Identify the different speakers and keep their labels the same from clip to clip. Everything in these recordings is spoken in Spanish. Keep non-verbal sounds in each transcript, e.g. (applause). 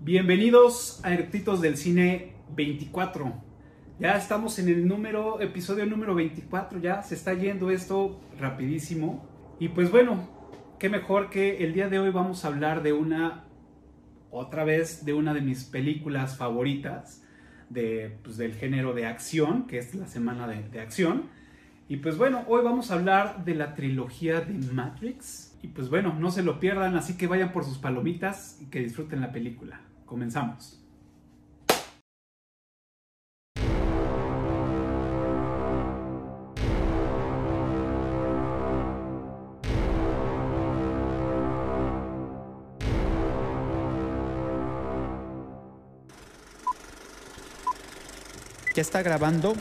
Speaker 1: Bienvenidos a Eructitos del Cine 24. Ya estamos en el número, episodio número 24, ya se está yendo esto rapidísimo. Y pues bueno, qué mejor que el día de hoy vamos a hablar de una, otra vez, de una de mis películas favoritas de, pues, del género de acción, que es la semana de, de acción. Y pues bueno, hoy vamos a hablar de la trilogía de Matrix. Y pues bueno, no se lo pierdan, así que vayan por sus palomitas y que disfruten la película. Comenzamos.
Speaker 2: ¿Ya está grabando?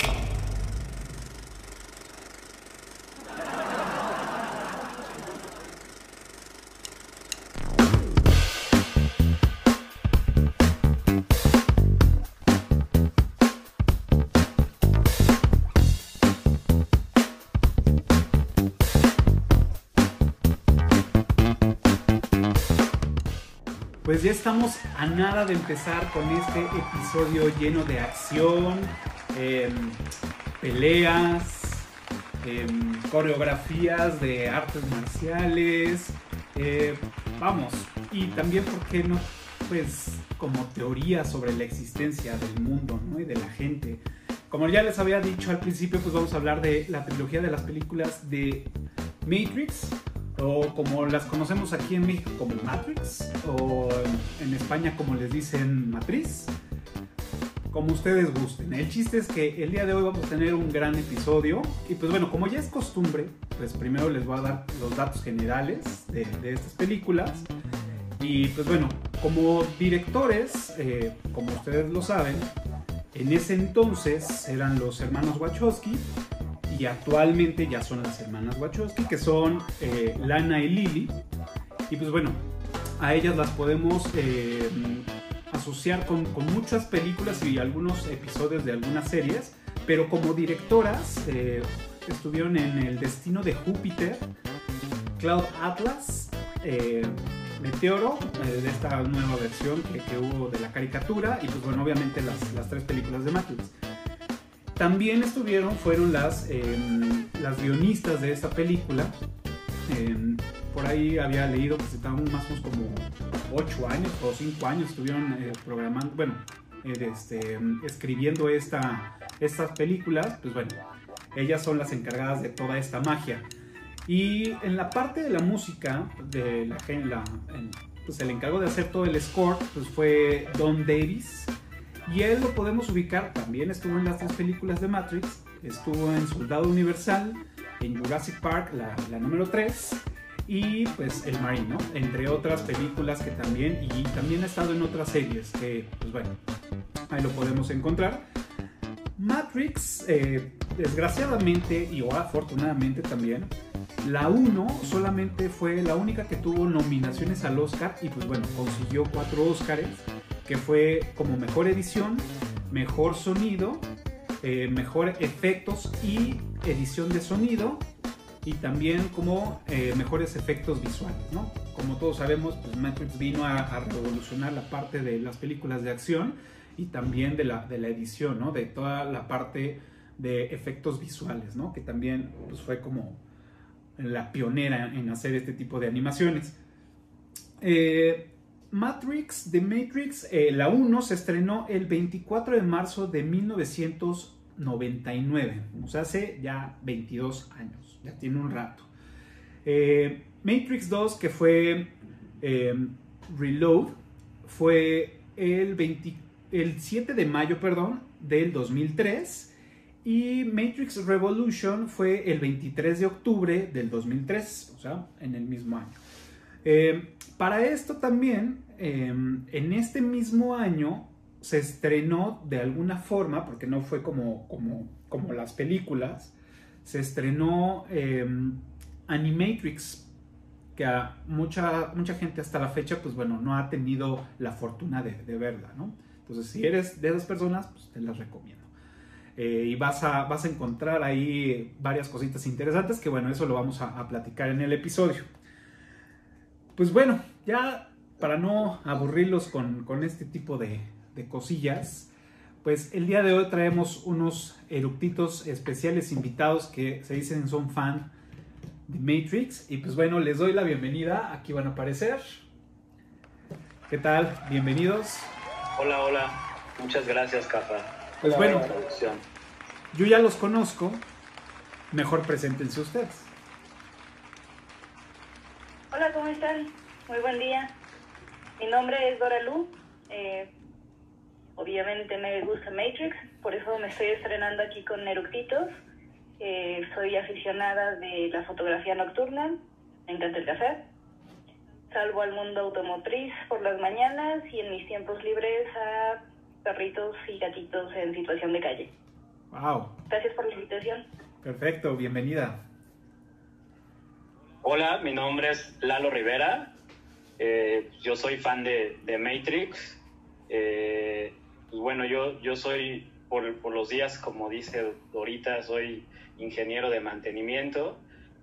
Speaker 1: Ya estamos a nada de empezar con este episodio lleno de acción, em, peleas, em, coreografías de artes marciales. eh, vamos, y también, ¿por qué no? Pues como teoría sobre la existencia del mundo y de la gente. Como ya les había dicho al principio, pues vamos a hablar de la trilogía de las películas de Matrix, o como las conocemos aquí en México como Matrix, o en España como les dicen Matriz, como ustedes gusten. El chiste es que el día de hoy vamos a tener un gran episodio, y pues bueno, como ya es costumbre, pues primero les voy a dar los datos generales de, de estas películas, y pues bueno, como directores, eh, como ustedes lo saben, en ese entonces eran los hermanos Wachowski, y actualmente ya son las hermanas Wachowski, que son eh, Lana y Lily. Y pues bueno, a ellas las podemos eh, asociar con, muchas películas y algunos episodios de algunas series, pero como directoras eh, estuvieron en El Destino de Júpiter, Cloud Atlas, Meteoro, de esta nueva versión que, que, hubo de la caricatura, y pues bueno, obviamente las, las tres películas de Matrix. También estuvieron, fueron las, eh, las guionistas de esta película. Eh, por ahí había leído que estaban más o menos como 8 años o 5 años estuvieron eh, programando, bueno, este, escribiendo esta, estas películas. Pues bueno, ellas son las encargadas de toda esta magia. Y en la parte de la música, de la, la pues el encargo de hacer todo el score, pues fue Don Davis. Y él lo podemos ubicar, también estuvo en las tres películas de Matrix, estuvo en Soldado Universal, en Jurassic Park, la, la número 3, y pues El Marine, ¿no? Entre otras películas que también, y también ha estado en otras series, que pues bueno, ahí lo podemos encontrar. Matrix, eh, desgraciadamente y o afortunadamente también, la 1 solamente fue la única que tuvo nominaciones al Oscar y pues bueno, consiguió cuatro Oscars que fue como mejor edición, mejor sonido, eh, mejor efectos y edición de sonido y también como eh, mejores efectos visuales, ¿no? Como todos sabemos, pues Matrix vino a, revolucionar la parte de las películas de acción y también de la, de la edición, ¿no? De toda la parte de efectos visuales, ¿no? Que también pues, fue como la pionera en hacer este tipo de animaciones. Eh, Matrix, The Matrix, eh, la 1 se estrenó el 24 de marzo de 1999, o sea, hace ya 22 años, ya tiene un rato. Eh, Matrix 2, que fue eh, Reload, fue el, 20, el 7 de mayo, perdón, del 2003. Y Matrix Revolution fue el 23 de octubre del 2003, o sea, en el mismo año. Eh, para esto también, eh, en este mismo año se estrenó de alguna forma, porque no fue como, como, como las películas, se estrenó eh, Animatrix, que a mucha, mucha gente hasta la fecha, pues bueno, no ha tenido la fortuna de, verla, ¿no? Entonces, si eres de esas personas, pues te las recomiendo. Eh, y vas a, vas a encontrar ahí varias cositas interesantes que bueno, eso lo vamos a platicar en el episodio. Pues bueno, ya para no aburrirlos con, con este tipo de, de cosillas, pues el día de hoy traemos unos eructitos especiales invitados que se dicen son fan de Matrix. Y pues bueno, les doy la bienvenida. Aquí van a aparecer. ¿Qué tal? Bienvenidos.
Speaker 3: Hola, hola. Muchas gracias, Cafa.
Speaker 1: Pues bueno, yo ya los conozco. Mejor preséntense ustedes.
Speaker 4: Hola, ¿cómo están? Muy buen día. Mi nombre es Dora Lu. Eh, obviamente me gusta Matrix, por eso me estoy estrenando aquí con Eructitos. Eh, soy aficionada de la fotografía nocturna, me encanta el café. Salvo al mundo automotriz por las mañanas y en mis tiempos libres a perritos y gatitos en situación de calle.
Speaker 1: Wow,
Speaker 4: Gracias por la invitación.
Speaker 1: perfecto, bienvenida.
Speaker 3: Hola, mi nombre es Lalo Rivera. Eh, yo soy fan de, de Matrix. Eh, pues bueno, yo, yo soy, por, por los días, como dice Dorita, soy ingeniero de mantenimiento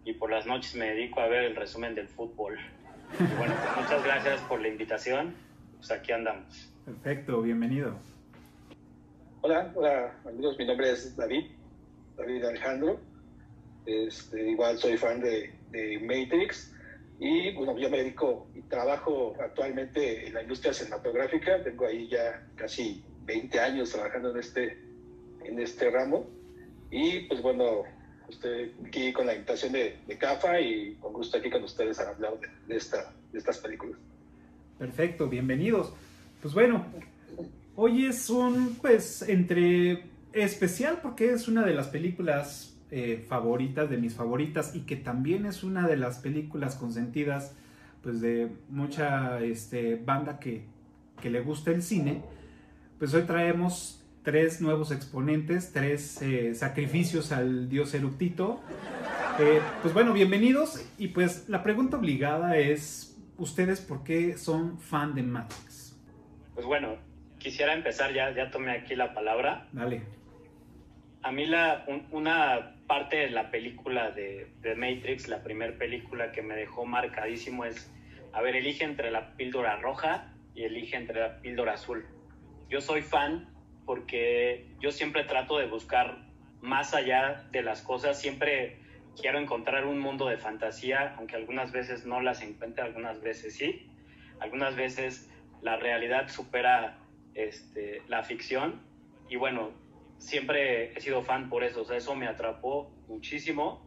Speaker 3: y por las noches me dedico a ver el resumen del fútbol. Y bueno, pues muchas gracias por la invitación. Pues aquí andamos.
Speaker 1: Perfecto, bienvenido.
Speaker 5: Hola, hola amigos, mi nombre es David, David Alejandro. Este, igual soy fan de, de Matrix y bueno, yo me dedico y trabajo actualmente en la industria cinematográfica. Tengo ahí ya casi 20 años trabajando en este, en este ramo. Y pues bueno, estoy aquí con la invitación de, de CAFA y con gusto aquí con ustedes a hablar de, de esta, de estas películas.
Speaker 1: Perfecto, bienvenidos. Pues bueno, hoy es un, pues, entre especial porque es una de las películas eh, favoritas, de mis favoritas, y que también es una de las películas consentidas, pues, de mucha este, banda que, que le gusta el cine. Pues hoy traemos tres nuevos exponentes, tres eh, sacrificios al dios eructito. Eh, pues bueno, bienvenidos. Y pues la pregunta obligada es, ¿ustedes por qué son fan de Matrix?
Speaker 3: Pues bueno, quisiera empezar, ya, ya tomé aquí la palabra.
Speaker 1: Dale.
Speaker 3: A mí la, un- una parte de la película de, Matrix, la primera película que me dejó marcadísimo es, a ver, elige entre la píldora roja y elige entre la píldora azul. Yo soy fan porque yo siempre trato de buscar más allá de las cosas, siempre quiero encontrar un mundo de fantasía, aunque algunas veces no las encuentre, algunas veces sí, algunas veces la realidad supera este, la ficción y bueno, siempre he sido fan por eso, o sea, eso me atrapó muchísimo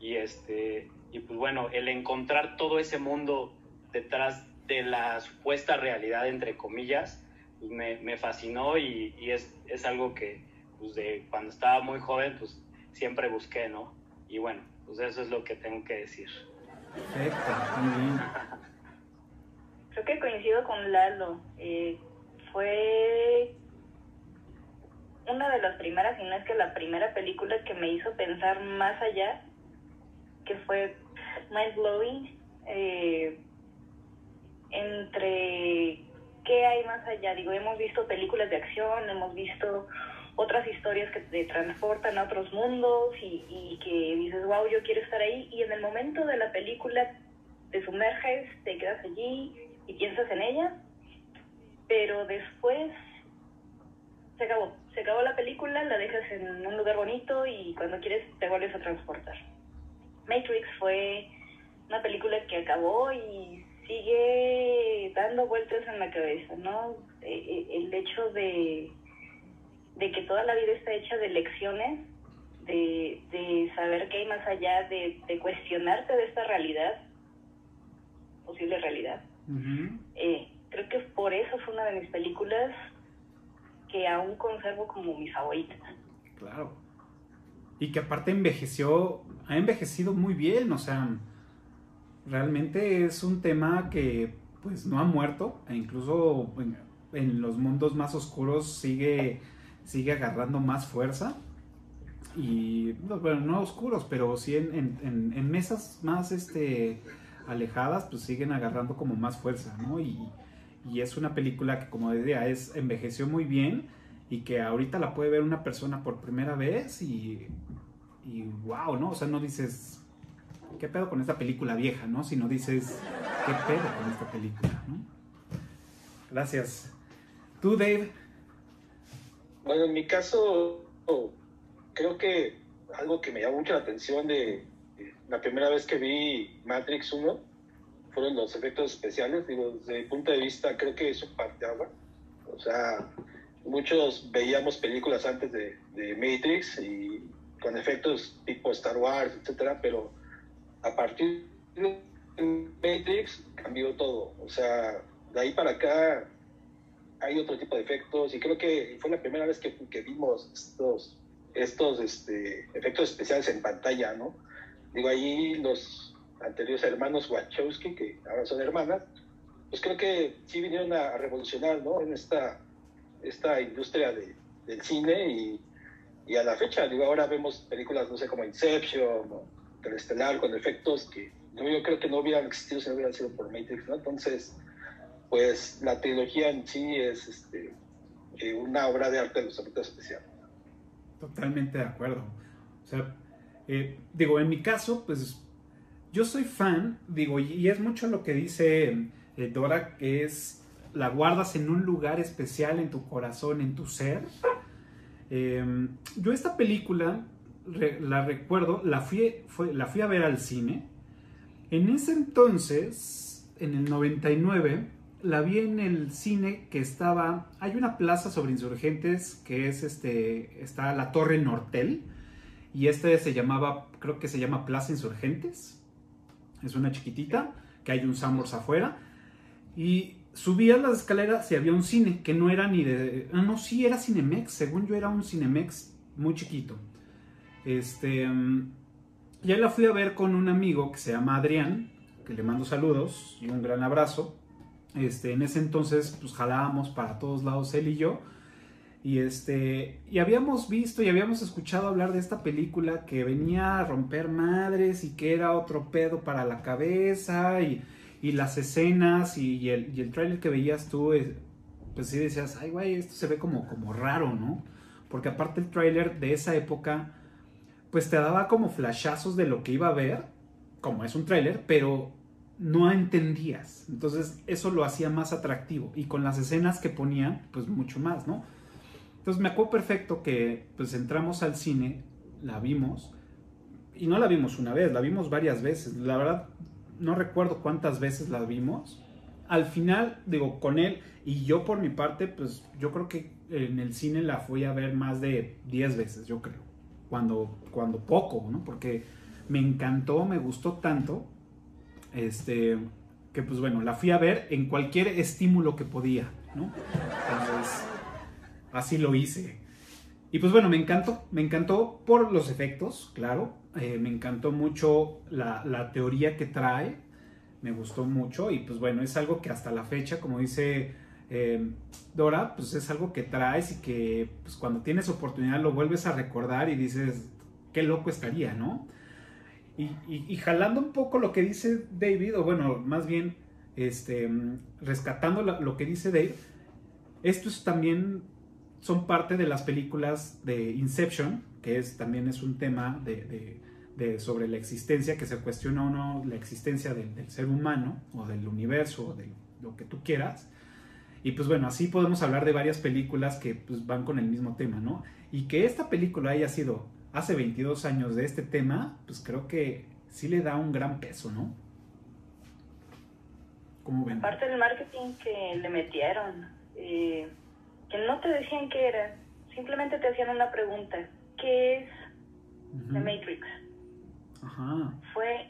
Speaker 3: y este y pues bueno, el encontrar todo ese mundo detrás de la supuesta realidad entre comillas, pues me, me fascinó y, y es, es algo que pues de cuando estaba muy joven pues siempre busqué, ¿no? Y bueno, pues eso es lo que tengo que decir.
Speaker 1: Perfecto, muy bien. (laughs)
Speaker 4: Creo que coincido con Lalo. Eh, fue una de las primeras, y no es que la primera película que me hizo pensar más allá, que fue mind blowing, eh, entre qué hay más allá. Digo, hemos visto películas de acción, hemos visto otras historias que te transportan a otros mundos y, y que dices, wow, yo quiero estar ahí. Y en el momento de la película te sumerges, te quedas allí y piensas en ella, pero después se acabó. Se acabó la película, la dejas en un lugar bonito y cuando quieres te vuelves a transportar. Matrix fue una película que acabó y sigue dando vueltas en la cabeza, ¿no? Eh, eh, El hecho de, de que toda la vida está hecha de lecciones, de, de saber qué hay más allá, de, de cuestionarte de esta realidad, posible realidad. Eh, creo que por eso fue una de mis películas que aún conservo como mis favoritas.
Speaker 1: Claro. Y que aparte envejeció, ha envejecido muy bien, o sea, realmente es un tema que pues no ha muerto, e incluso en, los mundos más oscuros sigue, sigue agarrando más fuerza. Y, no, bueno, no oscuros, pero sí en- en mesas más este, alejadas, pues siguen agarrando como más fuerza, ¿no? Y, y es una película que, como decía, es, envejeció muy bien y que ahorita la puede ver una persona por primera vez y, y wow, ¿no? O sea, no dices, ¿qué pedo con esta película vieja, ¿no? Sino dices, ¿qué pedo con esta película, ¿no? Gracias. ¿Tú, Dave?
Speaker 5: Bueno, en mi caso, creo que algo que me llamó mucho la atención de, la primera vez que vi Matrix 1 fueron los efectos especiales. Digo, desde mi punto de vista, creo que eso parteaba. O sea, muchos veíamos películas antes de, de Matrix y con efectos tipo Star Wars, etcétera, pero a partir de Matrix cambió todo. O sea, de ahí para acá hay otro tipo de efectos y creo que fue la primera vez que, que vimos estos, estos este, efectos especiales en pantalla, ¿no? Digo, ahí los anteriores hermanos Wachowski, que ahora son hermanas, pues creo que sí vinieron a, revolucionar, ¿no? En esta, esta industria de, del cine y, y, a la fecha, digo, ahora vemos películas, no sé, como Inception o Interestelar con efectos que yo creo que no hubieran existido si no hubieran sido por Matrix, ¿no? Entonces, pues la trilogía en sí es este, eh, una obra de arte efectos especiales.
Speaker 1: Totalmente de acuerdo. O sea, eh, digo, en mi caso, pues yo soy fan, digo, y es mucho lo que dice eh, Dora, que es la guardas en un lugar especial en tu corazón, en tu ser. Em, yo esta película la recuerdo, la fui, la fui a ver al cine. En ese entonces, en el 99, la vi en el cine que estaba. Hay una plaza sobre insurgentes que es este. Está la Torre Nortel. Y este se llamaba. Creo que se llama Plaza Insurgentes. Es una chiquitita. Que hay un Summers afuera. Y subías las escaleras y había un cine que no era ni de. No, no, sí era Cinemex. Según yo era un Cinemex muy chiquito. Este. Ya la fui a ver con un amigo que se llama Adrián. Que le mando saludos y un gran abrazo. Este, en ese entonces, pues jalábamos para todos lados él y yo. Y este, y habíamos visto y habíamos escuchado hablar de esta película que venía a romper madres y que era otro pedo para la cabeza y, y las escenas y, el, y el trailer que veías tú, eh, pues sí decías, ay güey, esto se ve como, como raro, ¿no? Porque aparte el trailer de esa época, pues te daba como flashazos de lo que iba a ver, como es un trailer, pero no entendías. Entonces eso lo hacía más atractivo. Y con las escenas que ponía, pues mucho más, ¿no? Entonces me acuerdo perfecto que pues entramos al cine, la vimos, y no la vimos una vez, la vimos varias veces. La verdad, no recuerdo cuántas veces la vimos. Al final, digo, con él y yo por mi parte, pues yo creo que en el cine la fui a ver más de 10 veces, yo creo. Cuando, cuando poco, ¿no? Porque me encantó, me gustó tanto este, que pues bueno, la fui a ver en cualquier estímulo que podía, ¿no? Entonces, así lo hice. Y pues bueno, me encantó, me encantó por los efectos, claro, eh, me encantó mucho la, teoría que trae, me gustó mucho y pues bueno, es algo que hasta la fecha, como dice eh, Dora, pues es algo que traes y que pues cuando tienes oportunidad lo vuelves a recordar y dices, qué loco estaría, ¿no? Y, jalando un poco lo que dice David, o bueno, más bien este, rescatando lo que dice Dave, estos también son parte de las películas de Inception, que es, también es un tema de, sobre la existencia, que se cuestiona o no la existencia del, ser humano, o del universo, o de lo que tú quieras. Y pues bueno, así podemos hablar de varias películas que pues, van con el mismo tema, ¿no? Y que esta película haya sido hace 22 años de este tema, pues creo que sí le da un gran peso, ¿no?
Speaker 4: ¿Cómo ven? Parte del marketing que le metieron, eh, que no te decían qué era, simplemente te hacían una pregunta, ¿qué es The Matrix? Ajá. Fue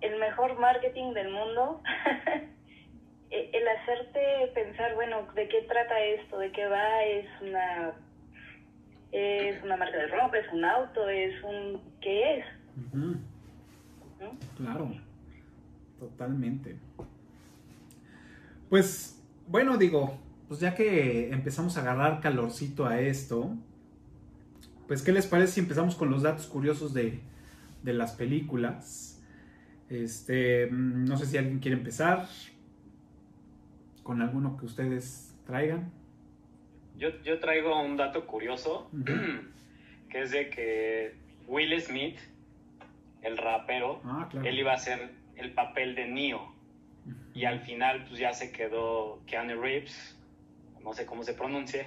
Speaker 4: el mejor marketing del mundo. (laughs) E, el hacerte pensar, bueno, ¿de qué trata esto? ¿De qué va? Es una es una marca de ropa, es un auto, es un... ¿qué es?
Speaker 1: Claro, totalmente. Pues, bueno, digo, pues ya que empezamos a agarrar calorcito a esto, pues, ¿qué les parece si empezamos con los datos curiosos de, de las películas? Este, mm, no sé si alguien quiere empezar con alguno que ustedes traigan.
Speaker 3: Yo, yo traigo un dato curioso, que es de que Will Smith, el rapero, ah, él iba a hacer el papel de Neo. y al final pues ya se quedó Keanu Reeves, no sé cómo se pronuncie, (laughs)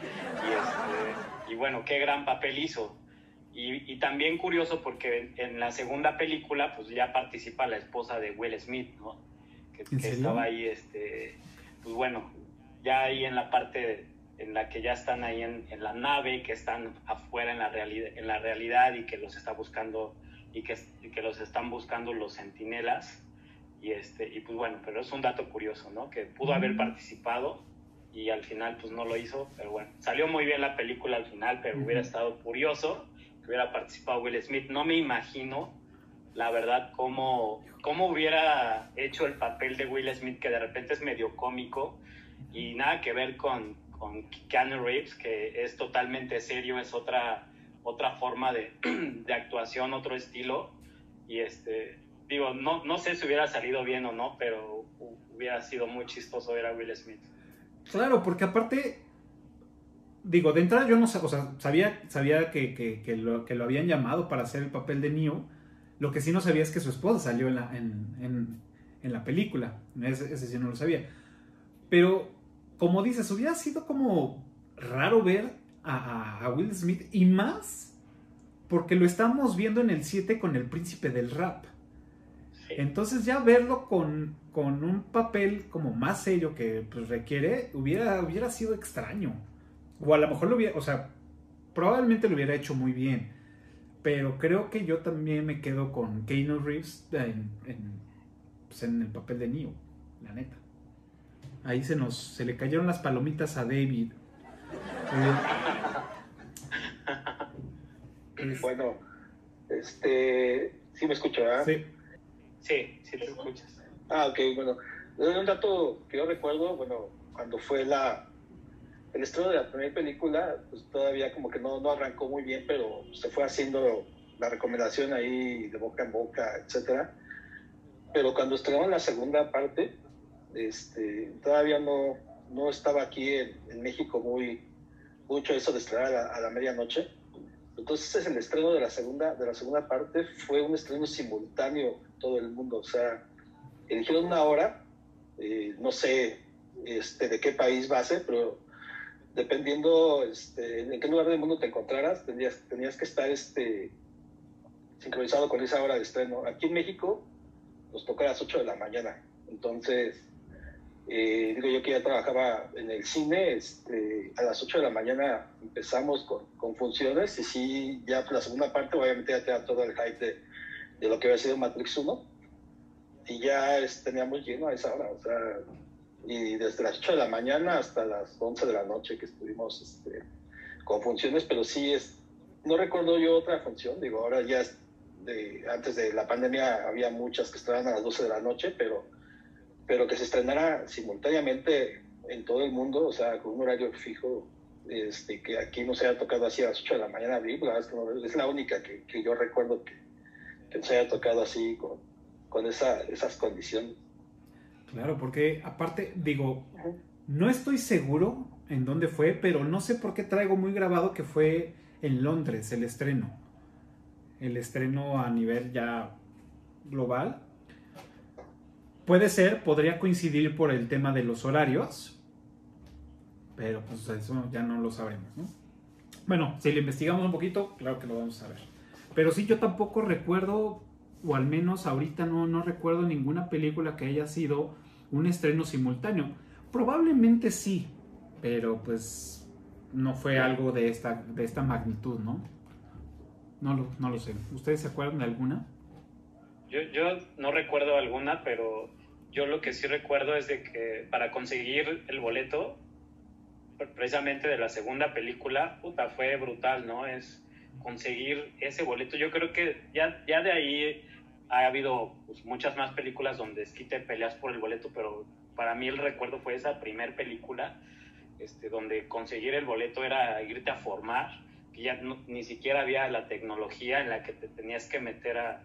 Speaker 3: y, este, y bueno, qué gran papel hizo. Y, y, también curioso porque en la segunda película pues ya participa la esposa de Will Smith, ¿no? Que, que estaba ahí, este, pues bueno, ya ahí en la parte en la que ya están ahí en, en, la nave, que están afuera en la, realidad, en la realidad y que los está buscando y que, y que los están buscando los centinelas. Y, este, y pues bueno, pero es un dato curioso, ¿no? Que pudo haber participado y al final pues no lo hizo, pero bueno, salió muy bien la película al final, pero hubiera estado curioso que hubiera participado Will Smith. No me imagino, la verdad, cómo, cómo hubiera hecho el papel de Will Smith, que de repente es medio cómico y nada que ver con, con Keanu Reeves, que es totalmente serio, es otra, otra forma de, (clears throat) de actuación, otro estilo. Y este, digo, no, no sé si hubiera salido bien o no, pero hubiera sido muy chistoso ver a Will Smith.
Speaker 1: Claro, porque aparte, digo, de entrada yo no o sea, sabía, sabía que, que, lo, que lo habían llamado para hacer el papel de Neo. Lo que sí no sabía es que su esposa salió en la, en, en, en la película. Ese, ese, sí no lo sabía. Pero, como dices, hubiera sido como raro ver a, a, a Will Smith y más porque lo estamos viendo en el 7 con el príncipe del rap. Entonces ya verlo con, con, un papel como más serio que pues, requiere, hubiera, hubiera sido extraño. O a lo mejor lo hubiera, o sea, probablemente lo hubiera hecho muy bien. Pero creo que yo también me quedo con Keanu Reeves en, en, pues, en el papel de Neo, la neta. Ahí se nos, se le cayeron las palomitas a David.
Speaker 5: Eh, bueno, este, sí me escucho, ¿verdad?
Speaker 3: Sí. Sí, sí te escuchas.
Speaker 5: Ah, ok, bueno. Un dato que yo recuerdo, bueno, cuando fue la el estreno de la primera película, pues todavía como que no, no arrancó muy bien, pero se fue haciendo la recomendación ahí de boca en boca, etcétera. Pero cuando estrenaron la segunda parte, este, todavía no, no estaba aquí en, en México muy mucho eso de estrenar a la, a la medianoche. Entonces el estreno de la segunda, de la segunda parte fue un estreno simultáneo todo el mundo. O sea, eligieron una hora, eh, no sé este, de qué país va a ser, pero dependiendo este, en qué lugar del mundo te encontraras, tenías, tenías que estar este, sincronizado con esa hora de estreno. Aquí en México nos toca a las 8 de la mañana. Entonces, eh, digo yo que ya trabajaba en el cine, este, a las 8 de la mañana empezamos con, con funciones y sí, ya la segunda parte obviamente ya te da todo el hype de, de lo que había sido Matrix 1 y ya teníamos lleno a esa hora, o sea, y desde las 8 de la mañana hasta las 11 de la noche que estuvimos este, con funciones, pero sí es, no recuerdo yo otra función, digo, ahora ya de, antes de la pandemia había muchas que estaban a las 12 de la noche, pero pero que se estrenara simultáneamente en todo el mundo, o sea, con un horario fijo, este, que aquí no se haya tocado así a las 8 de la mañana, es, que no, es la única que, que, yo recuerdo que, que se haya tocado así con, con esa, esas condiciones.
Speaker 1: Claro, porque aparte, digo, no estoy seguro en dónde fue, pero no sé por qué traigo muy grabado que fue en Londres el estreno. El estreno a nivel ya global. Puede ser, podría coincidir por el tema de los horarios, pero pues eso ya no lo sabremos, ¿no? Bueno, si lo investigamos un poquito, claro que lo vamos a ver. Pero sí, yo tampoco recuerdo, o al menos ahorita no, no recuerdo ninguna película que haya sido un estreno simultáneo. Probablemente sí, pero pues no fue algo de esta, de esta magnitud, ¿no? No lo, no lo sé. ¿Ustedes se acuerdan de alguna?
Speaker 3: Yo, yo no recuerdo alguna, pero yo lo que sí recuerdo es de que para conseguir el boleto, precisamente de la segunda película, puta, fue brutal, ¿no? Es conseguir ese boleto. Yo creo que ya, ya de ahí ha habido pues, muchas más películas donde sí te peleas por el boleto, pero para mí el recuerdo fue esa primer película, este, donde conseguir el boleto era irte a formar, que ya no, ni siquiera había la tecnología en la que te tenías que meter a,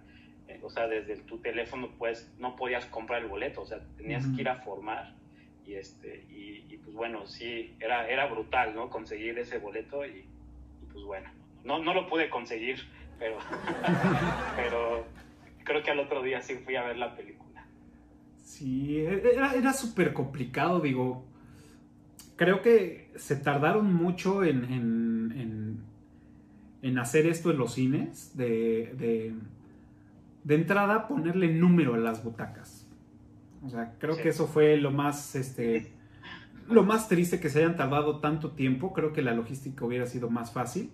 Speaker 3: o sea, desde tu teléfono pues no podías comprar el boleto, o sea, tenías que ir a formar y este y, y, pues bueno, sí, era, era brutal, ¿no? Conseguir ese boleto y, y pues bueno, no, no lo pude conseguir, pero, (laughs) pero creo que al otro día sí fui a ver la película.
Speaker 1: Sí, era, era súper complicado, digo. Creo que se tardaron mucho en, en, en, en hacer esto en los cines, de, de, de, entrada ponerle número a las butacas. O sea, creo sí. que eso fue lo más, este, lo más triste que se hayan tardado tanto tiempo. Creo que la logística hubiera sido más fácil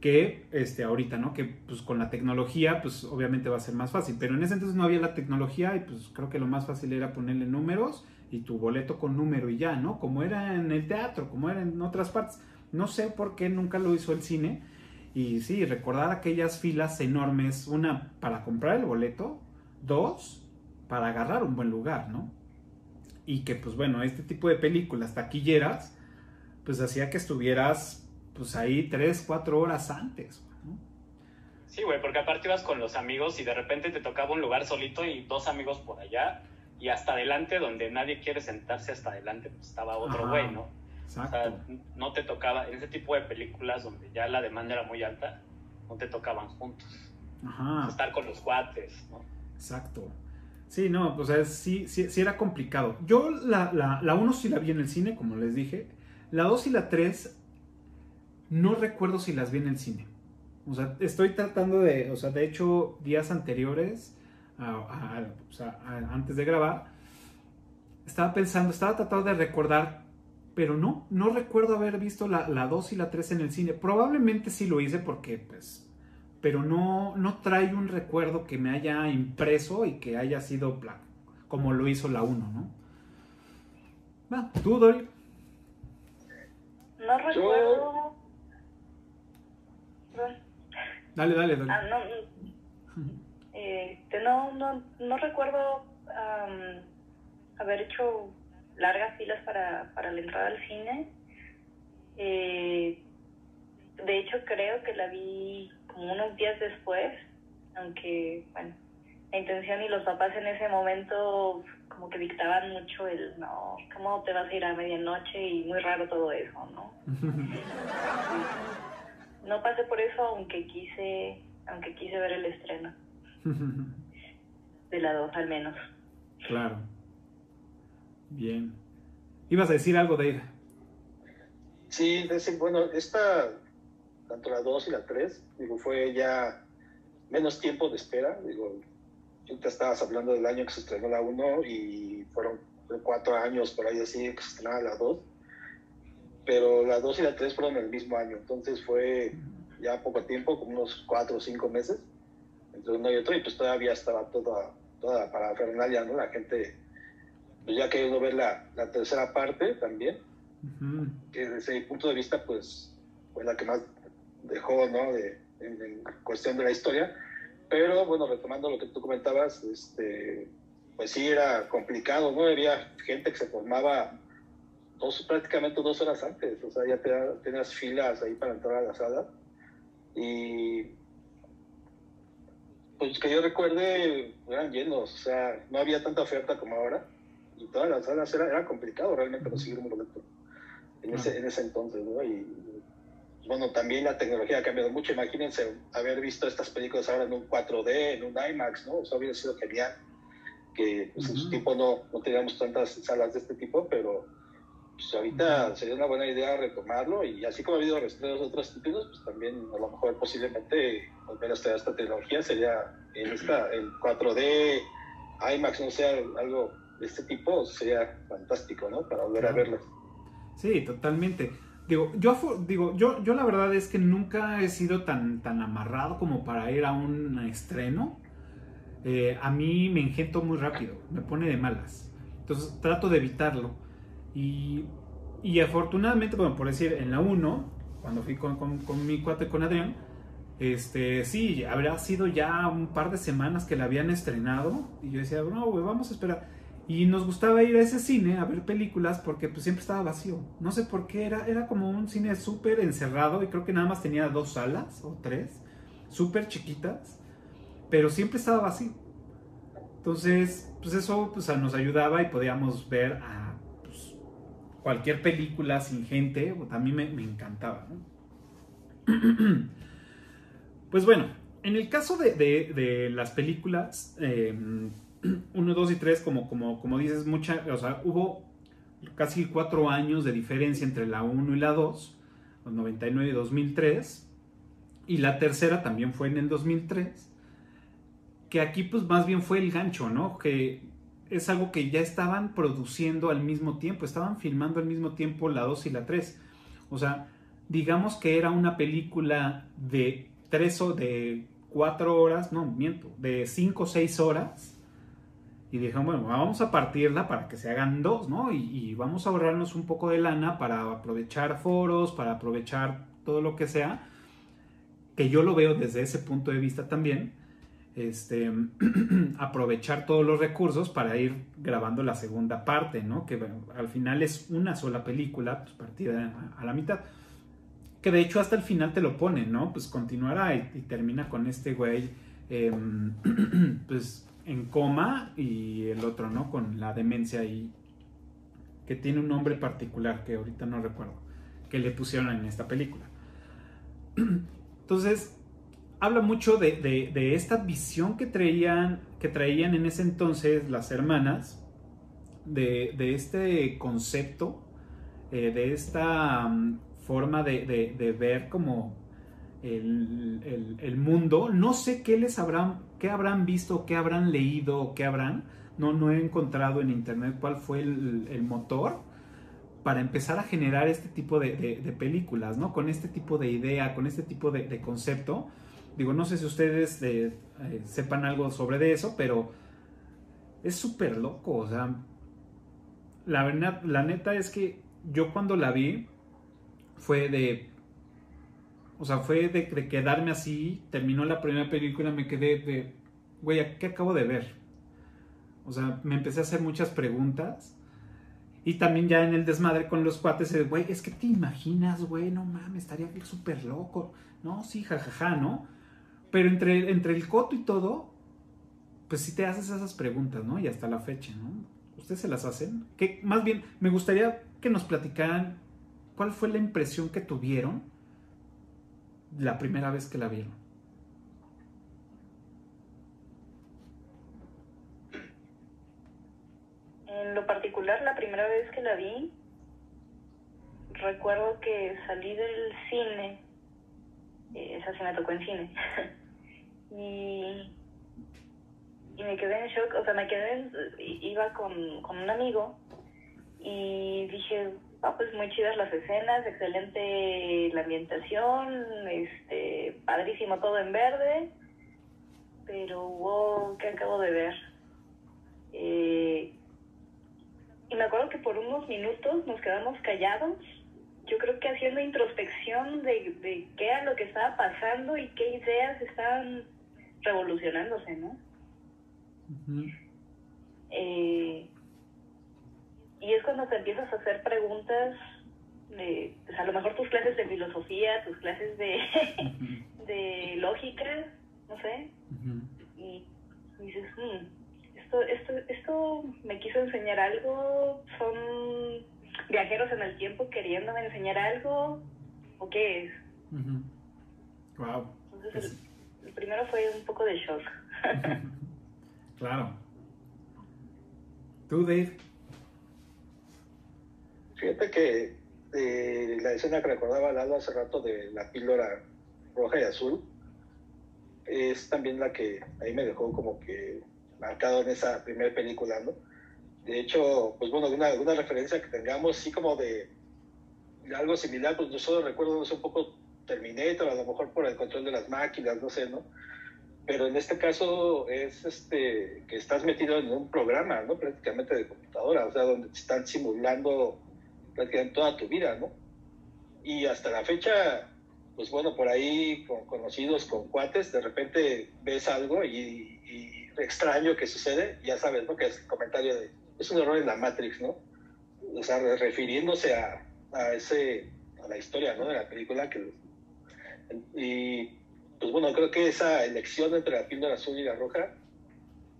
Speaker 1: que este, ahorita, ¿no? Que pues con la tecnología, pues obviamente va a ser más fácil. Pero en ese entonces no había la tecnología y pues creo que lo más fácil era ponerle números y tu boleto con número y ya, ¿no? Como era en el teatro, como era en otras partes. No sé por qué nunca lo hizo el cine. Y sí, recordar aquellas filas enormes, una para comprar el boleto, dos para agarrar un buen lugar, ¿no? Y que pues bueno, este tipo de películas taquilleras, pues hacía que estuvieras pues ahí tres, cuatro horas antes. ¿no?
Speaker 3: Sí, güey, porque aparte ibas con los amigos y de repente te tocaba un lugar solito y dos amigos por allá y hasta adelante donde nadie quiere sentarse hasta adelante pues estaba otro güey, ¿no? Exacto. O sea, no te tocaba, en ese tipo de películas donde ya la demanda era muy alta, no te tocaban juntos. Ajá. Estar con los cuates, ¿no?
Speaker 1: Exacto. Sí, no, pues sí, sí, sí, era complicado. Yo la, la, la uno sí la vi en el cine, como les dije. La 2 y la 3 no recuerdo si las vi en el cine. O sea, estoy tratando de, o sea, de hecho, días anteriores, antes de grabar, estaba pensando, estaba tratando de recordar, pero no, no recuerdo haber visto la, la 2 y la 3 en el cine. Probablemente sí lo hice porque, pues, pero no, no trae un recuerdo que me haya impreso y que haya sido como lo hizo la 1, ¿no? Va, tú, Dori.
Speaker 4: No recuerdo.
Speaker 1: Dale, dale, dale.
Speaker 4: Ah, no, eh, no, no, no recuerdo um, haber hecho largas filas para, para la entrada al cine. Eh, de hecho, creo que la vi como unos días después, aunque, bueno, la intención y los papás en ese momento como que dictaban mucho el, no, ¿cómo te vas a ir a medianoche? Y muy raro todo eso, ¿no? (laughs) no pasé por eso aunque quise aunque quise ver el estreno. (laughs) De la 2 al menos.
Speaker 1: Claro. Bien. Ibas a decir algo de
Speaker 5: sí bueno esta tanto la 2 y la 3 digo fue ya menos tiempo de espera digo ahorita estabas hablando del año que se estrenó la 1 y fueron cuatro años por ahí así que se estrenaba la 2 pero la 2 y la 3 fueron el mismo año, entonces fue ya poco tiempo, como unos 4 o 5 meses, entre uno y otro, y pues todavía estaba toda, toda la parafernalia, ¿no? La gente, pues ya queriendo ver la, la tercera parte también, uh -huh. que desde mi punto de vista, pues fue la que más dejó, ¿no? De, en, en, cuestión de la historia, pero bueno, retomando lo que tú comentabas, este, pues sí era complicado, ¿no? Había gente que se formaba dos, prácticamente dos horas antes, o sea, ya te, tenías filas ahí para entrar a la sala. Y pues que yo recuerde, eran llenos, o sea, no había tanta oferta como ahora. Y todas las salas era, era complicado realmente conseguir un boleto en, ese, en ese entonces, ¿no? Y bueno, también la tecnología ha cambiado mucho. Imagínense haber visto estas películas ahora en un 4D, en un IMAX, ¿no? O sea, hubiera sido genial. Que pues, uh -huh. en su tiempo no, no teníamos tantas salas de este tipo, pero pues ahorita sería una buena idea retomarlo y así como ha habido restrenos de otros títulos, pues también a lo mejor posiblemente volver a estudiar esta tecnología sería en esta, el 4D, IMAX, no sé, algo de este tipo, sería fantástico, ¿no? Para volver claro. a verlo.
Speaker 1: Sí, totalmente. Digo, yo, digo yo, yo la verdad es que nunca he sido tan, tan amarrado como para ir a un estreno. Eh, a mí me engento muy rápido, me pone de malas. Entonces trato de evitarlo y, afortunadamente, bueno, por decir, en la 1, cuando fui con, mi cuate, con Adrián, este, sí, habrá sido ya un par de semanas que la habían estrenado. Y yo decía, no, vamos a esperar. Y nos gustaba ir a ese cine a ver películas porque pues siempre estaba vacío. No sé por qué, era, era como un cine súper encerrado y creo que nada más tenía dos salas o tres, súper chiquitas, pero siempre estaba vacío. Entonces, pues eso pues, nos ayudaba y podíamos ver a cualquier película sin gente, a mí me, encantaba. (clears throat) pues bueno, en el caso de, las películas, eh, 1, 2 y 3, como, dices, mucha, o sea, hubo casi cuatro años de diferencia entre la 1 y la 2, 99 y 2003, y la tercera también fue en el 2003, que aquí pues más bien fue el gancho, ¿no? Es algo que ya estaban produciendo al mismo tiempo, estaban filmando al mismo tiempo la 2 y la 3. O sea, digamos que era una película de 3 o de 4 horas, no, miento, de 5 o 6 horas. Y dijeron, bueno, vamos a partirla para que se hagan dos, ¿no? Y, y, vamos a ahorrarnos un poco de lana para aprovechar foros, para aprovechar todo lo que sea, que yo lo veo desde ese punto de vista también este, (clears throat) aprovechar todos los recursos para ir grabando la segunda parte, ¿no? Que al final es una sola película, pues partida a, la mitad. Que de hecho hasta el final te lo ponen, ¿no? Pues continuará y, termina con este güey, em, (clears throat) pues en coma y el otro, ¿no? Con la demencia y que tiene un nombre particular que ahorita no recuerdo, que le pusieron en esta película. (clears throat) Entonces, habla mucho de, esta visión que traían, que traían en ese entonces las hermanas, de, este concepto, eh, de esta mm, forma de, ver como el, mundo. No sé qué les habrán, qué habrán visto, qué habrán leído, qué habrán. No, no he encontrado en internet cuál fue el, motor para empezar a generar este tipo de, películas, ¿no? Con este tipo de idea, con este tipo de, concepto Digo, no sé si ustedes eh, eh, sepan algo sobre de eso, pero es súper loco. O sea, la, verdad, la neta es que yo cuando la vi fue de... O sea, fue de, quedarme así, terminó la primera película, me quedé de, güey, ¿qué acabo de ver? O sea, me empecé a hacer muchas preguntas. Y también ya en el desmadre con los cuates, güey, es que te imaginas, güey, no mames, estaría súper loco. No, sí, jajaja, ¿no? Pero entre, entre el coto y todo, pues si te haces esas preguntas, ¿no? Y hasta la fecha, ¿no? ¿Ustedes se las hacen? Que más bien, me gustaría que nos platicaran cuál fue la impresión que tuvieron la primera vez que la vieron.
Speaker 4: En lo particular, la primera vez que la vi, recuerdo que salí del cine, eh, esa sí me tocó en cine, (laughs) y, y me quedé en shock, o sea, me quedé, iba con, con un amigo y dije, ah, pues muy chidas las escenas, excelente la ambientación, este, padrísimo todo en verde, pero wow, ¿qué acabo de ver? Eh, y me acuerdo que por unos minutos nos quedamos callados yo creo que haciendo introspección de, de, qué era lo que estaba pasando y qué ideas estaban revolucionándose, ¿no? Eh, y es cuando te empiezas a hacer preguntas de, pues a lo mejor tus clases de filosofía, tus clases de, de lógica, no sé, y, dices, hmm, esto, esto, esto me quiso enseñar algo, son viajeros en el tiempo queriéndome enseñar algo, o qué es.
Speaker 1: Wow.
Speaker 4: Entonces, primero fue un poco de shock. (laughs)
Speaker 1: claro. ¿Tú, Dave?
Speaker 5: Fíjate que eh, la escena que recordaba Lalo hace rato de la píldora roja y azul es también la que ahí me dejó como que marcado en esa primera película, ¿no? De hecho, pues bueno, una, una referencia que tengamos, sí como de, algo similar, pues yo solo recuerdo, no sé, un poco Terminator, a lo mejor por el control de las máquinas, no sé, ¿no? Pero en este caso es este, que estás metido en un programa, ¿no? Prácticamente de computadora, o sea, donde te están simulando prácticamente toda tu vida, ¿no? Y hasta la fecha, pues bueno, por ahí con conocidos, con cuates, de repente ves algo y, extraño que sucede, ya sabes, ¿no? Que es el comentario de, es un error en la Matrix, ¿no? O sea, refiriéndose a, a ese, a la historia, ¿no? De la película que y pues bueno, creo que esa elección entre la píldora azul y la roja,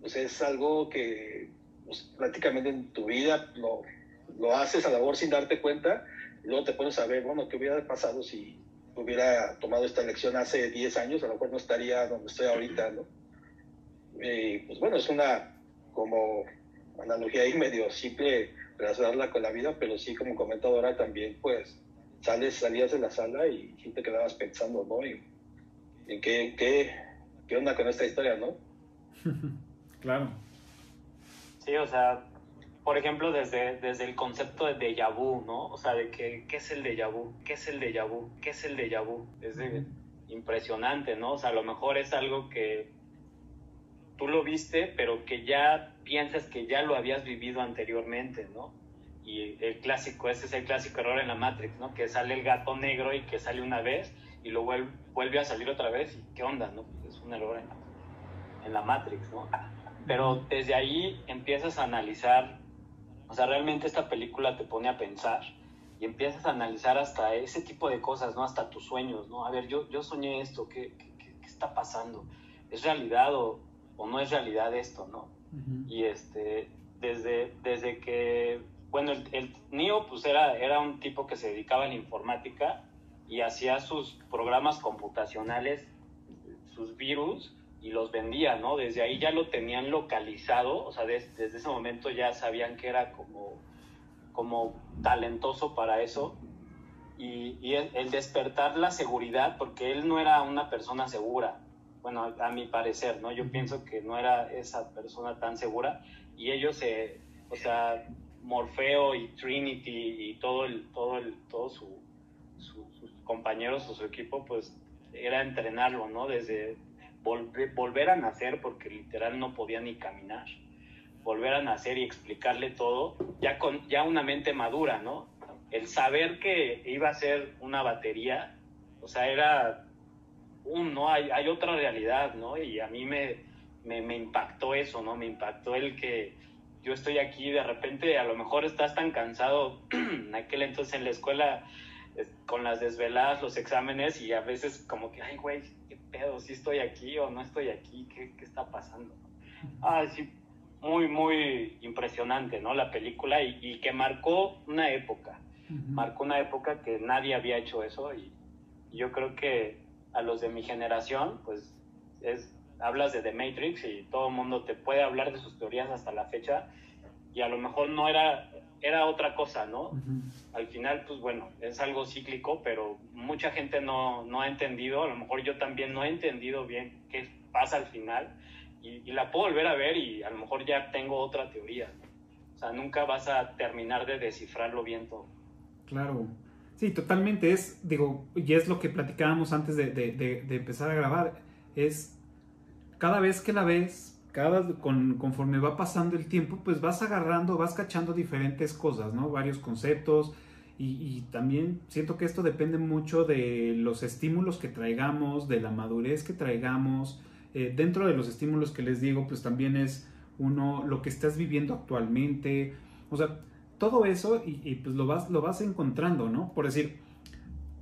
Speaker 5: pues es algo que pues, prácticamente en tu vida lo, lo haces a labor sin darte cuenta, y luego te pones a ver, bueno, ¿qué hubiera pasado si hubiera tomado esta elección hace 10 años? A lo mejor no estaría donde estoy ahorita, ¿no? Y pues bueno, es una como analogía ahí medio simple relacionarla con la vida, pero sí, como comentó ahora también, pues sales, salías de la sala y, te quedabas pensando, ¿no? Y, en qué, qué, qué onda con esta historia, ¿no? (laughs)
Speaker 1: claro.
Speaker 3: Sí, o sea, por ejemplo, desde, desde el concepto de déjà vu, ¿no? O sea, de que, ¿qué es el déjà vu? ¿Qué es el déjà vu? ¿Qué es el déjà vu? Es impresionante, ¿no? O sea, a lo mejor es algo que tú lo viste, pero que ya piensas que ya lo habías vivido anteriormente, ¿no? Y el clásico, ese es el clásico error en la Matrix, ¿no? Que sale el gato negro y que sale una vez y luego vuelve a salir otra vez y qué onda, ¿no? Es un error en la, en la Matrix, ¿no? Pero desde ahí empiezas a analizar o sea, realmente esta película te pone a pensar y empiezas a analizar hasta ese tipo de cosas, ¿no? Hasta tus sueños, ¿no? A ver, yo, yo soñé esto, ¿qué, qué, qué está pasando? ¿Es realidad o, o, no es realidad esto, no? Y este, desde, desde que, bueno, el, el Neo pues era, era un tipo que se dedicaba a la informática y hacía sus programas computacionales, sus virus, y los vendía, ¿no? Desde ahí ya lo tenían localizado, o sea, desde ese momento ya sabían que era como, como talentoso para eso. Y, y el, despertar la seguridad, porque él no era una persona segura, bueno, a, mi parecer, ¿no? Yo pienso que no era esa persona tan segura y ellos se, o sea, Morfeo y Trinity y todo el, todo el, todo su, sus compañeros o su equipo, pues era entrenarlo, ¿no? Desde, volver, a nacer, porque literal no podía ni caminar, volver a nacer y explicarle todo, ya con ya una mente madura, ¿no? El saber que iba a ser una batería, o sea, era un, ¿no? Hay, hay otra realidad, ¿no? Y a mí me, me, me impactó eso, ¿no? Me impactó el que yo estoy aquí, de repente a lo mejor estás tan cansado, (clears throat) en aquel entonces en la escuela, con las desveladas, los exámenes, y a veces como que, ay, güey, pedo, si estoy aquí o no estoy aquí, ¿qué, qué está pasando? Ah, sí, muy, muy impresionante, ¿no? La película y, que marcó una época, marcó una época que nadie había hecho eso y, yo creo que a los de mi generación, pues es, hablas de The Matrix y todo el mundo te puede hablar de sus teorías hasta la fecha y a lo mejor no era era otra cosa, ¿no? Al final, pues bueno, es algo cíclico, pero mucha gente no, no, ha entendido, a lo mejor yo también no he entendido bien qué pasa al final, y, la puedo volver a ver y a lo mejor ya tengo otra teoría. O sea, nunca vas a terminar de descifrarlo bien todo.
Speaker 1: Claro. Sí, totalmente. Es, digo, y es lo que platicábamos antes de, de, de empezar a grabar, es cada vez que la ves, cada, con, conforme va pasando el tiempo, pues vas agarrando, vas cachando diferentes cosas, ¿no? Varios conceptos. Y, también siento que esto depende mucho de los estímulos que traigamos, de la madurez que traigamos. Eh, dentro de los estímulos que les digo, pues también es uno, lo que estás viviendo actualmente. O sea, todo eso y, pues lo vas, lo vas encontrando, ¿no? Por decir,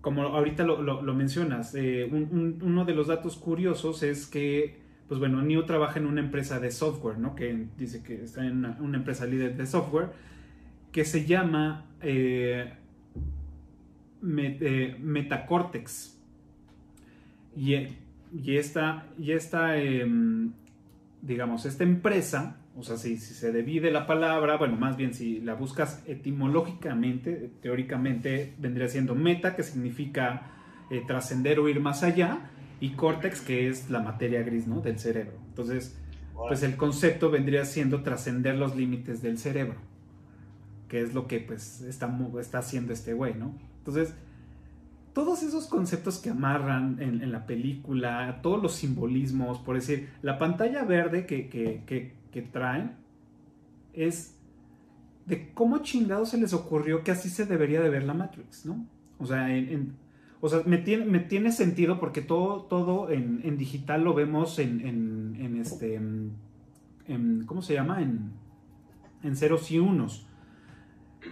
Speaker 1: como ahorita lo, lo, mencionas, eh, uno de los datos curiosos es que pues bueno, Neo trabaja en una empresa de software, ¿no? Que dice que está en una, empresa líder de software que se llama eh, eh, Metacortex. Y, esta, y esta em, digamos, esta empresa, o sea, si, si, se divide la palabra, bueno, más bien si la buscas etimológicamente, teóricamente vendría siendo meta, que significa eh, trascender o ir más allá, y córtex, que es la materia gris, ¿no? Del cerebro. Entonces, pues el concepto vendría siendo trascender los límites del cerebro, que es lo que pues está, está haciendo este güey, ¿no? Entonces, todos esos conceptos que amarran en, la película, todos los simbolismos, por decir, la pantalla verde que, que, traen es de cómo chingados se les ocurrió que así se debería de ver la Matrix, ¿no? O sea, en o sea, me tiene, me tiene sentido porque todo, todo en, en digital lo vemos en, en, en este, en, ¿cómo se llama? En, en ceros y unos.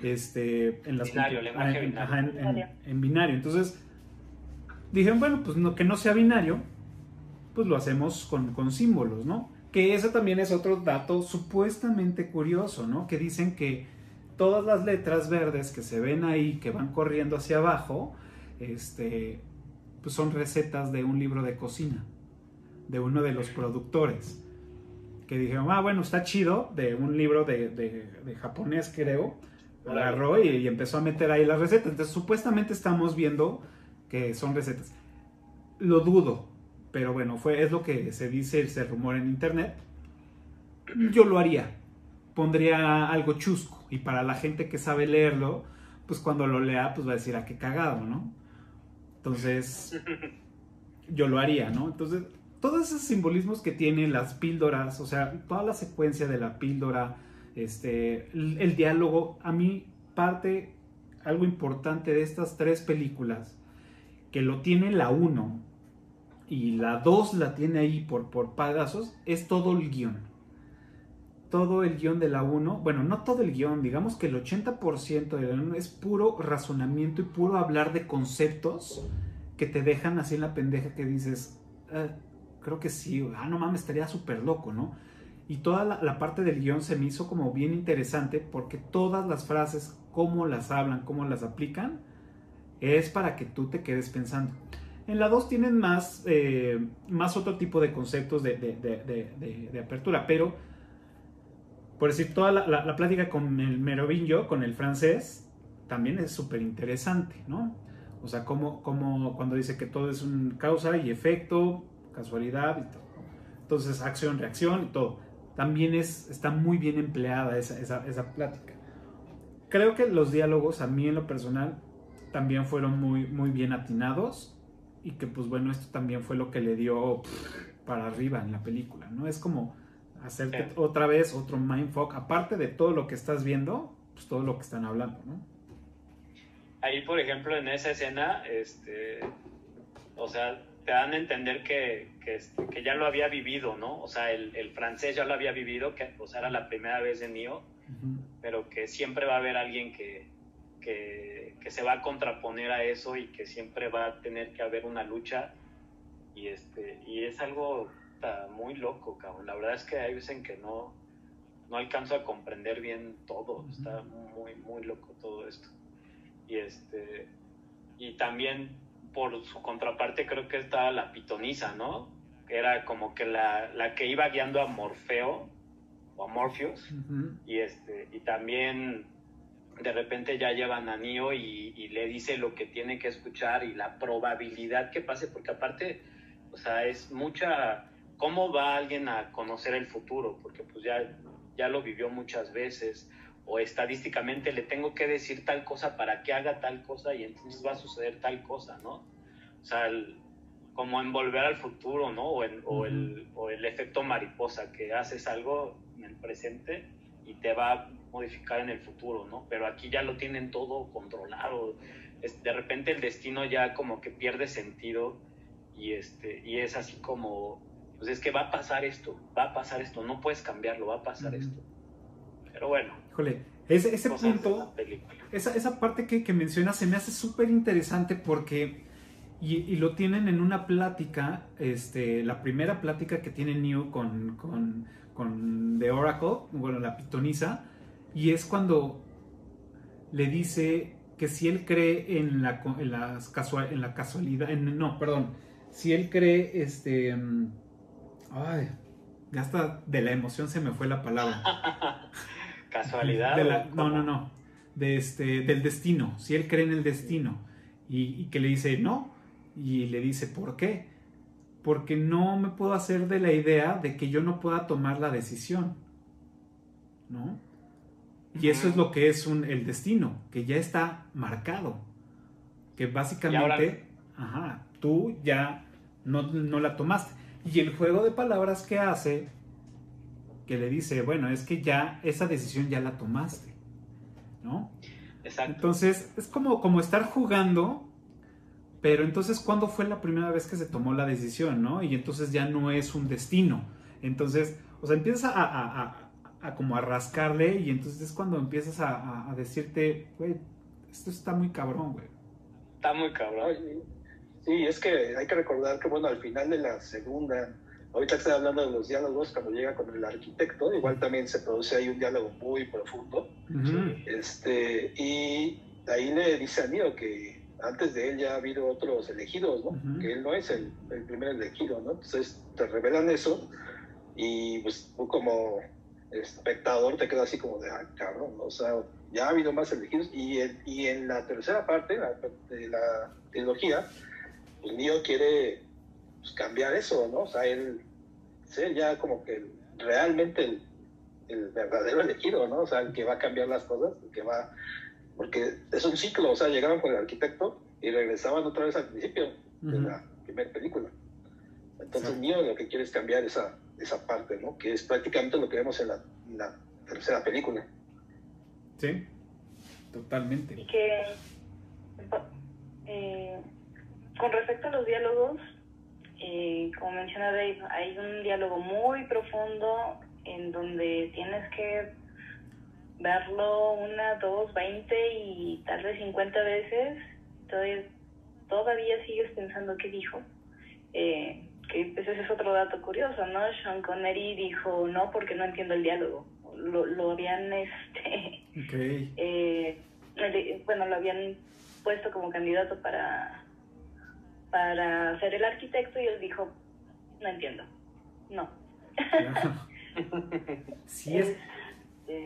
Speaker 1: Este, en las
Speaker 3: binario,
Speaker 1: binario. en, binario. Entonces, dijeron, bueno, pues no, que no sea binario, pues lo hacemos con, con símbolos, ¿no? Que eso también es otro dato supuestamente curioso, ¿no? Que dicen que todas las letras verdes que se ven ahí, que van corriendo hacia abajo, este, pues son recetas de un libro de cocina, de uno de los productores. que dijeron, ah, bueno, está chido, de un libro de, de, de japonés, creo. Agarró y, y empezó a meter ahí las recetas. Entonces, supuestamente estamos viendo que son recetas. Lo dudo, pero bueno, fue, es lo que se dice, se rumora en internet. Yo lo haría. Pondría algo chusco. Y para la gente que sabe leerlo, pues cuando lo lea, pues va a decir, ah, qué cagado, ¿no? Entonces, (laughs) yo lo haría, ¿no? Entonces, todos esos simbolismos que tienen las píldoras, o sea, toda la secuencia de la píldora, este, el, el diálogo, a mí parte algo importante de estas tres películas, que lo tiene la 1 y la 2 la tiene ahí por, por pedazos, es todo el guion. Todo el guion de la 1, bueno, no todo el guion, digamos que el 80% de la 1 es puro razonamiento y puro hablar de conceptos que te dejan así en la pendeja que dices, "Ah, creo que sí, ah, no mames, estaría súper loco, ¿no? Y toda la, parte del guion se me hizo como bien interesante porque todas las frases, cómo las hablan, cómo las aplican, es para que tú te quedes pensando. En la 2 tienen más, eh, más otro tipo de conceptos de- de- de apertura, pero por decir, toda la, la- plática con el merovingio, con el francés, también es súper interesante, ¿no? O sea, como, como cuando dice que todo es un causa y efecto, casualidad y todo. Entonces, acción, reacción y todo. También es, está muy bien empleada esa, esa, plática. Creo que los diálogos, a mí en lo personal, también fueron muy, muy bien atinados y que pues bueno, esto también fue lo que le dio para arriba en la película, ¿no? Es como hacerte
Speaker 3: Sí.
Speaker 1: otra vez otro mindfuck, aparte de todo lo que estás viendo, pues todo lo que están hablando, ¿no?
Speaker 3: Ahí, por ejemplo, en esa escena, este, o sea, te dan a entender que, que, este, que ya lo había vivido, ¿no? O sea, el, el francés ya lo había vivido, que o sea, era la primera vez de
Speaker 1: Ujú.
Speaker 3: pero que siempre va a haber alguien que, que, que se va a contraponer a eso y que siempre va a tener que haber una lucha. Y, este, y es algo puta, muy loco, cabrón. La verdad es que hay veces en que no, no alcanzo a comprender bien todo. Está muy, muy loco todo esto. Y, este, y también por su contraparte creo que estaba la pitonisa, ¿no? Que era como que la, la que iba guiando a Morfeo o a Morpheus y este y también de repente ya llevan a Neo y, y le dice lo que tiene que escuchar y la probabilidad que pase porque aparte o sea es mucha cómo va alguien a conocer el futuro porque pues ya ya lo vivió muchas veces o estadísticamente le tengo que decir tal cosa para que haga tal cosa y entonces va a suceder tal cosa no o sea el- como envolver al futuro no o, en- o el, o el efecto mariposa que haces algo en el presente y te va a modificar en el futuro, ¿no? Pero aquí ya lo tienen todo controlado. Es- de repente el destino ya como que pierde sentido y, este, y es así como, pues es que va a pasar esto, va a pasar esto, no puedes cambiarlo, va a pasar esto. Pero bueno,
Speaker 1: Híjole, ese, punto, esa, esa parte que, que mencionas se me hace súper interesante porque, y, y lo tienen en una plática, este, la primera plática que tiene Neo con, con, con The Oracle, bueno, la pitonisa, y es cuando le dice que si él cree en la, en las casua- en la casualidad, en- no, perdón, si él cree, este, mm, ay, ya hasta de la emoción se me fue la palabra. (laughs)
Speaker 3: Casualidad.
Speaker 1: De la- no, no, no. De este, del destino. Si él cree en el destino. Y, y que le dice no. Y le dice, ¿por qué? Porque no me puedo hacer de la idea de que yo no pueda tomar la decisión. ¿No? Y eso es lo que es un, el destino, que ya está marcado. Que básicamente, ajá, tú ya no, no la tomaste. Y el juego de palabras que hace, que le dice, bueno, es que ya esa decisión ya la tomaste. ¿No?
Speaker 3: Exacto.
Speaker 1: Entonces, es como, como estar jugando, pero entonces, ¿cuándo fue la primera vez que se tomó la decisión, no? Y entonces ya no es un destino. Entonces, o sea, empiezas a, a- a- a como a rascarle y entonces es cuando empiezas a, a- a decirte, güey, esto está muy cabrón, güey.
Speaker 3: Está muy cabrón.
Speaker 5: Sí, es que hay que recordar que, bueno, al final de la segunda, ahorita estoy hablando de los diálogos, cuando llega con el arquitecto, igual también se produce ahí un diálogo muy profundo. Este, y ahí le dice a Neo que antes de él ya ha habido otros elegidos, ¿no? Que él no es el, el primer elegido, ¿no? Entonces te revelan eso Y pues tú como espectador te quedas así como de, ah, cabrón, o sea, ya ha habido más elegidos. Y en, y en la tercera parte la, de la trilogía, pues Neo quiere pues, cambiar eso, ¿no? O sea, él ser ya como que realmente el, el, verdadero elegido, ¿no? O sea, el que va a cambiar las cosas, el que va... Porque es un ciclo, o sea, llegaban con el arquitecto y regresaban otra vez al principio de la primera película. Entonces, Neo lo que quiere es cambiar esa, esa parte, ¿no? Que es prácticamente lo que vemos en la, tercera película.
Speaker 1: Sí, totalmente.
Speaker 4: Y que, eh, con respecto a los diálogos, eh, como menciona Dave, hay un diálogo muy profundo en donde tienes que verlo una, dos, veinte y tal vez cincuenta veces. Todavía, todavía sigues pensando qué dijo. Eh, que pues ese es otro dato curioso, ¿no? Sean Connery dijo no porque no entiendo el diálogo. Lo, lo habían, (laughs) este, eh, bueno, lo habían puesto como candidato para, para ser el arquitecto y él dijo, no entiendo, no. (laughs)
Speaker 1: sí es...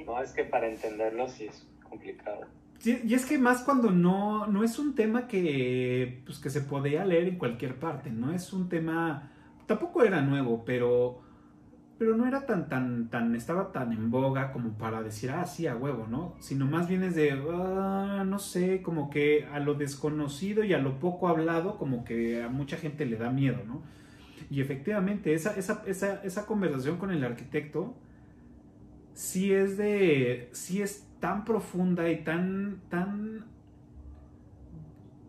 Speaker 3: No, es que para entenderlo sí es complicado.
Speaker 1: y es que más cuando no, no es un tema que, pues, que se podía leer en cualquier parte, no es un tema, tampoco era nuevo, pero, pero no era tan, tan, tan, estaba tan en boga como para decir, ah, sí, a huevo, ¿no? Sino más bien es de, ah, no sé, como que a lo desconocido y a lo poco hablado, como que a mucha gente le da miedo, ¿no? Y efectivamente, esa, esa, esa, esa conversación con el arquitecto, sí es de, sí es tan profunda y tan, tan,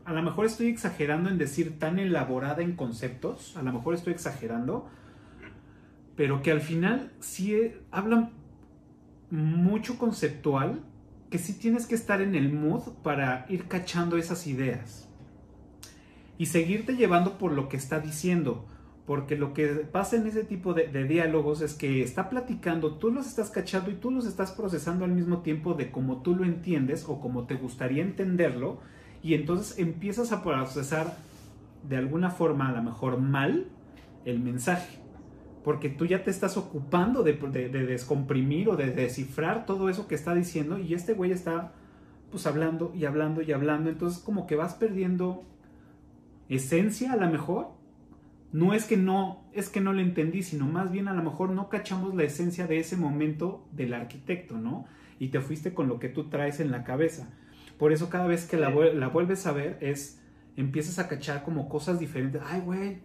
Speaker 1: a lo mejor estoy exagerando en decir tan elaborada en conceptos, a lo mejor estoy exagerando, pero que al final sí e, hablan mucho conceptual, que sí tienes que estar en el mood para ir cachando esas ideas y seguirte llevando por lo que está diciendo porque lo que pasa en ese tipo de, diálogos es que está platicando, tú los estás cachando y tú los estás procesando al mismo tiempo de cómo tú lo entiendes o como te gustaría entenderlo, y entonces empiezas a procesar de alguna forma, a lo mejor mal, el mensaje. Porque tú ya te estás ocupando de, de descomprimir o de descifrar todo eso que está diciendo y este güey está pues hablando y hablando y hablando. Entonces como que vas perdiendo esencia a lo mejor no es que no, es que no lo entendí, sino más bien a lo mejor no cachamos la esencia de ese momento del arquitecto, ¿no? Y te fuiste con lo que tú traes en la cabeza. Por eso cada vez que la, vuelves a ver es, empiezas a cachar como cosas diferentes. Ay, güey,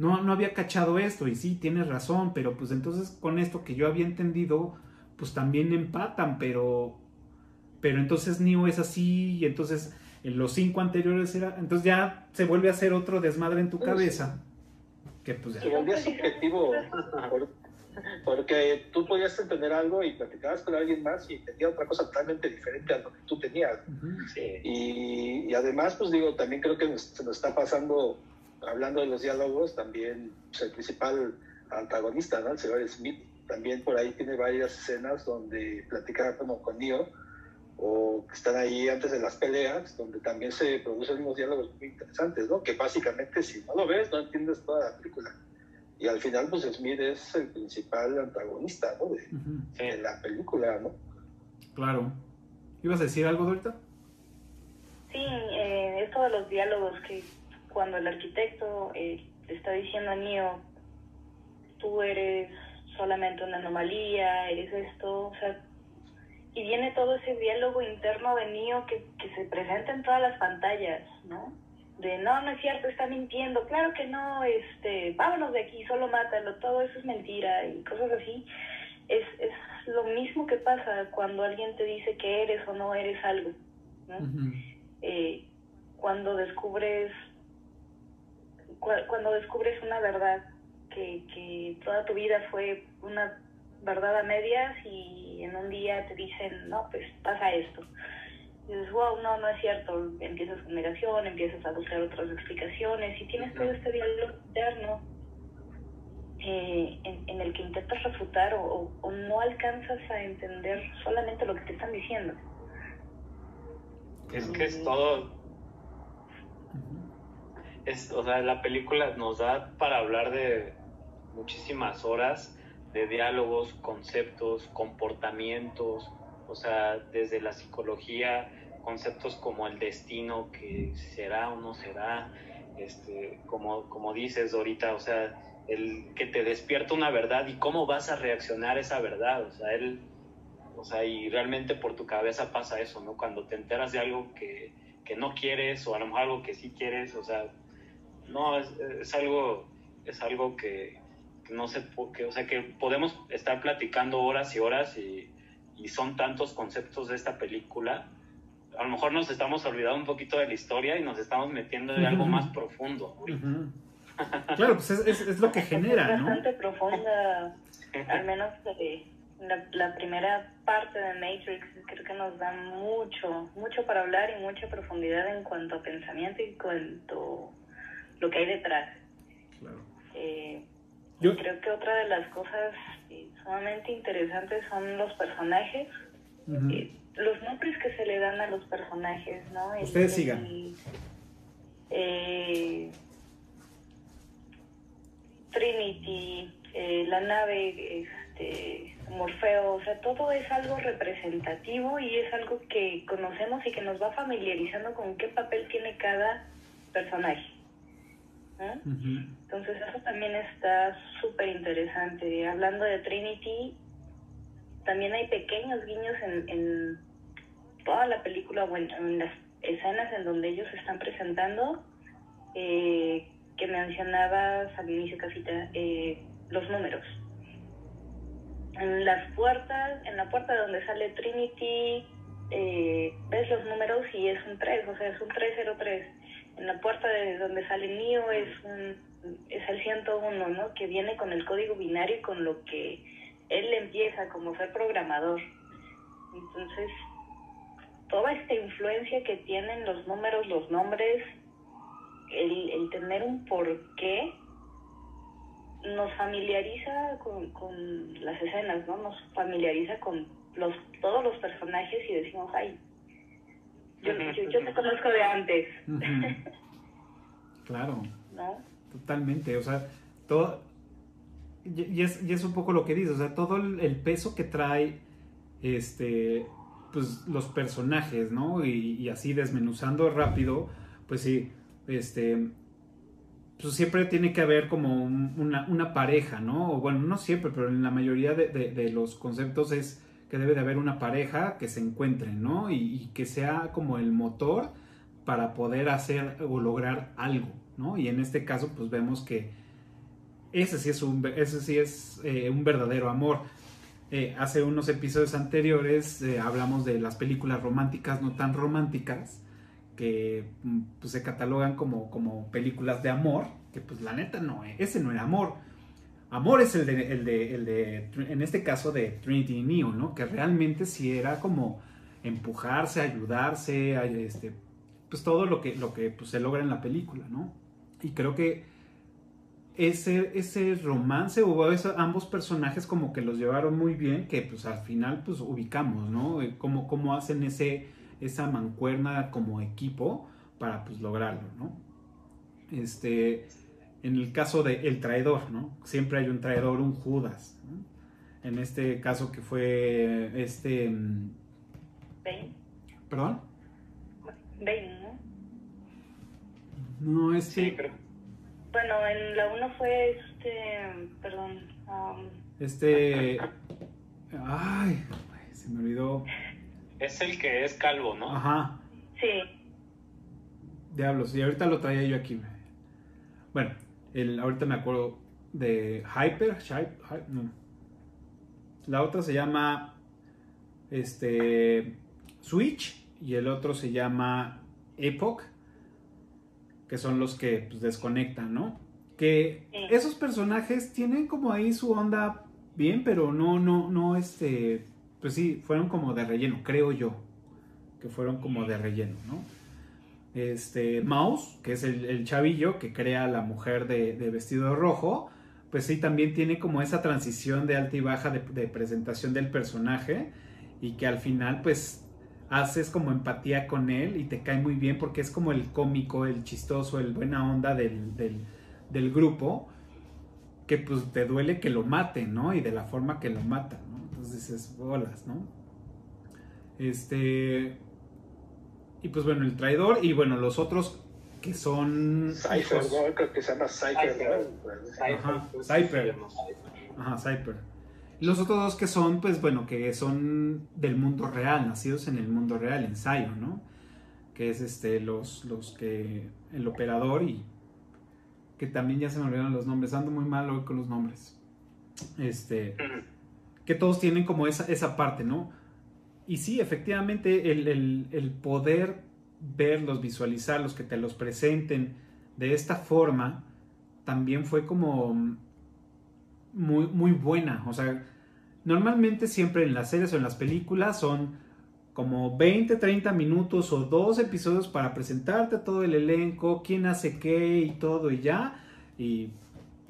Speaker 1: no, no había cachado esto y sí, tienes razón, pero pues entonces con esto que yo había entendido, pues también empatan, pero, pero entonces Neo es así y entonces en los cinco anteriores era, entonces ya se vuelve a hacer otro desmadre en tu cabeza que pues
Speaker 5: Se volvía subjetivo. porque tú podías entender algo y platicabas con alguien más y entendía otra cosa totalmente diferente a lo que tú tenías. y, además, pues digo, también creo que se nos está pasando, hablando de los diálogos, también pues, el principal antagonista, ¿no? el señor Smith, también por ahí tiene varias escenas donde platicaba como con Neo o que están ahí antes de las peleas, donde también se producen unos diálogos muy interesantes, ¿no? Que básicamente si no lo ves, no entiendes toda la película. Y al final, pues Smith es el principal antagonista, ¿no? De, la película, ¿no?
Speaker 1: Claro. ¿Ibas a decir algo, ahorita?
Speaker 4: Sí, eh, esto de los diálogos que cuando el arquitecto eh, está diciendo a Neo, tú eres solamente una anomalía, eres esto, o sea, y viene todo ese diálogo interno de Neo que, que se presenta en todas las pantallas, ¿no? De no, no es cierto, está mintiendo, claro que no, este, vámonos de aquí, solo mátalo, todo eso es mentira y cosas así. Es, es lo mismo que pasa cuando alguien te dice que eres o no eres algo, ¿no? Eh, cuando descubres cuando descubres una verdad que, que toda tu vida fue una verdad a medias y en un día te dicen, no, pues pasa esto. Y dices, wow, no, no es cierto. Empiezas con negación, empiezas a buscar otras explicaciones y tienes todo este diálogo interno eh, en, el que intentas refutar o, no alcanzas a entender solamente lo que te están diciendo.
Speaker 3: Es que es todo. O sea, la película nos da para hablar de muchísimas horas de diálogos, conceptos, comportamientos, o sea, desde la psicología, conceptos como el destino, que será o no será, este, como, como dices ahorita, o sea, el que te despierta una verdad y cómo vas a reaccionar a esa verdad, o sea, él, o sea, y realmente por tu cabeza pasa eso, ¿no? Cuando te enteras de algo que, que no quieres o a lo mejor algo que sí quieres, o sea, no, es, es algo, es algo que, que no sé, que, o sea, que podemos estar platicando horas y horas y, y son tantos conceptos de esta película. A lo mejor nos estamos olvidando un poquito de la historia y nos estamos metiendo en algo más profundo. (laughs)
Speaker 1: Claro, pues es, es, es, lo que genera,
Speaker 4: es bastante profunda, al menos la, la, primera parte de Matrix, creo que nos da mucho, mucho para hablar y mucha profundidad en cuanto a pensamiento y cuanto lo que hay detrás. Claro. Eh, Yo... Creo que otra de las cosas sumamente interesantes son los personajes. Uh -huh. eh, los nombres que se le dan a los personajes, ¿no?
Speaker 1: Ustedes el, sigan.
Speaker 4: Eh, Trinity, la nave, este, Morfeo, o sea, todo es algo representativo y es algo que conocemos y que nos va familiarizando con qué papel tiene cada personaje. ¿No? Uh -huh. Entonces eso también está súper interesante. Hablando de Trinity, también hay pequeños guiños en, en toda la película o en, en, las escenas en donde ellos se están presentando eh, que mencionabas al inicio, Casita, eh, los números. En las puertas, en la puerta donde sale Trinity, eh, ves los números y es un 3, o sea, es un 303. En la puerta de donde sale Neo es un es el 101, ¿no? Que viene con el código binario y con lo que él empieza como ser programador. Entonces, toda esta influencia que tienen los números, los nombres, el, el tener un porqué, nos familiariza con, con, las escenas, ¿no? Nos familiariza con los todos los personajes y decimos, ay, yo, yo, yo te conozco de antes.
Speaker 1: Uh -huh. claro.
Speaker 4: ¿No?
Speaker 1: Totalmente, o sea, todo... Y es, y es un poco lo que dices, o sea, todo el, peso que trae este pues los personajes, ¿no? Y, y, así desmenuzando rápido, pues sí, este, pues siempre tiene que haber como un, una, una, pareja, ¿no? O bueno, no siempre, pero en la mayoría de, de, de, los conceptos es que debe de haber una pareja que se encuentre, ¿no? Y, que sea como el motor para poder hacer o lograr algo, ¿no? Y en este caso, pues vemos que ese sí es un, ese sí es, eh, un verdadero amor eh, hace unos episodios anteriores eh, hablamos de las películas románticas no tan románticas que mm, pues, se catalogan como, como películas de amor, que pues la neta no, ese no era amor. Amor es el de, el de, en este caso de Trinity y Neo, ¿no? Que realmente sí era como empujarse, ayudarse, este, pues todo lo que, lo que pues, se logra en la película, ¿no? Y creo que ese, ese romance o eso, ambos personajes como que los llevaron muy bien, que pues al final pues ubicamos, ¿no? Eh, cómo, cómo hacen ese, esa mancuerna como equipo para pues lograrlo, ¿no? Este, en el caso de el traidor, ¿no? Siempre hay un traidor, un Judas, ¿no? En este caso que fue este...
Speaker 4: Bane.
Speaker 1: ¿Perdón?
Speaker 4: Bane, ¿no?
Speaker 1: No, este...
Speaker 3: Sí, pero
Speaker 4: bueno, en la 1 fue este, perdón. Um...
Speaker 1: Este... Ay, se me olvidó.
Speaker 3: Es el que es calvo, ¿no?
Speaker 1: Ajá.
Speaker 4: Sí.
Speaker 1: Diablos, y ahorita lo traía yo aquí. Bueno, el, ahorita me acuerdo de Hyper, Hyper, Hyper no. La otra se llama este Switch y el otro se llama Epoch que son los que pues, desconectan, ¿no? Que esos personajes tienen como ahí su onda bien, pero no, no, no, este, pues sí, fueron como de relleno, creo yo, que fueron como de relleno, ¿no? Este, Mouse, que es el, el chavillo que crea la mujer de, de, vestido rojo, pues sí, también tiene como esa transición de alta y baja de, presentación del personaje y que al final, pues, haces como empatía con él y te cae muy bien porque es como el cómico, el chistoso, el buena onda del, del, grupo que pues te duele que lo maten, ¿no? Y de la forma que lo matan, ¿no? Entonces dices, bolas, ¿no? Este... Y pues bueno, el traidor y bueno, los otros que son...
Speaker 5: Cypher. Creo que se llama Cypher,
Speaker 3: Cypher.
Speaker 5: ¿no?
Speaker 1: Ajá,
Speaker 3: pues,
Speaker 1: Cypher.
Speaker 3: se llama Cypher.
Speaker 1: Ajá, Cypher. Y los otros dos que son, pues bueno, que son del mundo real, nacidos en el mundo real, en Zion, ¿no? Que es este, los, los que, el operador y que también ya se me olvidaron los nombres, ando muy mal hoy con los nombres. Este, que todos tienen como esa, esa parte, ¿no? Y sí, efectivamente, el, el- poder verlos, visualizarlos, que te los presenten de esta forma, también fue como muy, muy buena. O sea, normalmente siempre en las series o en las películas son como 20, 30 minutos o dos episodios para presentarte todo el elenco, quién hace qué y todo y ya. Y,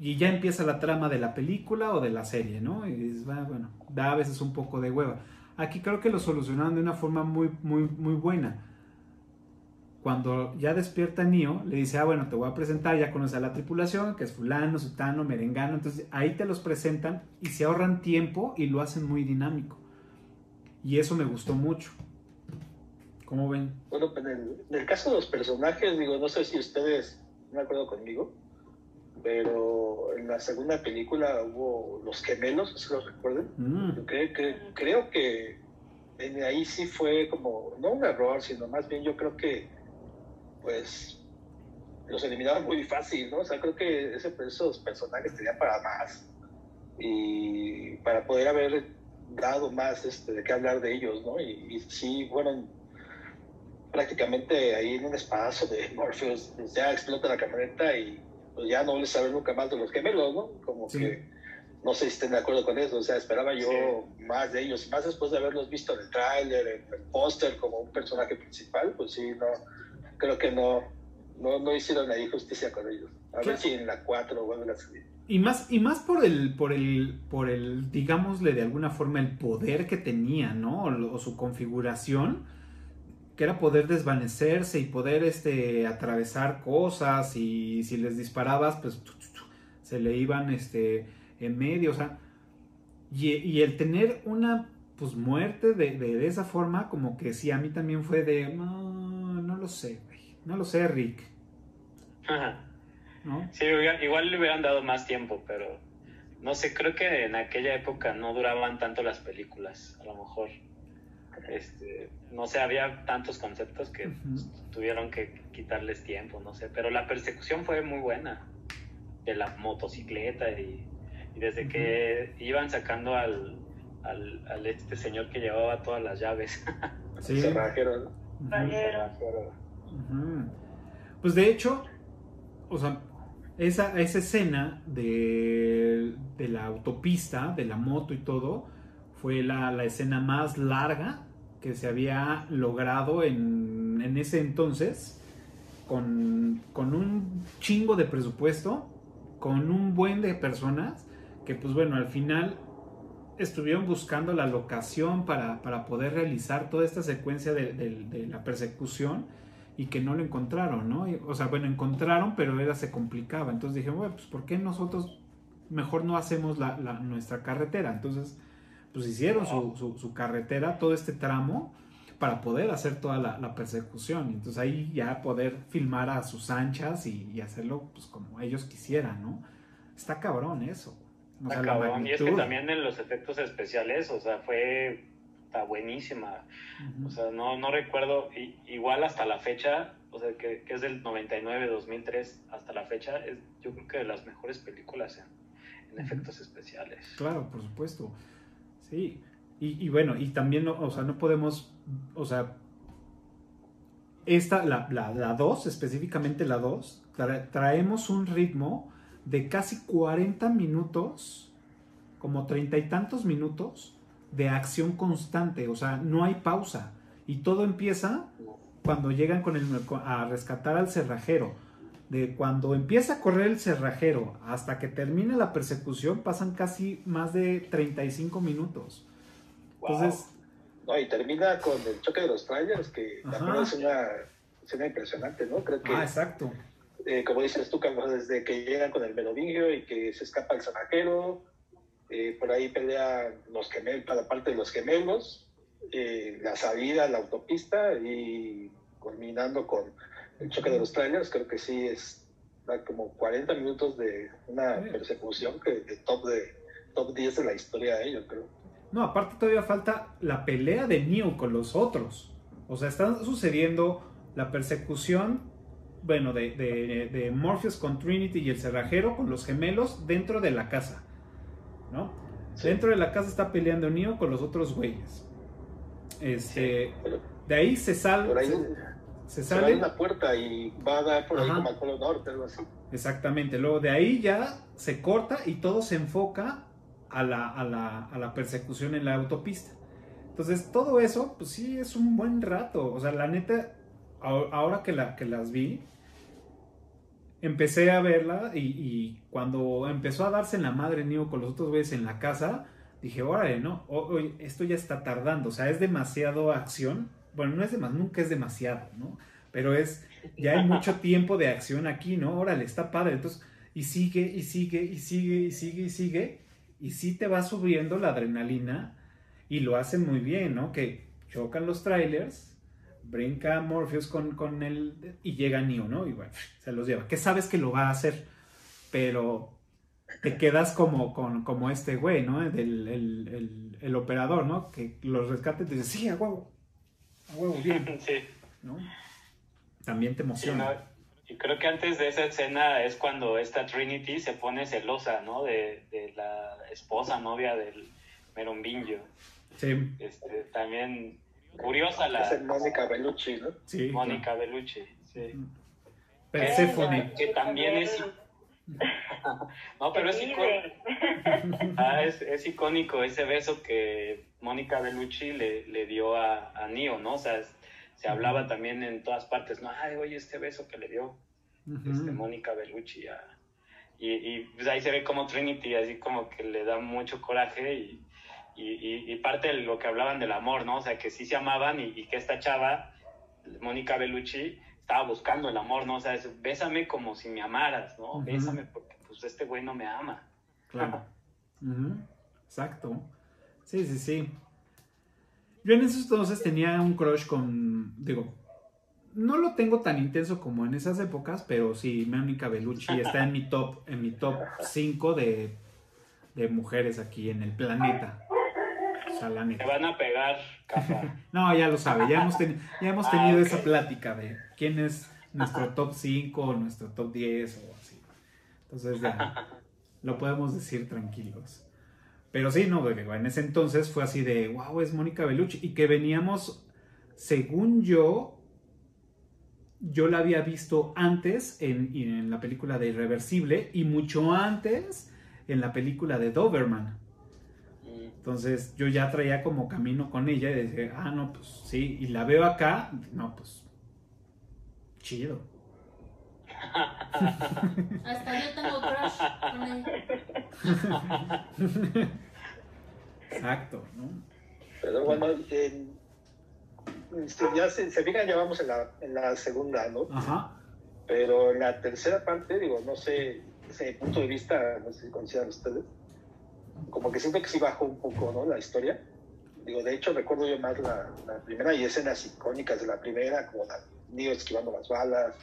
Speaker 1: y ya empieza la trama de la película o de la serie, ¿no? Y "Ah, bueno, da a veces un poco de hueva. Aquí creo que lo solucionaron de una forma muy, muy, muy buena. Cuando ya despierta Neo, le dice, ah, bueno, te voy a presentar, ya conoces a la tripulación, que es fulano, sutano, merengano. Entonces ahí te los presentan y se ahorran tiempo y lo hacen muy dinámico. Y eso me gustó mucho. ¿Cómo ven?
Speaker 5: Bueno, pues, en el, caso de los personajes, digo, no sé si ustedes me acuerdo conmigo, pero en la segunda película hubo los gemelos, si lo recuerden.
Speaker 1: Mm,
Speaker 5: creo que, creo que en ahí sí fue como, no un error, sino más bien yo creo que, pues, los eliminaron muy fácil, ¿no? O sea, creo que ese, esos personajes tenían para más y para poder haber dado más este, de qué hablar de ellos, ¿no? Y, y sí, fueron prácticamente ahí en un espacio de (laughs) Morpheus, ya explota la camioneta y pues ya no a ver nunca más de los gemelos, ¿no? Como
Speaker 1: Sí.
Speaker 5: que no sé si estén de acuerdo con eso, o sea, esperaba yo más de ellos, más después de haberlos visto en el tráiler, en el póster como un personaje principal, pues sí, no, creo que no, no, no hicieron ahí justicia con ellos. A
Speaker 1: Claro.
Speaker 5: ver si en la 4 vuelven a salir.
Speaker 1: Y más, y más por el, por el, por el, digámosle de alguna forma, el poder que tenía, ¿no? O, o su configuración, que era poder desvanecerse y poder este, atravesar cosas y si les disparabas, pues se le iban este, en medio, o sea, y, y el tener una pues muerte de, de, de esa forma, como que sí, a mí también fue de, no, no lo sé, güey, no lo sé, Rick,
Speaker 3: Ajá.
Speaker 1: ¿no?
Speaker 3: Sí, igual le hubieran dado más tiempo, pero no sé, creo que en aquella época no duraban tanto las películas, a lo mejor. Este, no sé, había tantos conceptos que tuvieron que quitarles tiempo, no sé, pero la persecución fue muy buena de la motocicleta y, y desde que iban sacando al, al, al este señor que llevaba todas las llaves. (laughs)
Speaker 1: Sí.
Speaker 5: Cerrajero.
Speaker 1: Ujú. Pues de hecho, o sea, esa, esa escena de, de la autopista, de la moto y todo, fue la, la escena más larga que se había logrado en, en ese entonces, con, con un chingo de presupuesto, con un buen de personas, que pues bueno, al final estuvieron buscando la locación para, para poder realizar toda esta secuencia de, de- de la persecución y que no lo encontraron, ¿no? Y, o sea, bueno, encontraron, pero era se complicaba. Entonces dije, bueno, pues ¿por qué nosotros mejor no hacemos la, la- nuestra carretera? Entonces, pues hicieron su, su- su carretera, todo este tramo, para poder hacer toda la, la persecución. Y Entonces ahí ya poder filmar a sus anchas y, y hacerlo pues como ellos quisieran, ¿no? Está cabrón eso. O sea,
Speaker 3: Está cabrón. Y es que también en los efectos especiales, o sea, fue está buenísima. O sea, no, no recuerdo, igual hasta la fecha, o sea, que, que es del 99, 2003, hasta la fecha, es yo creo que de las mejores películas en, efectos especiales.
Speaker 1: Claro, por supuesto. Sí. Y, y bueno, y también, no- o sea, no podemos, o sea, esta, la 2, la, específicamente la 2, traemos un ritmo de casi 40 minutos, como treinta y tantos minutos de acción constante, o sea, no hay pausa. Y todo empieza cuando llegan con el, a rescatar al cerrajero. De cuando empieza a correr el cerrajero hasta que termina la persecución pasan casi más de 35 minutos.
Speaker 3: Wow.
Speaker 1: Entonces,
Speaker 5: No, y termina con el choque de los trailers, que también es una escena impresionante, ¿no? Creo que
Speaker 1: ah, exacto.
Speaker 5: eh, como dices tú, Carlos, desde que llegan con el merovingio y que se escapa el zanajero, eh, por ahí pelean los gemelos, para parte de los gemelos, eh, la salida a la autopista y culminando con el choque de los trailers, creo que sí es como 40 minutos de una persecución que de top de top 10 de la historia de ellos, creo.
Speaker 1: No, aparte todavía falta la pelea de Neo con los otros. O sea, está sucediendo la persecución, bueno, de, de, de Morpheus con Trinity y el cerrajero con los gemelos dentro de la casa. ¿No? Dentro de la casa está peleando Neo con los otros güeyes. Este, de ahí se sale.
Speaker 5: Por ahí
Speaker 1: se,
Speaker 5: se
Speaker 1: sale.
Speaker 5: abre una puerta y va a dar por ahí
Speaker 1: Ajá.
Speaker 5: como al Polo Norte, algo así.
Speaker 1: Exactamente. Luego de ahí ya se corta y todo se enfoca a la, a la, a la persecución en la autopista. Entonces, todo eso, pues sí, es un buen rato. O sea, la neta, ahora que, la, que las vi, empecé a verla y, y cuando empezó a darse en la madre Neo con los otros güeyes en la casa, dije, órale, no, o- esto ya está tardando. O sea, es demasiado acción. Bueno, no es demasiado, nunca es demasiado, ¿no? Pero es, ya hay mucho tiempo de acción aquí, ¿no? Órale, está padre. Entonces, y sigue, y sigue, y sigue, y sigue, y sigue. Y sí te va subiendo la adrenalina y lo hacen muy bien, ¿no? Que chocan los trailers, brinca Morpheus con, con él y llega Neo, ¿no? Y bueno, se los lleva. Que sabes que lo va a hacer, pero te quedas como, con, como este güey, ¿no? El, el, el- el operador, ¿no? Que los rescate y te dice, sí, a huevo, a huevo, bien, (laughs)
Speaker 3: Sí.
Speaker 1: ¿no? También te
Speaker 3: Sí,
Speaker 1: emociona.
Speaker 3: ¿no? Y creo que antes de esa escena es cuando esta Trinity se pone celosa, ¿no? De, de la esposa, novia del Merombingo.
Speaker 1: Sí,
Speaker 3: Este, también curiosa
Speaker 5: Es el
Speaker 3: la
Speaker 5: Mónica Bellucci, ¿no?
Speaker 1: sí.
Speaker 3: Mónica Bellucci. Sí.
Speaker 1: Perséfone.
Speaker 3: Que también es... (laughs) No, pero es icónico. (laughs) Ah, es, es icónico ese beso que Mónica Bellucci le, le dio a, a Neo, ¿no? O sea, es- se hablaba también en todas partes, ¿no? Ay, oye, este beso que le dio este, Mónica Bellucci a- Y, y, pues ahí se ve como Trinity, así como que le da mucho coraje y, y, y- y parte de lo que hablaban del amor, ¿no? O sea, que sí se amaban y, y que esta chava, Mónica Bellucci, estaba buscando el amor, ¿no? O sea, es, bésame como si me amaras, ¿no? Bésame porque pues este güey no me ama.
Speaker 1: Claro. (laughs) Exacto. Sí, sí, sí. Yo en esos entonces tenía un crush con, digo, no lo tengo tan intenso como en esas épocas, pero sí, Mónica Bellucci está en mi top, en mi top (laughs) 5 de, de mujeres aquí en el planeta. O sea, la
Speaker 3: Te van a pegar. (laughs)
Speaker 1: No, ya lo sabe, ya hemos, teni- ya hemos
Speaker 3: Ah,
Speaker 1: tenido esa plática de quién es nuestro top 5 o nuestro top 10 o así. Entonces ya (laughs) lo podemos decir tranquilos. Pero sí, no, en ese entonces fue así de, wow, es Mónica Bellucci. Y que veníamos, según yo, yo la había visto antes en, en la película de Irreversible y mucho antes en la película de Doberman. Entonces yo ya traía como camino con ella y decía, ah, no, pues sí, y la veo acá, no, pues chido.
Speaker 6: Hasta yo tengo crush con ella.
Speaker 1: Exacto, ¿no?
Speaker 5: Pero bueno, en- este, ya se, se fijan, ya vamos en la, en la segunda, ¿no?
Speaker 1: Ajá.
Speaker 5: Pero en la tercera parte, digo, no sé, desde mi punto de vista, no sé si coincidan ustedes, como que siento que sí bajó un poco, ¿no? La historia. Digo, de hecho, recuerdo yo más la, la primera y escenas icónicas de la primera, como la niño esquivando las balas.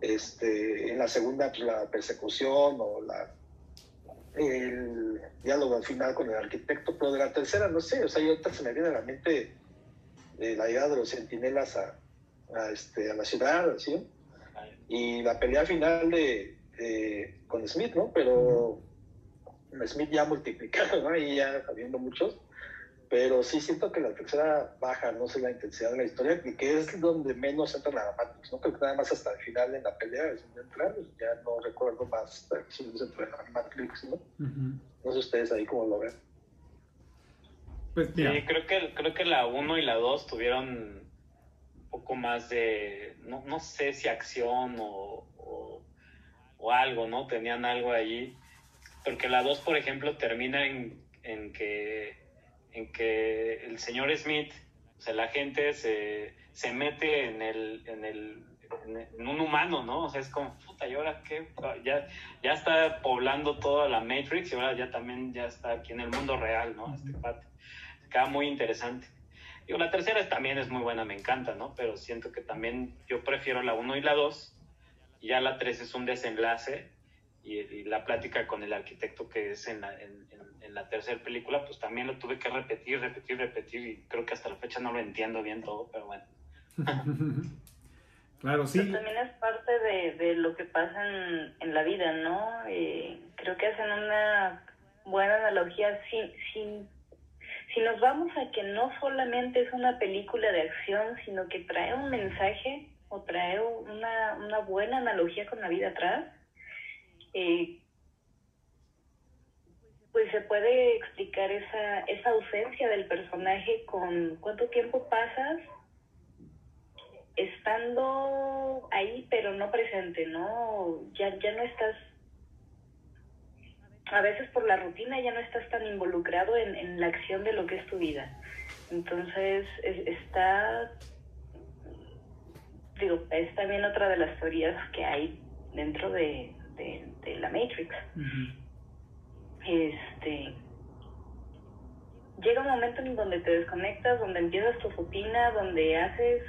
Speaker 5: Este, en la segunda, pues, la persecución o la, el diálogo al final con el arquitecto. Pero de la tercera, no sé, o sea, yo ahorita se me viene a la mente eh, la idea de los centinelas a, a, este, a la ciudad, así y la pelea final de, de- con Smith, ¿no? Pero Smith ya multiplicado, ¿no? Y ya habiendo muchos. Pero sí siento que la tercera baja, no sé, la intensidad de la historia, y que es donde menos entra la Matrix, ¿no? Creo que nada más hasta el final en la pelea es donde entra, pues, ya no recuerdo más acciones entre la Matrix, ¿no? No sé ustedes ahí cómo lo ven.
Speaker 1: Pues
Speaker 3: Sí, creo que, creo que la 1 y la 2 tuvieron un poco más de, no, no sé si acción o, o, o algo, ¿no? Tenían algo allí. Porque la 2, por ejemplo, termina en, en, que, en que el señor Smith, o sea, la gente se, se mete en el, en el en, un humano, ¿no? O sea, es como, puta, ¿y ahora qué? Ya, ya está poblando toda la Matrix y ahora ya también ya está aquí en el mundo real, ¿no? Este parte. Queda muy interesante. Digo, la tercera también es muy buena, me encanta, ¿no? Pero siento que también yo prefiero la 1 y la 2. Y ya la 3 es un desenlace. Y, la plática con el arquitecto que es en la, en, en la tercera película, pues también lo tuve que repetir, repetir, repetir. Y creo que hasta la fecha no lo entiendo bien todo, pero bueno. (laughs)
Speaker 1: Claro, sí.
Speaker 4: Pero también es parte de, de lo que pasa en, en la vida, ¿no? Eh, creo que hacen una buena analogía. Si, si, si nos vamos a que no solamente es una película de acción, sino que trae un mensaje o trae una, una buena analogía con la vida atrás, eh, pues se puede explicar esa, esa ausencia del personaje con cuánto tiempo pasas estando ahí pero no presente, ¿no? Ya, ya no estás, a veces por la rutina ya no estás tan involucrado en, en la acción de lo que es tu vida. Entonces está, digo, es también otra de las teorías que hay dentro de, de, la Matrix. Este llega un momento en donde te desconectas, donde empiezas tu rutina, donde haces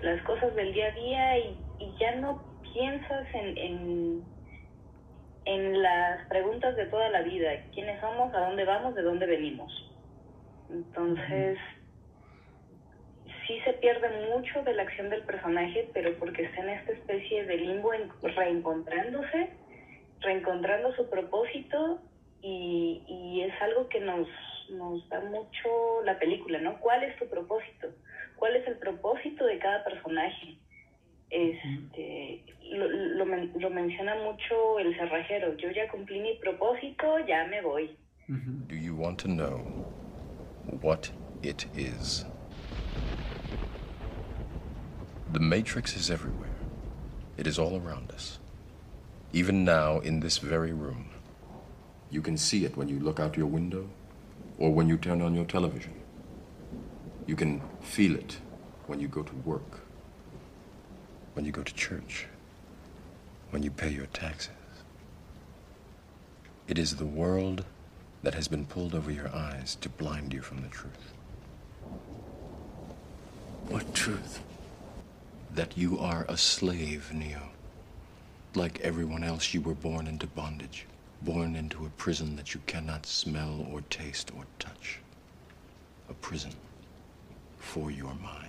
Speaker 4: las cosas del día a día y, ya no piensas en, en, las preguntas de toda la vida, quiénes somos, a dónde vamos, de dónde venimos. Entonces, sí se pierde mucho de la acción del personaje, pero porque está en esta especie de limbo reencontrándose, reencontrando su propósito y, y es algo que nos, nos da mucho la película, ¿no? ¿Cuál es tu propósito? cuál es el propósito de cada personaje. Este, lo, lo, menciona mucho el cerrajero. Yo ya cumplí mi propósito, ya me voy.
Speaker 7: Do you want to know what it is? The Matrix is everywhere. It is all around us. Even now, in this very room. You can see it when you look out your window or when you turn on your television. You can feel it when you go to work, when you go to church, when you pay your taxes. It is the world that has been pulled over your eyes to blind you from the truth. What truth? That you are a slave, Neo. Like everyone else, you were born into bondage, born into a prison that you cannot smell or taste or touch. A prison for your mind.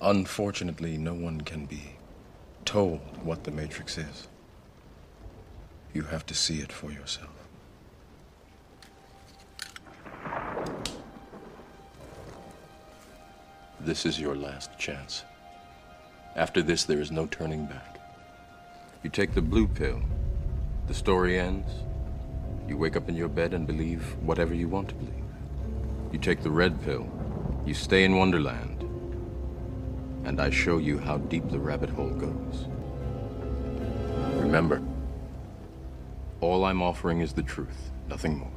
Speaker 7: Unfortunately, no one can be told what the Matrix is. You have to see it for yourself. This is your last chance. After this, there is no turning back. You take the blue pill, the story ends. You wake up in your bed and believe whatever you want to believe. You take the red pill, you stay in Wonderland, and I show you how deep the rabbit hole goes. Remember, all I'm offering is the truth, nothing more.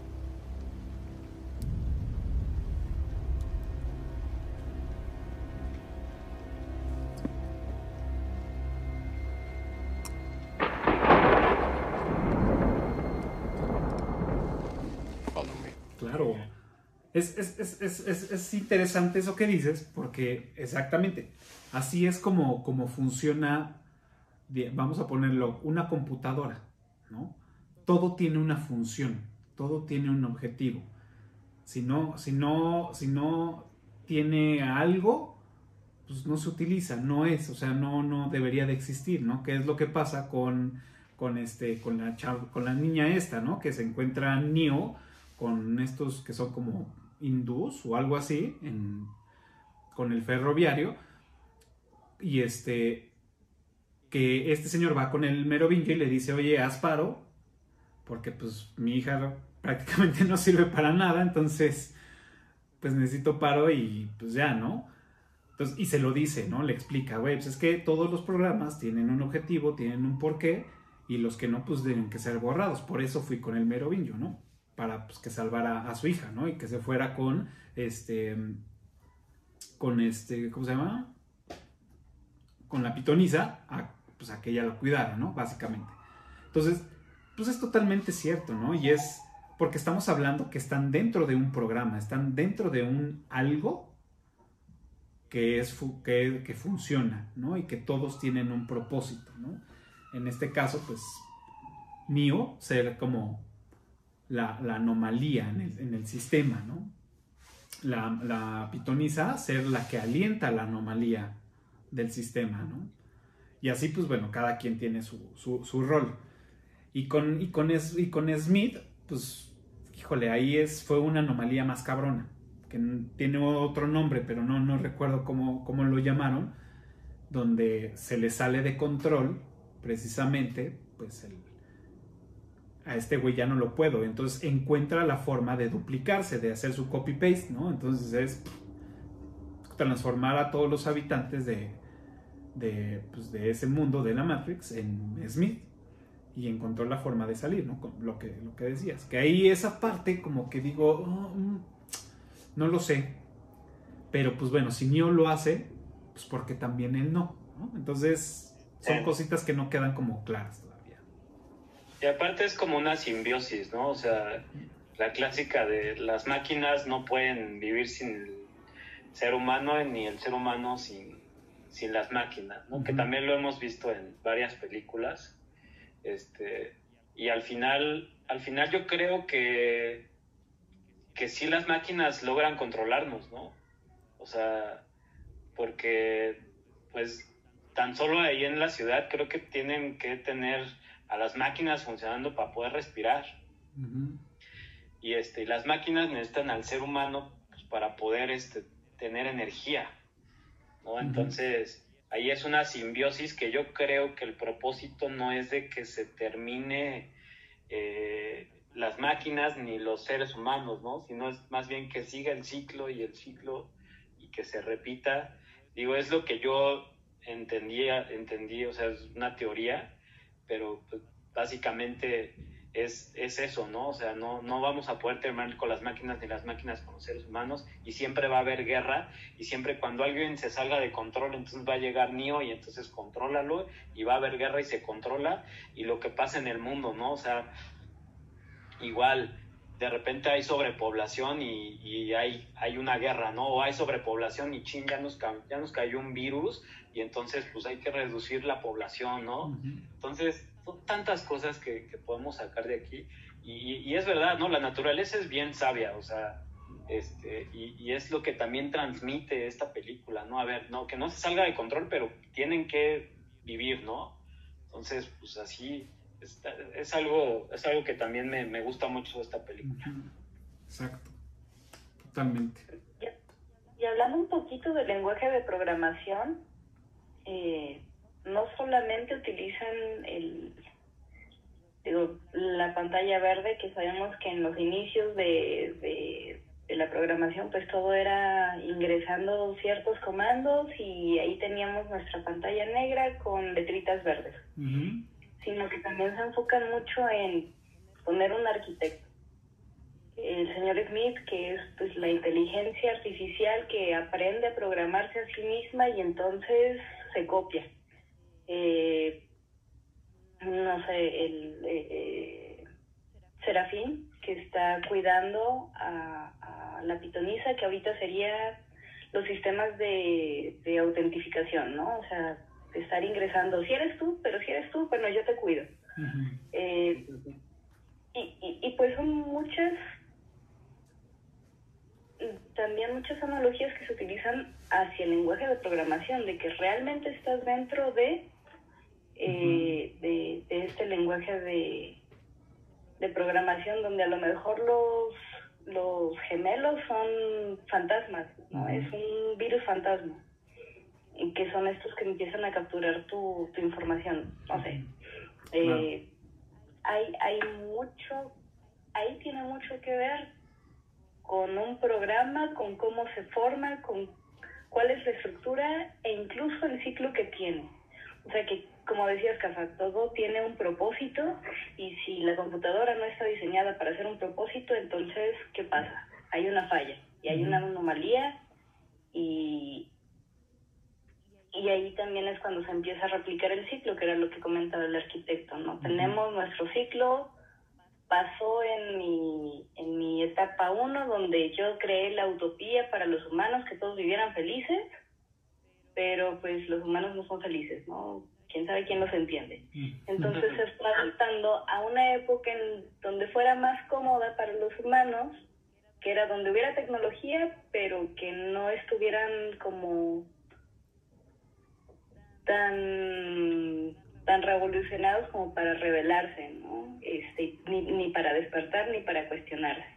Speaker 1: Es, es, es, es, interesante eso que dices, porque exactamente así es como, como funciona, vamos a ponerlo, una computadora, ¿no? Todo tiene una función, todo tiene un objetivo. Si no, si no, si no tiene algo, pues no se utiliza, no es, o sea, no, no debería de existir, ¿no? ¿Qué es lo que pasa con, con, este, con, la, con la niña esta, ¿no? Que se encuentra Neo con estos que son como hindús o algo así con el ferroviario. Y este que este señor va con el merovingio y le dice oye haz paro porque pues mi hija prácticamente (laughs) no sirve para nada entonces pues necesito paro y pues ya no entonces, y se lo dice no le explica güey pues es que todos los programas tienen un objetivo tienen un porqué y los que no pues deben que ser borrados por eso fui con el merovingio no para pues, que salvara a su hija, ¿no? Y que se fuera con este, con este, ¿cómo se llama? con la pitonisa a, pues, a que ella la cuidara, ¿no? Básicamente. Entonces, pues es totalmente cierto, ¿no? Y es porque estamos hablando que están dentro de un programa, están dentro de un algo que, es, que, que funciona, ¿no? Y que todos tienen un propósito, ¿no? En este caso, pues, mío, ser como la, anomalía en el, sistema, ¿no? La, la, ser la que alienta la anomalía del sistema, ¿no? Y así, pues bueno, cada quien tiene su, su, rol. Y con, y, con y con Smith, pues, híjole, ahí es, fue una anomalía más cabrona, que tiene otro nombre, pero no, no recuerdo cómo, cómo lo llamaron, donde se le sale de control, precisamente, pues el, a este güey ya no lo puedo. Entonces encuentra la forma de duplicarse, de hacer su copy-paste, ¿no? Entonces es transformar a todos los habitantes de, de, pues, de, ese mundo de la Matrix en Smith y encontró la forma de salir, ¿no? lo que, lo que decías. Que ahí esa parte como que digo, oh, mm, no lo sé. Pero pues bueno, si Neo lo hace, pues porque también él no, ¿no? Entonces son cositas que no quedan como claras.
Speaker 3: Y aparte es como una simbiosis, ¿no? O sea, la clásica de las máquinas no pueden vivir sin el ser humano ni el ser humano sin, sin las máquinas, ¿no? Que también lo hemos visto en varias películas. Este, y al final, al final yo creo que, que sí las máquinas logran controlarnos, ¿no? O sea, porque pues tan solo ahí en la ciudad creo que tienen que tener a las máquinas funcionando para poder respirar. Y este, las máquinas necesitan al ser humano pues, para poder este, tener energía. ¿no? Entonces, ahí es una simbiosis que yo creo que el propósito no es de que se termine eh, las máquinas ni los seres humanos, ¿no? sino es más bien que siga el ciclo y el ciclo y que se repita. Digo, es lo que yo entendía, entendí, o sea, es una teoría pero pues, básicamente es, es, eso, ¿no? O sea, no, no vamos a poder terminar con las máquinas ni las máquinas con los seres humanos y siempre va a haber guerra y siempre cuando alguien se salga de control, entonces va a llegar Neo y entonces contrólalo y va a haber guerra y se controla y lo que pasa en el mundo, ¿no? O sea, igual de repente hay sobrepoblación y, y hay, hay una guerra, ¿no? O hay sobrepoblación y ching, ya nos, ya nos cayó un virus y entonces pues hay que reducir la población, ¿no? Entonces son tantas cosas que, que, podemos sacar de aquí y, y, es verdad, ¿no? La naturaleza es bien sabia, o sea, este, y, y, es lo que también transmite esta película, ¿no? A ver, no, que no se salga de control, pero tienen que vivir, ¿no? Entonces, pues así, es, es algo, es algo que también me, me gusta mucho de esta película.
Speaker 1: Exacto, totalmente.
Speaker 4: Y hablando un poquito del lenguaje de programación, eh, no solamente utilizan el, digo, la pantalla verde, que sabemos que en los inicios de, de, la programación pues todo era ingresando ciertos comandos y ahí teníamos nuestra pantalla negra con letritas verdes, sino que también se enfocan mucho en poner un arquitecto. El señor Smith, que es pues la inteligencia artificial que aprende a programarse a sí misma y entonces se copia. Eh, no sé, el eh, Serafín, que está cuidando a, la pitonisa, que ahorita sería los sistemas de, autentificación, ¿no? O sea, estar ingresando, si eres tú, pero si eres tú, bueno, yo te cuido. Eh, y, y pues son muchas también muchas analogías que se utilizan hacia el lenguaje de programación, de que realmente estás dentro de, eh, de, este lenguaje de, de programación donde a lo mejor los, los gemelos son fantasmas, ¿no? Es un virus fantasma, y que son estos que empiezan a capturar tu, tu información, no sé. Eh, hay, hay mucho, ahí tiene mucho que ver con un programa, con cómo se forma, con cuál es la estructura e incluso el ciclo que tiene. O sea que, como decías, Casa, todo tiene un propósito y si la computadora no está diseñada para hacer un propósito, entonces, ¿qué pasa? Hay una falla y hay una anomalía y, y ahí también es cuando se empieza a replicar el ciclo, que era lo que comentaba el arquitecto, ¿no? Tenemos nuestro ciclo, pasó en mi, en mi etapa 1, donde yo creé la utopía para los humanos, que todos vivieran felices, pero pues los humanos no son felices, ¿no? quién sabe quién los entiende. Entonces se está adaptando a una época en donde fuera más cómoda para los humanos, que era donde hubiera tecnología, pero que no estuvieran como tan tan revolucionados como para rebelarse, ¿no? Este, ni, para despertar ni para cuestionarse.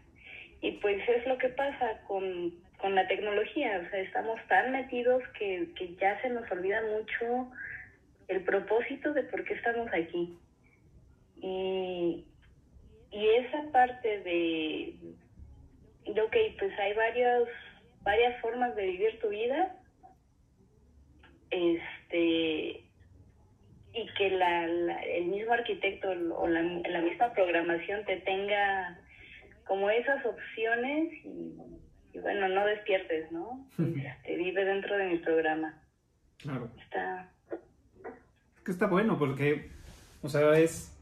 Speaker 4: Y pues es lo que pasa con, con la tecnología, o sea, estamos tan metidos que, que ya se nos olvida mucho el propósito de por qué estamos aquí. Y, y esa parte de, ok, pues hay varias, varias formas de vivir tu vida, este, y que la, el mismo arquitecto o la, la, misma programación te tenga como esas opciones y, bueno, no despiertes, ¿no? (laughs) Este, vive dentro de mi programa.
Speaker 1: Claro.
Speaker 4: Está,
Speaker 1: que está bueno porque, o sea, es,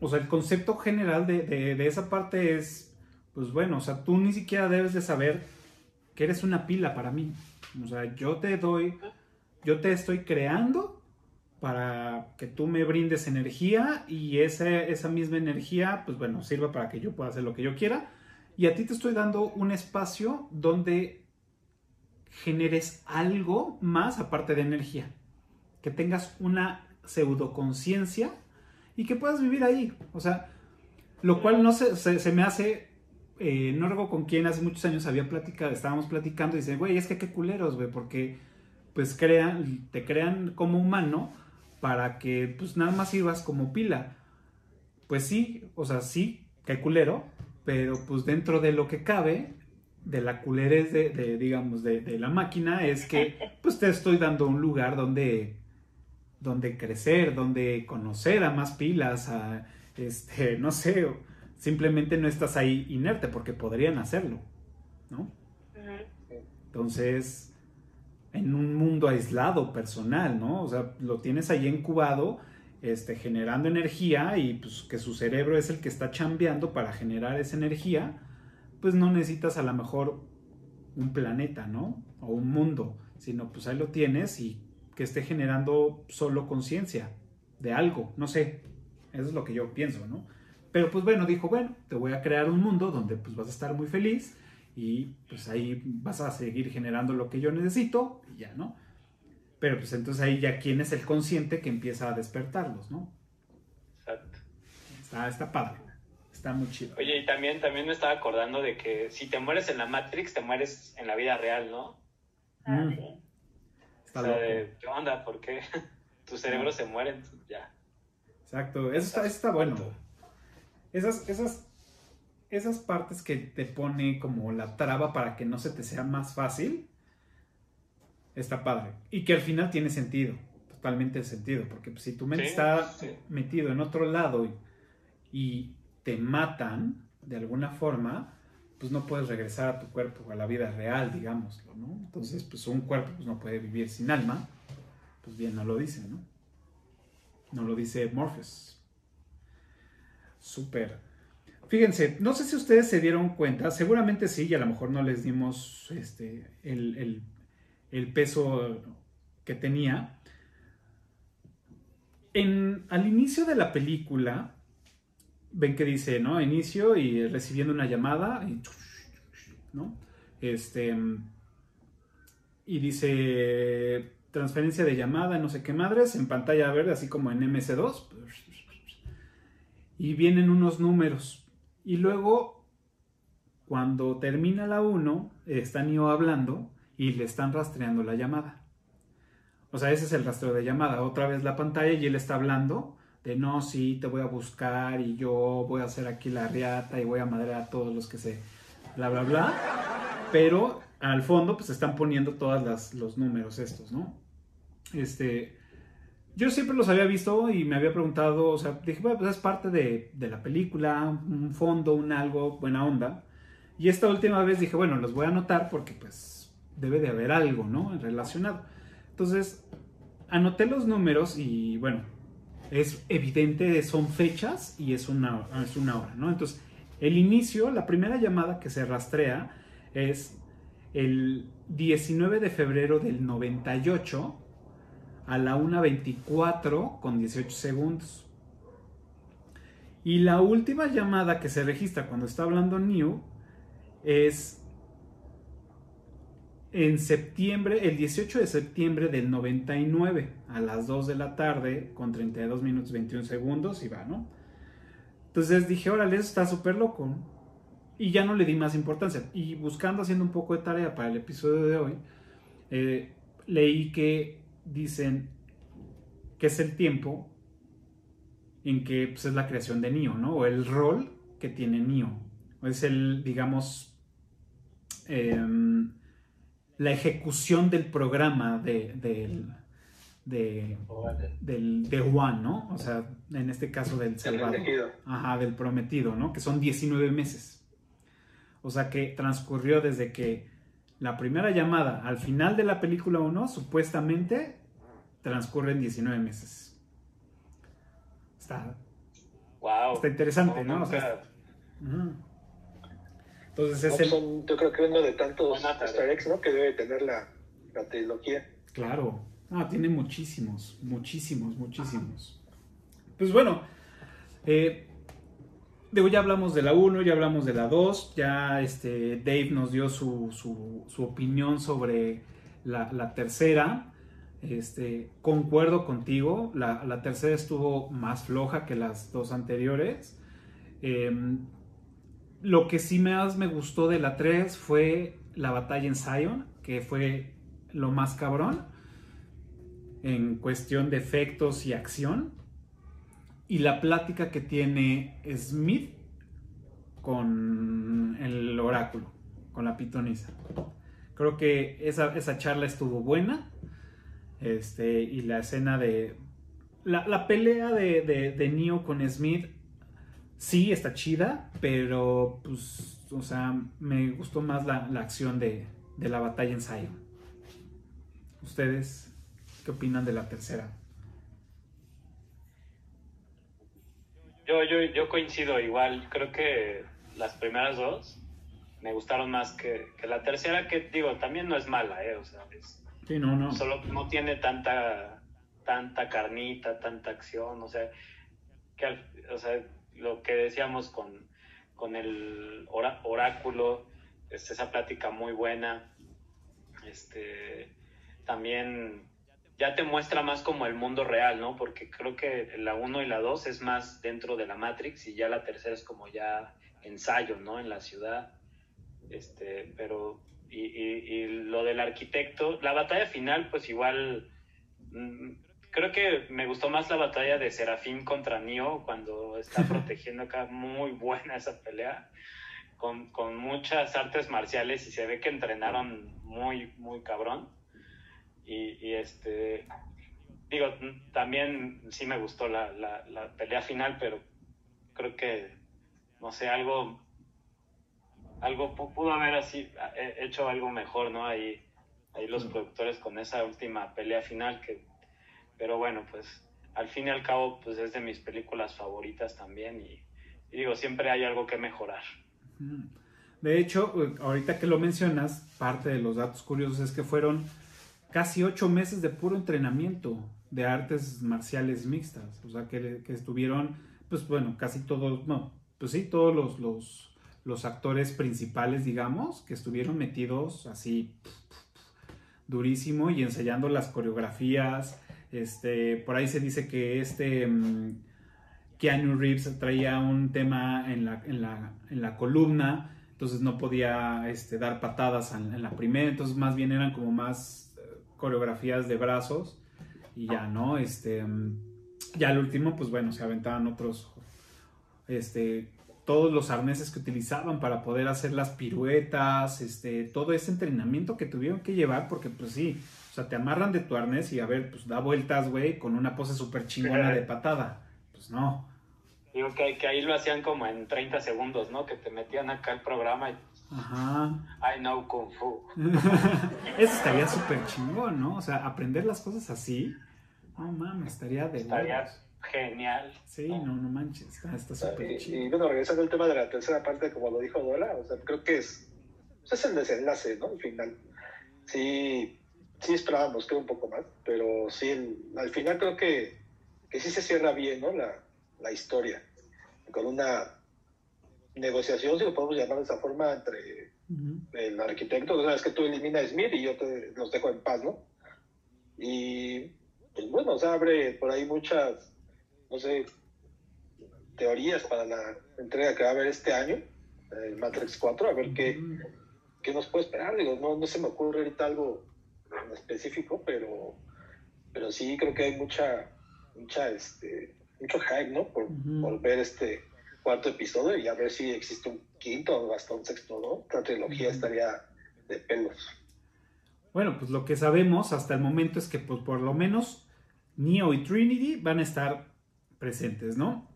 Speaker 1: o sea, el concepto general de, de, esa parte es, pues bueno, o sea, tú ni siquiera debes de saber que eres una pila para mí. O sea, yo te doy, yo te estoy creando para que tú me brindes energía y esa, esa misma energía, pues bueno, sirva para que yo pueda hacer lo que yo quiera. Y a ti te estoy dando un espacio donde generes algo más aparte de energía que tengas una pseudoconciencia y que puedas vivir ahí. O sea, lo cual no se, se, me hace, eh, no recuerdo con quién hace muchos años había platicado, estábamos platicando y dice, güey, es que qué culeros, güey, porque pues crean, te crean como humano para que pues nada más sirvas como pila. Pues sí, o sea, sí, qué culero, pero pues dentro de lo que cabe, de la culerez de, de digamos, de, de, la máquina, es que (laughs) pues te estoy dando un lugar donde donde crecer, donde conocer a más pilas, a, este, (laughs) no sé, simplemente no estás ahí inerte porque podrían hacerlo, ¿no? Entonces, en un mundo aislado, personal, ¿no? O sea, lo tienes ahí incubado, este, generando energía y pues que su cerebro es el que está chambeando para generar esa energía, pues no necesitas a lo mejor un planeta, ¿no? O un mundo, sino pues ahí lo tienes y que esté generando solo conciencia de algo, no sé, eso es lo que yo pienso, ¿no? Pero pues bueno, dijo, bueno, te voy a crear un mundo donde pues vas a estar muy feliz y pues ahí vas a seguir generando lo que yo necesito y ya, ¿no? Pero pues entonces ahí ya quién es el consciente que empieza a despertarlos, ¿no?
Speaker 3: Exacto.
Speaker 1: Está, está padre, está muy chido.
Speaker 3: Oye, y también, también me estaba acordando de que si te mueres en la Matrix, te mueres en la vida real, ¿no?
Speaker 4: Ah, sí.
Speaker 3: o sea, de, ¿qué onda? ¿Por qué? (laughs) Tu cerebro se muere, ya.
Speaker 1: Exacto, eso está, eso está bueno. Esas, esas, esas partes que te pone como la traba para que no se te sea más fácil, está padre. Y que al final tiene sentido, totalmente sentido, porque si tu mente
Speaker 3: Sí,
Speaker 1: está
Speaker 3: sí.
Speaker 1: metido en otro lado y, y te matan de alguna forma, pues no puedes regresar a tu cuerpo, a la vida real, digámoslo, ¿no? Entonces, pues un cuerpo pues, no puede vivir sin alma, pues bien no lo dice, ¿no? No lo dice Morpheus. Súper. Fíjense, no sé si ustedes se dieron cuenta, seguramente sí, y a lo mejor no les dimos este, el, peso que tenía. En, al inicio de la película, ven que dice, ¿no? Inicio y recibiendo una llamada, y, ¿no? Este, y dice transferencia de llamada, no sé qué madres, en pantalla verde, así como en MS2. Y vienen unos números. Y luego, cuando termina la 1, está Neo hablando y le están rastreando la llamada. O sea, ese es el rastreo de llamada. Otra vez la pantalla y él está hablando de no, sí, te voy a buscar y yo voy a hacer aquí la riata y voy a madrear a todos los que se bla, bla, bla. Pero al fondo, pues están poniendo todos los números estos, ¿no? Este, yo siempre los había visto y me había preguntado, o sea, dije, bueno, pues es parte de, de la película, un fondo, un algo, buena onda. Y esta última vez dije, bueno, los voy a anotar porque pues debe de haber algo, ¿no? Relacionado. Entonces, anoté los números y bueno, es evidente, son fechas y es una, es una hora, ¿no? Entonces, el inicio, la primera llamada que se rastrea es el 19 de febrero del 98 a la 1.24 con 18 segundos. Y la última llamada que se registra cuando está hablando New es en septiembre, el 18 de septiembre del 99, a las 2 de la tarde, con 32 minutos 21 segundos, y va, ¿no? Entonces dije, órale, eso está súper loco. Y ya no le di más importancia. Y buscando, haciendo un poco de tarea para el episodio de hoy, eh, leí que dicen que es el tiempo en que pues, es la creación de Neo, ¿no? O el rol que tiene Neo. Es el, digamos, em, la ejecución del programa de, del, de, del, de Juan, ¿no? O sea, en este caso del Salvador.
Speaker 5: prometido.
Speaker 1: Ajá, del prometido, ¿no? Que son 19 meses. O sea que transcurrió desde que la primera llamada al final de la película 1, supuestamente, transcurren 19 meses. Está,
Speaker 3: Wow.
Speaker 1: está interesante, ¿no? O sea. Entonces
Speaker 5: No,
Speaker 1: es el...
Speaker 5: son, yo creo que uno de tantos. Easter eggs, ¿no? Que debe tener la, la trilogía.
Speaker 1: Claro. No, tiene muchísimos, muchísimos, muchísimos. Pues bueno, eh, digo, ya hablamos de la 1, ya hablamos de la 2, ya este, Dave nos dio su, su- opinión sobre la, la tercera. Este, concuerdo contigo, la, la tercera estuvo más floja que las dos anteriores. Em, lo que sí más me gustó de la 3 fue la batalla en Zion, que fue lo más cabrón en cuestión de efectos y acción. Y la plática que tiene Smith con el oráculo, con la pitonisa. Creo que esa, esa charla estuvo buena. Este, y la escena de. La, la pelea de, de, Neo con Smith sí está chida, pero pues, o sea, me gustó más la, la acción de, de la batalla en Zion. ¿Ustedes qué opinan de la tercera?
Speaker 3: Yo, yo, yo coincido igual, creo que las primeras dos me gustaron más que, que la tercera, que digo, también no es mala, ¿eh? O sea, es-
Speaker 1: Sí, no, no.
Speaker 3: solo no tiene tanta, tanta carnita, tanta acción, o sea, que o sea, lo que decíamos con, con el ora- oráculo, este, esa plática muy buena, este, también ya te muestra más como el mundo real, ¿no? Porque creo que la 1 y la 2 es más dentro de la Matrix y ya la tercera es como ya ensayo, ¿no? En la ciudad. Este, pero, y, y- y lo del arquitecto, la batalla final, pues igual, mm, creo que me gustó más la batalla de Serafín contra Neo cuando está (laughs) protegiendo acá, muy buena esa pelea, con, con muchas artes marciales y se ve que entrenaron muy, muy cabrón. Y, y, este, digo, también sí me gustó la, la, la pelea final, pero creo que, no sé, algo, algo pu- pudo haber así, eh, hecho algo mejor, ¿no? Ahí, ahí los productores con esa última pelea final, que, pero bueno, pues al fin y al cabo, pues es de mis películas favoritas también y, y digo, siempre hay algo que mejorar.
Speaker 1: De hecho, eh, ahorita que lo mencionas, parte de los datos curiosos es que fueron casi ocho meses de puro entrenamiento de artes marciales mixtas. O sea, que, que estuvieron, pues bueno, casi todos, no, pues sí, todos los, los, los actores principales, digamos, que estuvieron metidos así durísimo y ensayando las coreografías. Este, por ahí se dice que este mm, Keanu Reeves traía un tema en la, en la, en la columna, entonces no podía este, dar patadas en, la primera, entonces más bien eran como más coreografías de brazos y ya, ¿no? Este, ya al último, pues bueno, se aventaban otros, este, todos los arneses que utilizaban para poder hacer las piruetas, este, todo ese entrenamiento que tuvieron que llevar, porque pues sí, o sea, te amarran de tu arnés y a ver, pues da vueltas, güey, con una pose súper chingona de (laughs) patada. Pues no.
Speaker 3: Digo que, que ahí lo hacían como en 30 segundos, ¿no? Que te metían acá el programa y
Speaker 1: Ajá.
Speaker 3: I know Kung Fu. (laughs)
Speaker 1: Eso estaría súper chingón, ¿no? O sea, aprender las cosas así. No mames, estaría de
Speaker 3: Estaría
Speaker 1: huevos.
Speaker 3: genial.
Speaker 1: Sí, no, no manches. Está está súper
Speaker 5: Y,
Speaker 1: chido.
Speaker 5: y, bueno, regresando al tema de la tercera parte, como lo dijo Dora, o sea, creo que es, pues es el desenlace, ¿no? Al final. Sí, sí esperábamos, creo, un poco más, pero sí, el- al final creo que, que sí se cierra bien, ¿no? La, la historia, con una negociación, si lo podemos llamar de esa forma, entre el arquitecto, o sea, es que tú eliminas a Smith y yo te los dejo en paz, ¿no? Y pues bueno, o sea, abre por ahí muchas, no sé, teorías para la entrega que va a haber este año, el Matrix 4, a ver qué, qué nos puede esperar. Digo, no, no se me ocurre ahorita algo en específico, pero, pero sí creo que hay mucha, mucha, este, mucho hype, ¿no? Por,
Speaker 1: Ujú.
Speaker 5: por ver este cuarto episodio y a ver si existe un quinto o hasta un sexto, ¿no? La trilogía estaría de pelos.
Speaker 1: Bueno, pues lo que sabemos hasta el momento es que pues, por lo menos Neo y Trinity van a estar presentes, ¿no?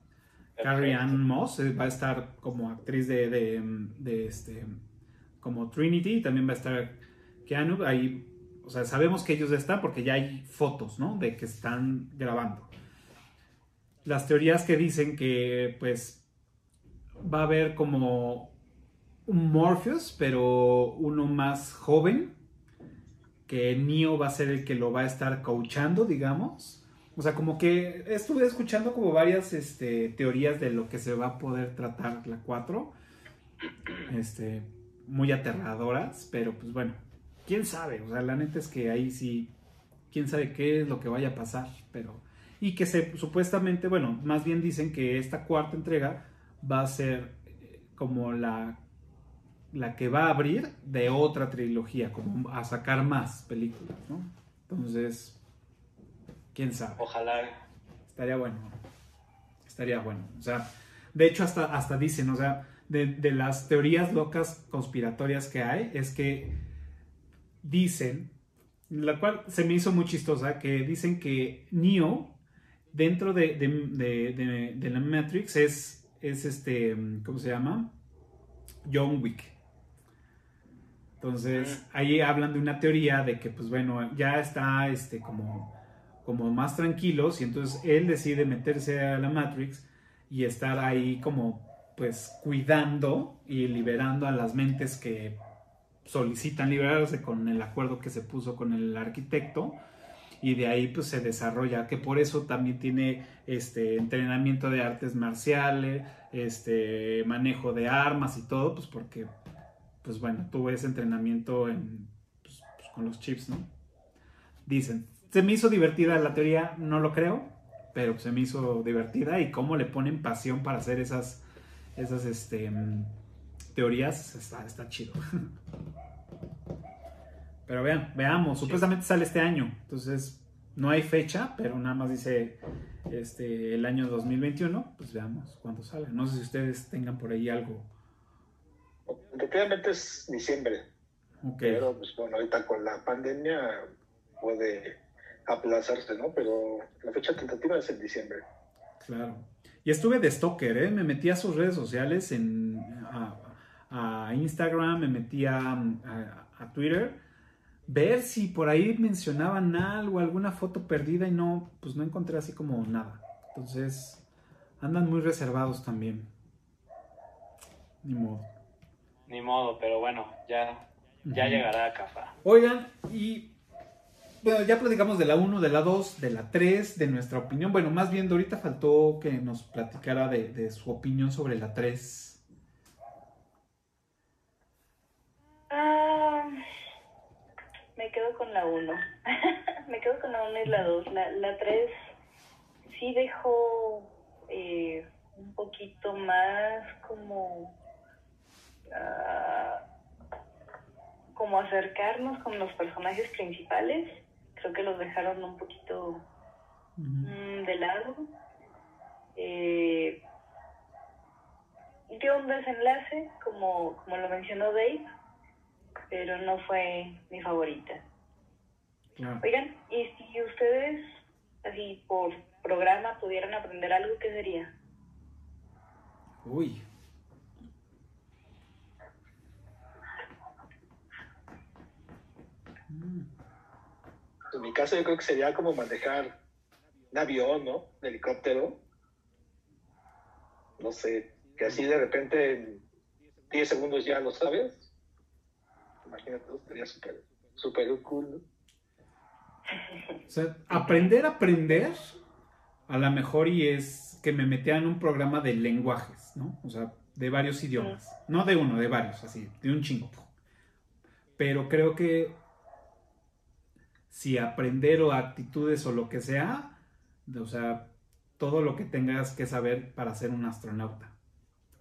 Speaker 1: Carrie Ann Moss eh, va a estar como actriz de, de, de, este como Trinity y también va a estar Keanu ahí o sea sabemos que ellos están porque ya hay fotos no de que están grabando las teorías que dicen que pues va a haber como un Morpheus pero uno más joven que Neo va a ser el que lo va a estar coachando digamos o sea, como que estuve escuchando como varias este, teorías de lo que se va a poder tratar la 4. Este, muy aterradoras, pero pues bueno, quién sabe. O sea, la neta es que ahí sí, quién sabe qué es lo que vaya a pasar, pero. Y que se supuestamente, bueno, más bien dicen que esta cuarta entrega va a ser eh, como la, la que va a abrir de otra trilogía, como a sacar más películas, ¿no? Entonces, quién sabe.
Speaker 3: Ojalá.
Speaker 1: Estaría bueno. Estaría bueno. O sea, de hecho, hasta, hasta dicen, o sea, de, de las teorías locas conspiratorias que hay, es que dicen, la cual se me hizo muy chistosa, que dicen que Neo, dentro de, de, de- de- de la Matrix, es, es este, ¿cómo se llama? John Wick. Entonces, ahí hablan de una teoría de que, pues bueno, ya está este, como, como más tranquilos y entonces él decide meterse a la Matrix y estar ahí como, pues, cuidando y liberando a las mentes que solicitan liberarse con el acuerdo que se puso con el arquitecto y de ahí pues se desarrolla que por eso también tiene este entrenamiento de artes marciales este manejo de armas y todo pues porque pues bueno tuvo ese entrenamiento en, pues, pues, con los chips no dicen se me hizo divertida la teoría no lo creo pero se me hizo divertida y cómo le ponen pasión para hacer esas esas este mm, teorías está, está chido (laughs) pero vean, veamos, supuestamente sale este año, entonces no hay fecha, pero nada más dice este el año 2021, pues veamos cuándo sale. No sé si ustedes tengan por ahí algo.
Speaker 5: Efectivamente es diciembre,
Speaker 1: Ok,
Speaker 5: pero pues bueno, ahorita con la pandemia puede aplazarse, ¿no? Pero la fecha tentativa es en diciembre.
Speaker 1: claro. Y estuve de stalker, ¿eh? Me metí a sus redes sociales, en, a, a Instagram, me metí a, a- a Twitter, ver si por ahí mencionaban algo, alguna foto perdida y no, pues no encontré así como nada. Entonces, andan muy reservados también. Ni modo.
Speaker 3: Ni modo, pero bueno, ya, ya llegará a Cafa.
Speaker 1: Oigan, y bueno, ya platicamos de la 1, de la 2, de la 3, de nuestra opinión. Bueno, más bien, ahorita faltó que nos platicara de, de su opinión sobre la 3.
Speaker 4: Ah, me quedo con la 1. (laughs) me quedo con la 1 y la 2. La, la 3 sí dejó eh, un poquito más como. ah, como acercarnos con los personajes principales. Creo que los dejaron un poquito mm, de lado. Eh, dio un desenlace, como, como lo mencionó Dave, pero no fue mi favorita.
Speaker 1: Ah.
Speaker 4: Oigan, y si ustedes, así por programa, pudieran aprender algo, ¿qué sería?
Speaker 1: Uy.
Speaker 5: En mi caso yo creo que sería como manejar un avión, ¿no? Un helicóptero. No sé, que así de repente en 10 segundos ya lo sabes. Imagínate, sería súper, súper cool, ¿no?
Speaker 1: O sea, aprender a aprender, a lo mejor y es que me metía en un programa de lenguajes, ¿no? O sea, de varios idiomas. No de uno, de varios, así, de un chingo. Pero creo que si aprender o actitudes o lo que sea, o sea, todo lo que tengas que saber para ser un astronauta.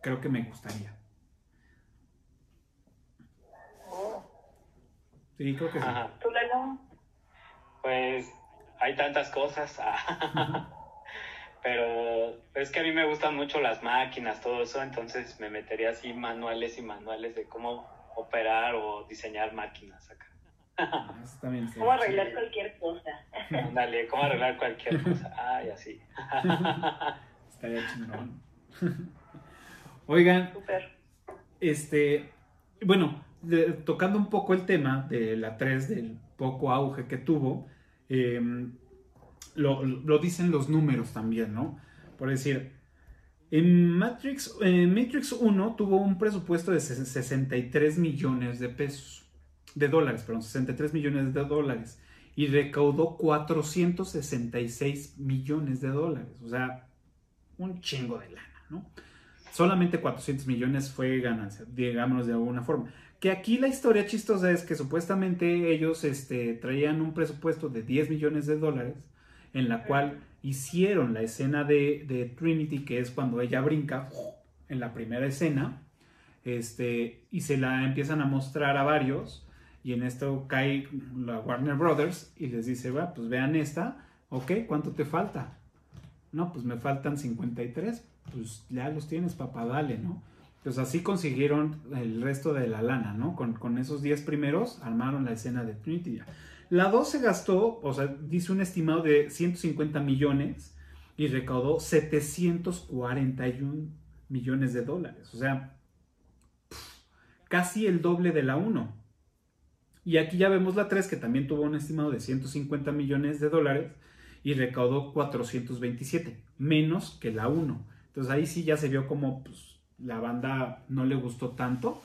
Speaker 1: Creo que me gustaría. Sí, creo que sí.
Speaker 3: Ajá.
Speaker 4: ¿Tú, Lalo?
Speaker 3: Pues hay tantas cosas. (laughs) Pero es que a mí me gustan mucho las máquinas, todo eso, entonces me metería así manuales y manuales de cómo operar o diseñar máquinas acá.
Speaker 1: Ah, eso también (laughs) sí.
Speaker 4: ¿Cómo arreglar cualquier cosa?
Speaker 3: Dale, cómo arreglar cualquier (laughs) cosa. Ay, así.
Speaker 1: Estaría chingón. Oigan,
Speaker 4: Súper.
Speaker 1: este, bueno, tocando un poco el tema de la 3, del poco auge que tuvo, eh, lo, lo dicen los números también, ¿no? Por decir, en Matrix, Matrix 1 tuvo un presupuesto de ses- 63 millones de pesos, de dólares, perdón, 63 millones de dólares, y recaudó 466 millones de dólares, o sea, un chingo de lana, ¿no? Solamente 400 millones fue ganancia, digámoslo de alguna forma. Que aquí la historia chistosa es que supuestamente ellos este, traían un presupuesto de 10 millones de dólares, en la cual hicieron la escena de, Trinity, que es cuando ella brinca en la primera escena, este, y se la empiezan a mostrar a varios, y en esto cae la Warner Brothers y les dice, "Va, pues vean esta, ok, ¿cuánto te falta? No, pues me faltan 53, pues ya los tienes, papá, dale, ¿no? Pues así consiguieron el resto de la lana, ¿no? Con, con esos 10 primeros armaron la escena de Trinity. La 2 se gastó, o sea, dice un estimado de 150 millones y recaudó 741 millones de dólares. O sea, casi el doble de la 1. Y aquí ya vemos la 3 que también tuvo un estimado de 150 millones de dólares y recaudó 427, menos que la 1. Entonces ahí sí ya se vio como pues, la banda no le gustó tanto.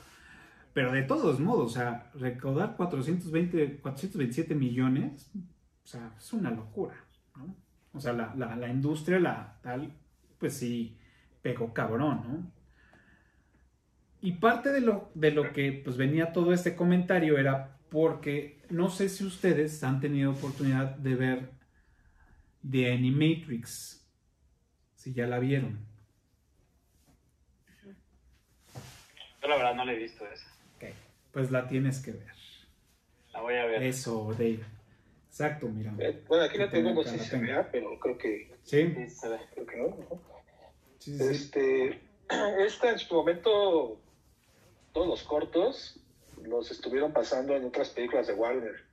Speaker 1: Pero de todos modos, o sea, recaudar 420, 427 millones, o sea, es una locura, ¿no? O sea, la, la- la industria, la tal, pues sí, pegó cabrón, ¿no? Y parte de lo, de lo que pues venía todo este comentario era porque no sé si ustedes han tenido oportunidad de ver The Animatrix, si ya la vieron.
Speaker 3: Yo la verdad no le he visto esa.
Speaker 1: Ok, pues la tienes que ver.
Speaker 3: La voy a ver.
Speaker 1: Eso, Dave. Exacto, mira.
Speaker 5: Eh, Bueno, aquí la tengo, no sé
Speaker 1: la
Speaker 5: si se vea, pero creo que,
Speaker 1: Sí,
Speaker 3: Sí, se ve.
Speaker 5: creo que no. ¿no?
Speaker 1: sí, sí, sí.
Speaker 5: Este, (clears throat) esta en su momento, todos los cortos los estuvieron pasando en otras películas de Warner.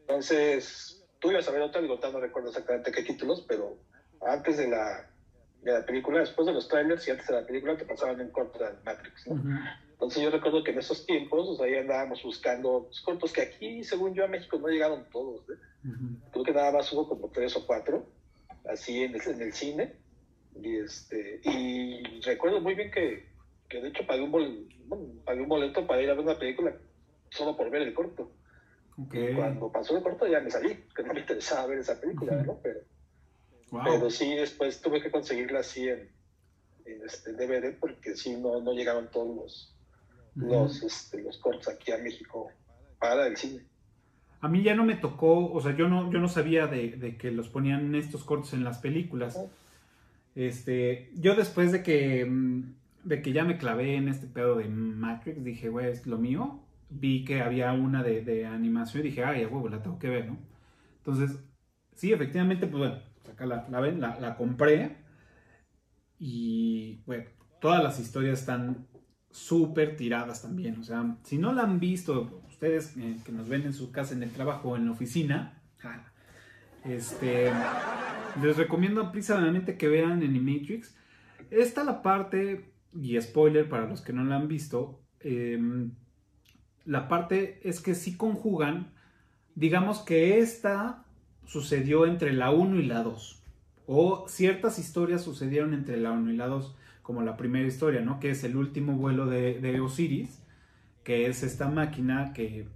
Speaker 5: Entonces, tú ibas a ver otra, digo, no recuerdo exactamente qué títulos, pero antes de la, de la película, después de los trailers y antes de la película, te pasaban un corto de Matrix. Entonces yo recuerdo que en esos tiempos, o sea, andábamos buscando los cortos que aquí, según yo, a México no llegaron todos, ¿eh? Creo que nada más hubo como tres o cuatro, así en el, en el cine. Y, este, y recuerdo muy bien que, que de hecho pagué un, bol- bueno, pagué un boleto para ir a ver una película solo por ver el corto. Y cuando pasó el corto ya me salí, que no me interesaba ver esa película,
Speaker 1: Ujú.
Speaker 5: ¿no? Pero,
Speaker 1: Wow.
Speaker 5: pero sí, después tuve que conseguirla así en, en este DVD porque sí, no, no llegaron todos los,
Speaker 1: Ujú.
Speaker 5: los, este, los cortos aquí a México para el cine.
Speaker 1: A mí ya no me tocó, o sea, yo no, yo no sabía de, de que los ponían estos cortos en las películas. Este, yo después de que, mm, de que ya me clavé en este pedo de Matrix, dije, güey, es lo mío. Vi que había una de, de animación y dije, ay, huevo, la tengo que ver, ¿no? Entonces, sí, efectivamente, pues bueno, acá la, ven, la, la compré. Y, bueno, todas las historias están súper tiradas también. O sea, si no la han visto, ustedes eh, que nos ven en su casa, en el trabajo o en la oficina, este, les recomiendo precisamente que vean Animatrix. Esta la parte, y spoiler para los que no la han visto, eh, la parte es que sí conjugan, digamos que esta sucedió entre la 1 y la 2, o ciertas historias sucedieron entre la 1 y la 2, como la primera historia, ¿no? Que es el último vuelo de, de Osiris, que es esta máquina que,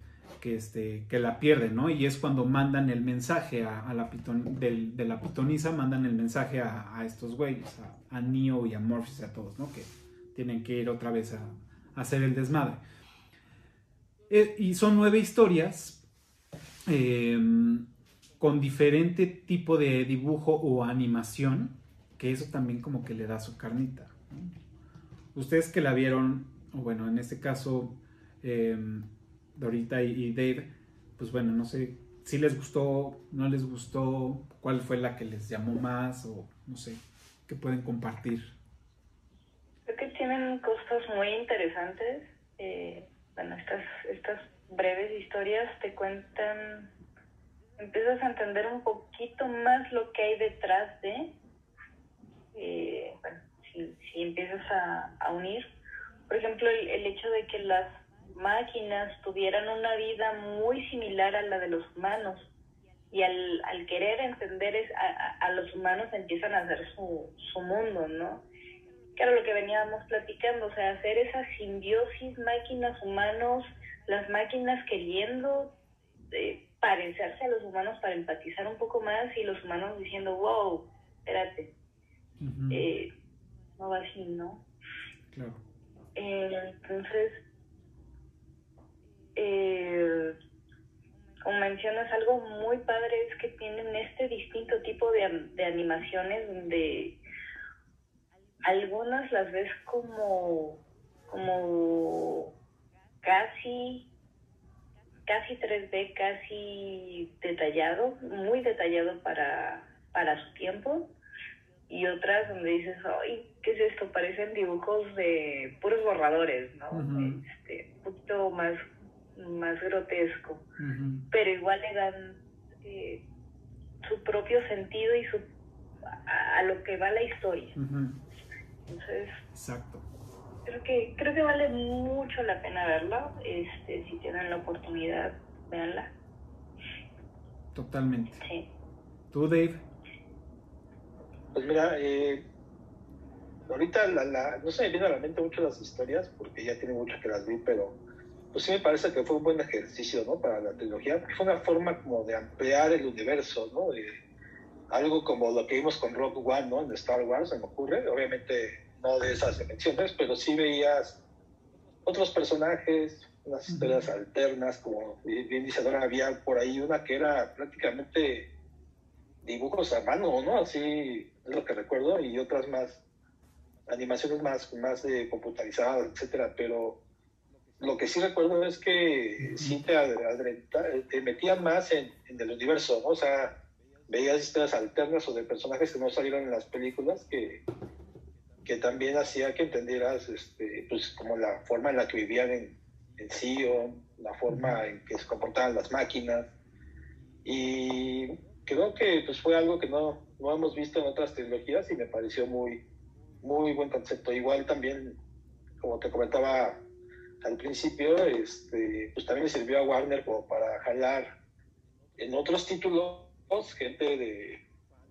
Speaker 1: que, este, que la pierde, ¿no? Y es cuando mandan el mensaje a, la piton, de la pitonisa, mandan el mensaje a, estos güeyes, a, Neo y a Morpheus a todos, ¿no? Que tienen que ir otra vez a, hacer el desmadre. Eh, y son nueve historias eh, con diferente tipo de dibujo o animación, que eso también como que le da su carnita. Ustedes que la vieron, o bueno, en este caso, eh, Dorita y, Dave, pues bueno, no sé si les gustó, no les gustó, cuál fue la que les llamó más, o no sé, qué pueden compartir.
Speaker 4: Creo que tienen cosas muy interesantes. Eh, bueno, estas, estas breves historias te cuentan, empiezas a entender un poquito más lo que hay detrás de, eh, bueno, si, si empiezas a, a, unir, por ejemplo, el, el, hecho de que las máquinas tuvieran una vida muy similar a la de los humanos y al, al querer entender es, a, a, los humanos empiezan a hacer su, su mundo, ¿no? Era lo que veníamos platicando, o sea, hacer esa simbiosis máquinas-humanos, las máquinas queriendo eh, parecerse a los humanos para empatizar un poco más y los humanos diciendo, wow, espérate, eh, no va así, ¿no? Claro. Eh, entonces, eh, como mencionas, algo muy padre es que tienen este distinto tipo de, de animaciones donde algunas las ves como, como casi casi 3D, casi detallado, muy detallado para, para su tiempo y otras donde dices, ay, ¿qué es esto? Parecen dibujos de puros borradores, ¿no? este, un poquito más, más grotesco, pero igual le dan eh, su propio sentido y su a, lo que va la historia. Entonces,
Speaker 1: Exacto.
Speaker 4: Creo que, creo que vale mucho la pena verlo. Este, si tienen la oportunidad, véanla.
Speaker 1: Totalmente.
Speaker 4: Sí.
Speaker 1: ¿Tú, Dave?
Speaker 5: Pues mira, eh, ahorita la, la, no se me viene a la mente mucho las historias, porque ya tiene mucho que las vi, pero pues sí me parece que fue un buen ejercicio, ¿no? Para la trilogía, porque fue una forma como de ampliar el universo, ¿no? algo como lo que vimos con Rogue One, ¿no? En Star Wars, se me ocurre. Obviamente no de esas dimensiones, pero sí veías otros personajes, unas historias alternas, como bien dice Dora, había por ahí una que era prácticamente dibujos a mano, ¿no? Así es lo que recuerdo, y otras más, animaciones más, más de computarizadas, etcétera, pero lo que sí recuerdo es que sí te, te metían más en, en, el universo, ¿no? O sea, veías historias alternas o de personajes que no salieron en las películas que, que también hacía que entendieras este, pues, como la forma en la que vivían en, en Sion, la forma en que se comportaban las máquinas. Y creo que pues, fue algo que no, no hemos visto en otras tecnologías y me pareció muy, muy buen concepto. Igual también, como te comentaba al principio, este, pues también le sirvió a Warner como para jalar en otros títulos gente de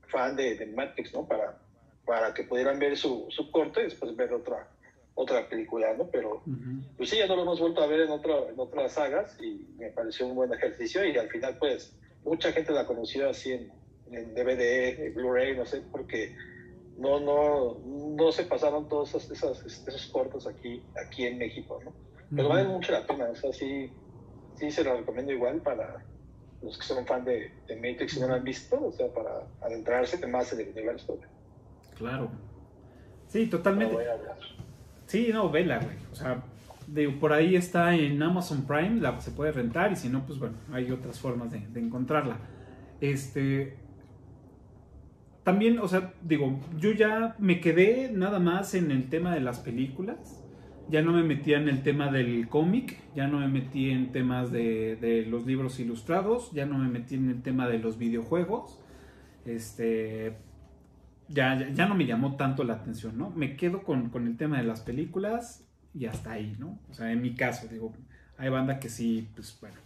Speaker 5: fan de, de Matrix, ¿no? Para, para que pudieran ver su, su corte y después ver otra, otra película, ¿no? Pero pues sí, ya no lo hemos vuelto a ver en, otro, en otras sagas y me pareció un buen ejercicio y al final pues mucha gente la conoció así en, en DVD, Blu-ray, no sé, porque no, no, no se pasaron todos esos, esos, esos cortos aquí, aquí en México, ¿no? Pero vale mucho la pena, o sea, sí, sí se lo recomiendo igual para los que son fan de, de Matrix y no lo han visto, o sea, para adentrarse más en el universo.
Speaker 1: Claro. Sí, totalmente. Sí, no, vela, güey. O sea, por ahí está en Amazon Prime, la, se puede rentar y si no, pues bueno, hay otras formas de, encontrarla. Este. También, o sea, digo, yo ya me quedé nada más en el tema de las películas. Ya no me metía en el tema del cómic, ya no me metí en temas de, de los libros ilustrados, ya no me metí en el tema de los videojuegos. Este, ya, ya, no me llamó tanto la atención, ¿no? Me quedo con, con, el tema de las películas y hasta ahí, ¿no? O sea, en mi caso, digo, hay banda que sí, pues bueno.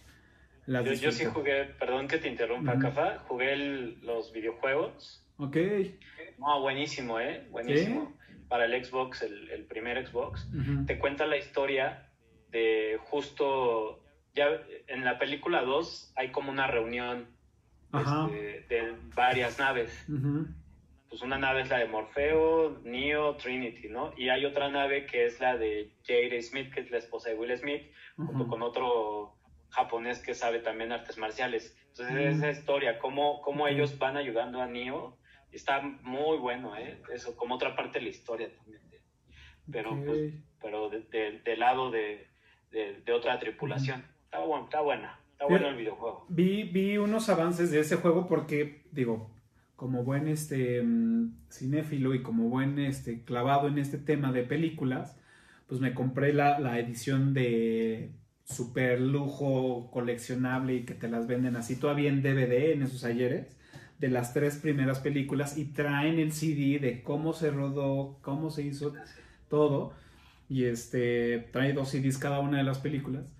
Speaker 1: las
Speaker 3: Yo, yo sí jugué, perdón que te interrumpa,
Speaker 1: Ujú.
Speaker 3: Cafa, jugué el- los videojuegos.
Speaker 1: Ok.
Speaker 3: No, buenísimo, ¿eh? Buenísimo. Para el Xbox, el, el primer Xbox. Te cuenta la historia de justo, ya en la película 2 hay como una reunión este, de varias naves.
Speaker 1: Ujú.
Speaker 3: Pues una nave es la de Morfeo, Neo, Trinity, ¿no? Y hay otra nave que es la de Jade Smith, que es la esposa de Will Smith, junto
Speaker 1: Ujú.
Speaker 3: con otro japonés que sabe también artes marciales. Entonces,
Speaker 1: Mm.
Speaker 3: esa historia, cómo, cómo ellos van ayudando a Neo, está muy bueno, ¿eh? Eso, como otra parte de la historia también. de- Pero,
Speaker 1: Ok.
Speaker 3: pues, pero de- de- del lado de, de- de otra tripulación. Está, bueno, está buena, está bueno el videojuego.
Speaker 1: Vi, vi unos avances de ese juego porque, digo, como buen este mm, cinéfilo y como buen este clavado en este tema de películas, pues me compré la, la edición de super lujo coleccionable y que te las venden así todavía en DVD en esos ayeres de las tres primeras películas y traen el CD de cómo se rodó, cómo se hizo todo y este trae dos CDs cada una de las películas.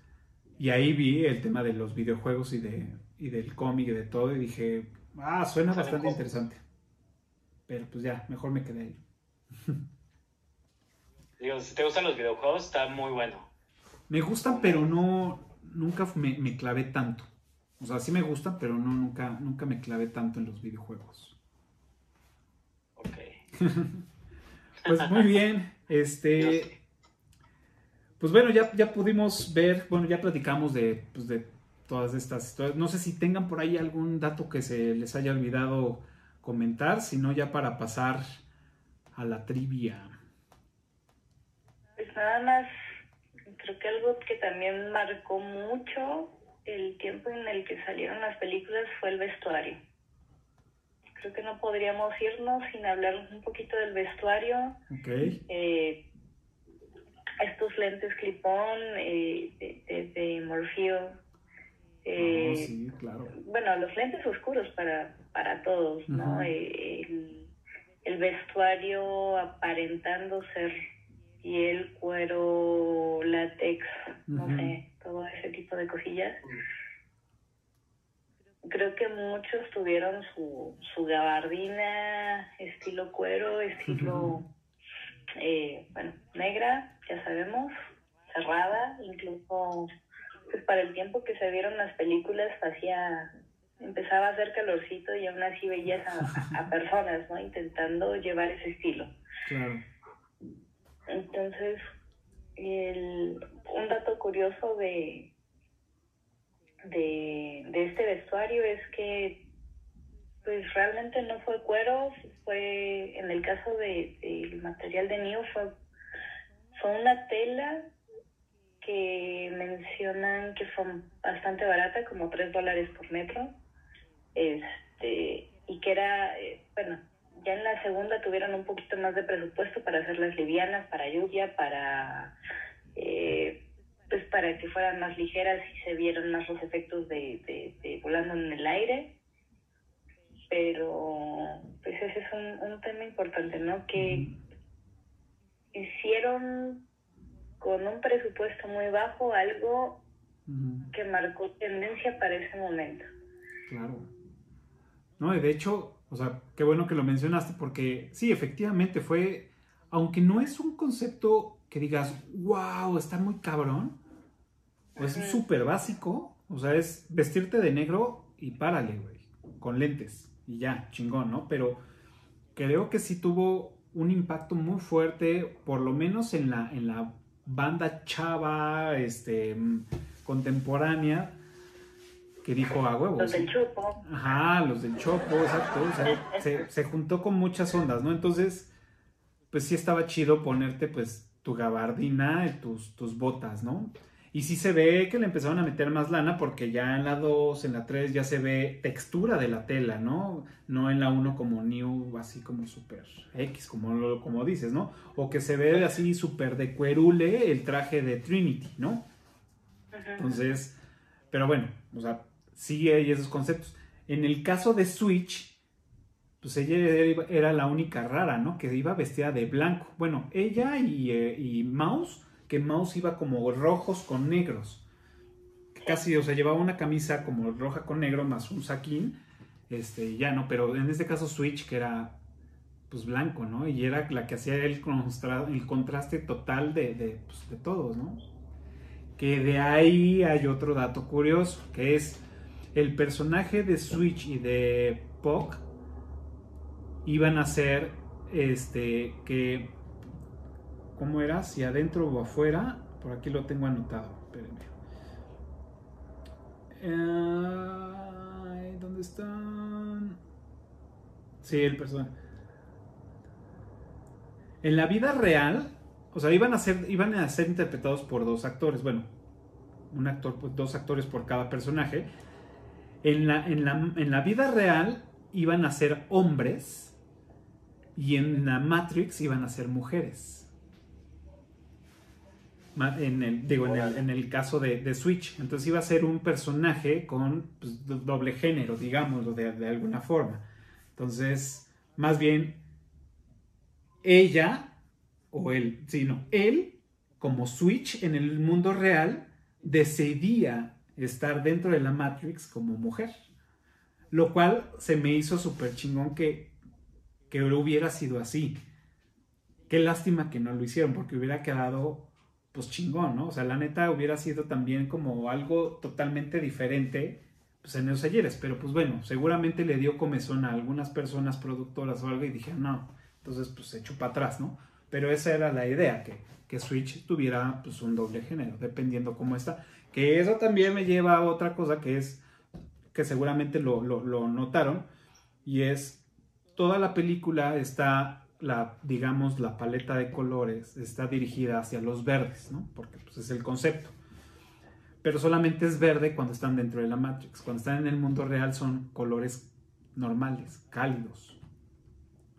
Speaker 1: Y ahí vi el tema de los videojuegos y de y del cómic y de todo y dije, ah, suena bastante interesante. Pero pues ya, mejor me quedé ahí. (laughs)
Speaker 3: Digo, si te gustan los videojuegos, está muy bueno.
Speaker 1: Me gustan, pero no nunca me, me clavé tanto. O sea, sí me gustan, pero no nunca nunca me clavé tanto en los videojuegos.
Speaker 3: Ok. (laughs)
Speaker 1: Pues muy bien, este Pues bueno, ya, ya pudimos ver, bueno, ya platicamos de, pues, de todas estas historias. No sé si tengan por ahí algún dato que se les haya olvidado comentar, sino ya para pasar a la trivia.
Speaker 4: Pues nada más, creo que algo que también marcó mucho el tiempo en el que salieron las películas fue el vestuario. Creo que no podríamos irnos sin hablar un poquito del vestuario.
Speaker 1: ¿Ok?
Speaker 4: Eh, estos lentes clip-on eh, de, de, de Morfeo. Eh,
Speaker 1: No, sí, claro.
Speaker 4: bueno, los lentes oscuros para, para todos, ¿no? Eh, el, el vestuario aparentando ser piel, cuero, látex, no sé, todo ese tipo de cosillas. Creo que muchos tuvieron su, su gabardina estilo cuero, estilo, eh, bueno, negra, ya sabemos, cerrada, incluso pues para el tiempo que se vieron las películas hacía empezaba a hacer calorcito y aún así veías a, a personas no intentando llevar ese estilo
Speaker 1: Claro.
Speaker 4: entonces el, un dato curioso de, de de este vestuario es que pues realmente no fue cuero fue en el caso de del material de Neo fue fue una tela que mencionan que fue bastante barata, como 3 dólares por metro. Este, y que era, eh, bueno, ya en la segunda tuvieron un poquito más de presupuesto para hacerlas livianas, para lluvia, para, eh, pues para que fueran más ligeras y se vieran más los efectos de, de, de volando en el aire. Pero, pues ese es un, un tema importante, ¿no? Que hicieron con un presupuesto muy bajo algo que marcó tendencia para ese momento.
Speaker 1: Claro. No, y de hecho, o sea, qué bueno que lo mencionaste porque sí, efectivamente fue, aunque no es un concepto que digas, wow, está muy cabrón, es súper básico, o sea, es vestirte de negro y párale, güey, con lentes y ya, chingón, ¿no? Pero creo que sí tuvo un impacto muy fuerte, por lo menos en la, en la banda chava, este, contemporánea, que dijo a huevos.
Speaker 4: Los del chupo.
Speaker 1: Ajá, los del Chopo, exacto. o sea, (laughs) se, se juntó con muchas ondas, ¿no? Entonces, pues sí estaba chido ponerte pues tu gabardina, y tus, tus botas, ¿no? Y sí se ve que le empezaron a meter más lana porque ya en la 2, en la 3 ya se ve textura de la tela, ¿no? No en la 1 como new, así como super X, como, como dices, ¿no? O que se ve así súper de cuerule el traje de Trinity, ¿no? Entonces, pero bueno, o sea, sí hay esos conceptos. En el caso de Switch, pues ella era, era la única rara, ¿no? Que iba vestida de blanco. Bueno, ella y, eh, y Mouse, que Mouse iba como rojos con negros. casi, o sea, llevaba una camisa como roja con negro más un saquín, este, ya no, pero en este caso Switch, que era pues blanco, ¿no? Y era la que hacía el, contraste total de, de, pues, de todos, ¿no? Que de ahí hay otro dato curioso, que es el personaje de Switch y de Puck iban a ser, este, que, ¿cómo era? Si adentro o afuera, por aquí lo tengo anotado, espérenme. Ay, ¿Dónde están? Sí, el personaje. En la vida real, o sea, iban a ser, iban a ser interpretados por dos actores. Bueno, un actor, pues, dos actores por cada personaje. En la, en la, en la vida real iban a ser hombres y en la Matrix iban a ser mujeres. En el, digo, en el, en el caso de, de Switch. Entonces iba a ser un personaje con pues, do- doble género, digámoslo de, de alguna forma. Entonces, más bien, ella, o él, sí, no, él, como Switch en el mundo real, decidía estar dentro de la Matrix como mujer. Lo cual se me hizo súper chingón que, que hubiera sido así. Qué lástima que no lo hicieron, porque hubiera quedado pues chingón, ¿no? O sea, la neta hubiera sido también como algo totalmente diferente pues en esos ayeres, pero pues bueno, seguramente le dio comezón a algunas personas productoras o algo y dijeron, no, entonces pues se echó para atrás, ¿no? Pero esa era la idea, que, que Switch tuviera pues un doble género, dependiendo cómo está. Que eso también me lleva a otra cosa que es, que seguramente lo, lo, lo notaron, y es, toda la película está, la, digamos, la paleta de colores está dirigida hacia los verdes, ¿no? Porque pues, es el concepto. Pero solamente es verde cuando están dentro de la Matrix. Cuando están en el mundo real son colores normales, cálidos.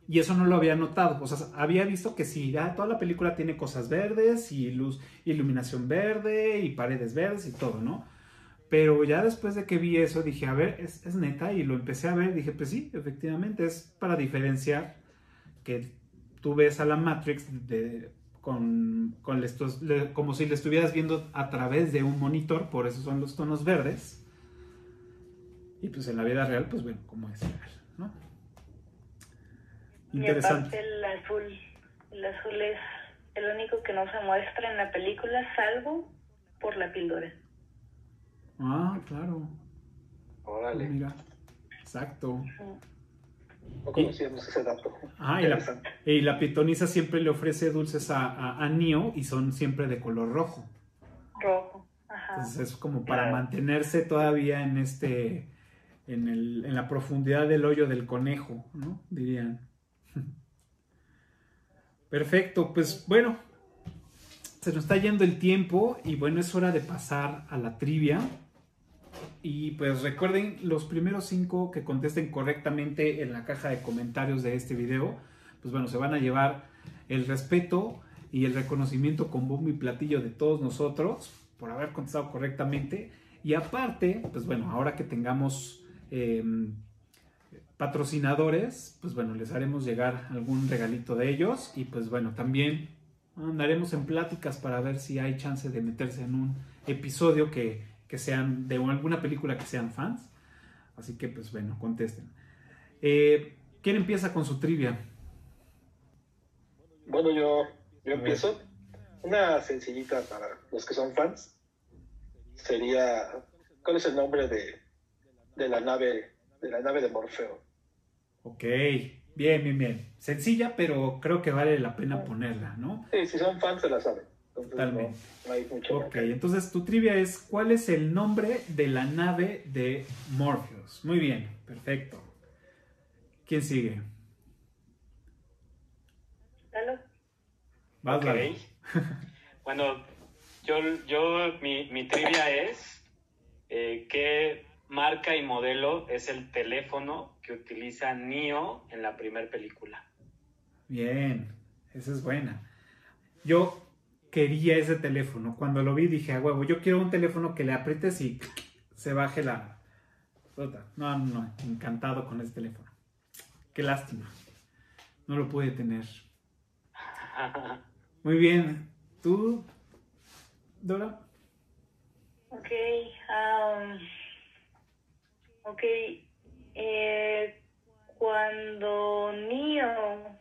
Speaker 1: Y eso no lo había notado. O sea, había visto que sí, ya toda la película tiene cosas verdes y luz, iluminación verde y paredes verdes y todo, ¿no? Pero ya después de que vi eso dije, a ver, es, es neta y lo empecé a ver. Dije, pues sí, efectivamente es para diferenciar que tú ves a la Matrix de, con, con estos, le- como si le estuvieras viendo a través de un monitor, por eso son los tonos verdes. Y pues en la vida real, pues bueno, como es real, ¿no?
Speaker 4: Y
Speaker 1: Interesante.
Speaker 4: aparte el azul, el azul es el único que no se muestra en la película, salvo por la píldora.
Speaker 1: Ah, claro.
Speaker 5: Órale.
Speaker 1: Mira. Exacto.
Speaker 5: No conocíamos ese dato.
Speaker 1: Ah, y la, y la pitonisa siempre le ofrece dulces a, a, a Neo y son siempre de color rojo.
Speaker 4: Rojo. Ajá.
Speaker 1: Entonces es como para
Speaker 3: Claro.
Speaker 1: mantenerse todavía en este, en, el, en la profundidad del hoyo del conejo, ¿no? Dirían. (laughs) Perfecto, pues bueno, se nos está yendo el tiempo y bueno, es hora de pasar a la trivia. Y pues recuerden los primeros cinco que contesten correctamente en la caja de comentarios de este video, pues bueno, se van a llevar el respeto y el reconocimiento con bombo y platillo de todos nosotros por haber contestado correctamente. Y aparte, pues bueno, ahora que tengamos eh, patrocinadores, pues bueno, les haremos llegar algún regalito de ellos y pues bueno, también andaremos en pláticas para ver si hay chance de meterse en un episodio que, que sean de alguna película que sean fans. Así que pues bueno, contesten. Eh, ¿Quién empieza con su trivia?
Speaker 5: Bueno, yo, yo empiezo. Una sencillita para los que son fans. Sería, ¿cuál es el nombre de, de la nave de la nave de Morfeo?
Speaker 1: Ok, bien, bien, bien. Sencilla, pero creo que vale la pena ponerla, ¿no?
Speaker 5: Sí, si son fans se la saben. Entonces,
Speaker 1: Totalmente.
Speaker 5: No, no hay mucho
Speaker 1: Ok, entonces tu trivia es ¿cuál es el nombre de la nave de Morpheus? Muy bien, perfecto. ¿Quién sigue?
Speaker 4: Lalo.
Speaker 1: Vas,
Speaker 3: Ok.
Speaker 1: Lalo. (laughs)
Speaker 3: Bueno, yo, yo mi, mi trivia es eh, qué marca y modelo es el teléfono que utiliza Neo en la primera película.
Speaker 1: Bien, esa es buena. Yo quería ese teléfono. Cuando lo vi dije, a huevo, yo quiero un teléfono que le aprietes y se baje la... No, no, no, encantado con ese teléfono. Qué lástima. No lo pude tener. (laughs) Muy bien. ¿Tú, Dora?
Speaker 4: Ok. Um, ok. Eh, cuando Neo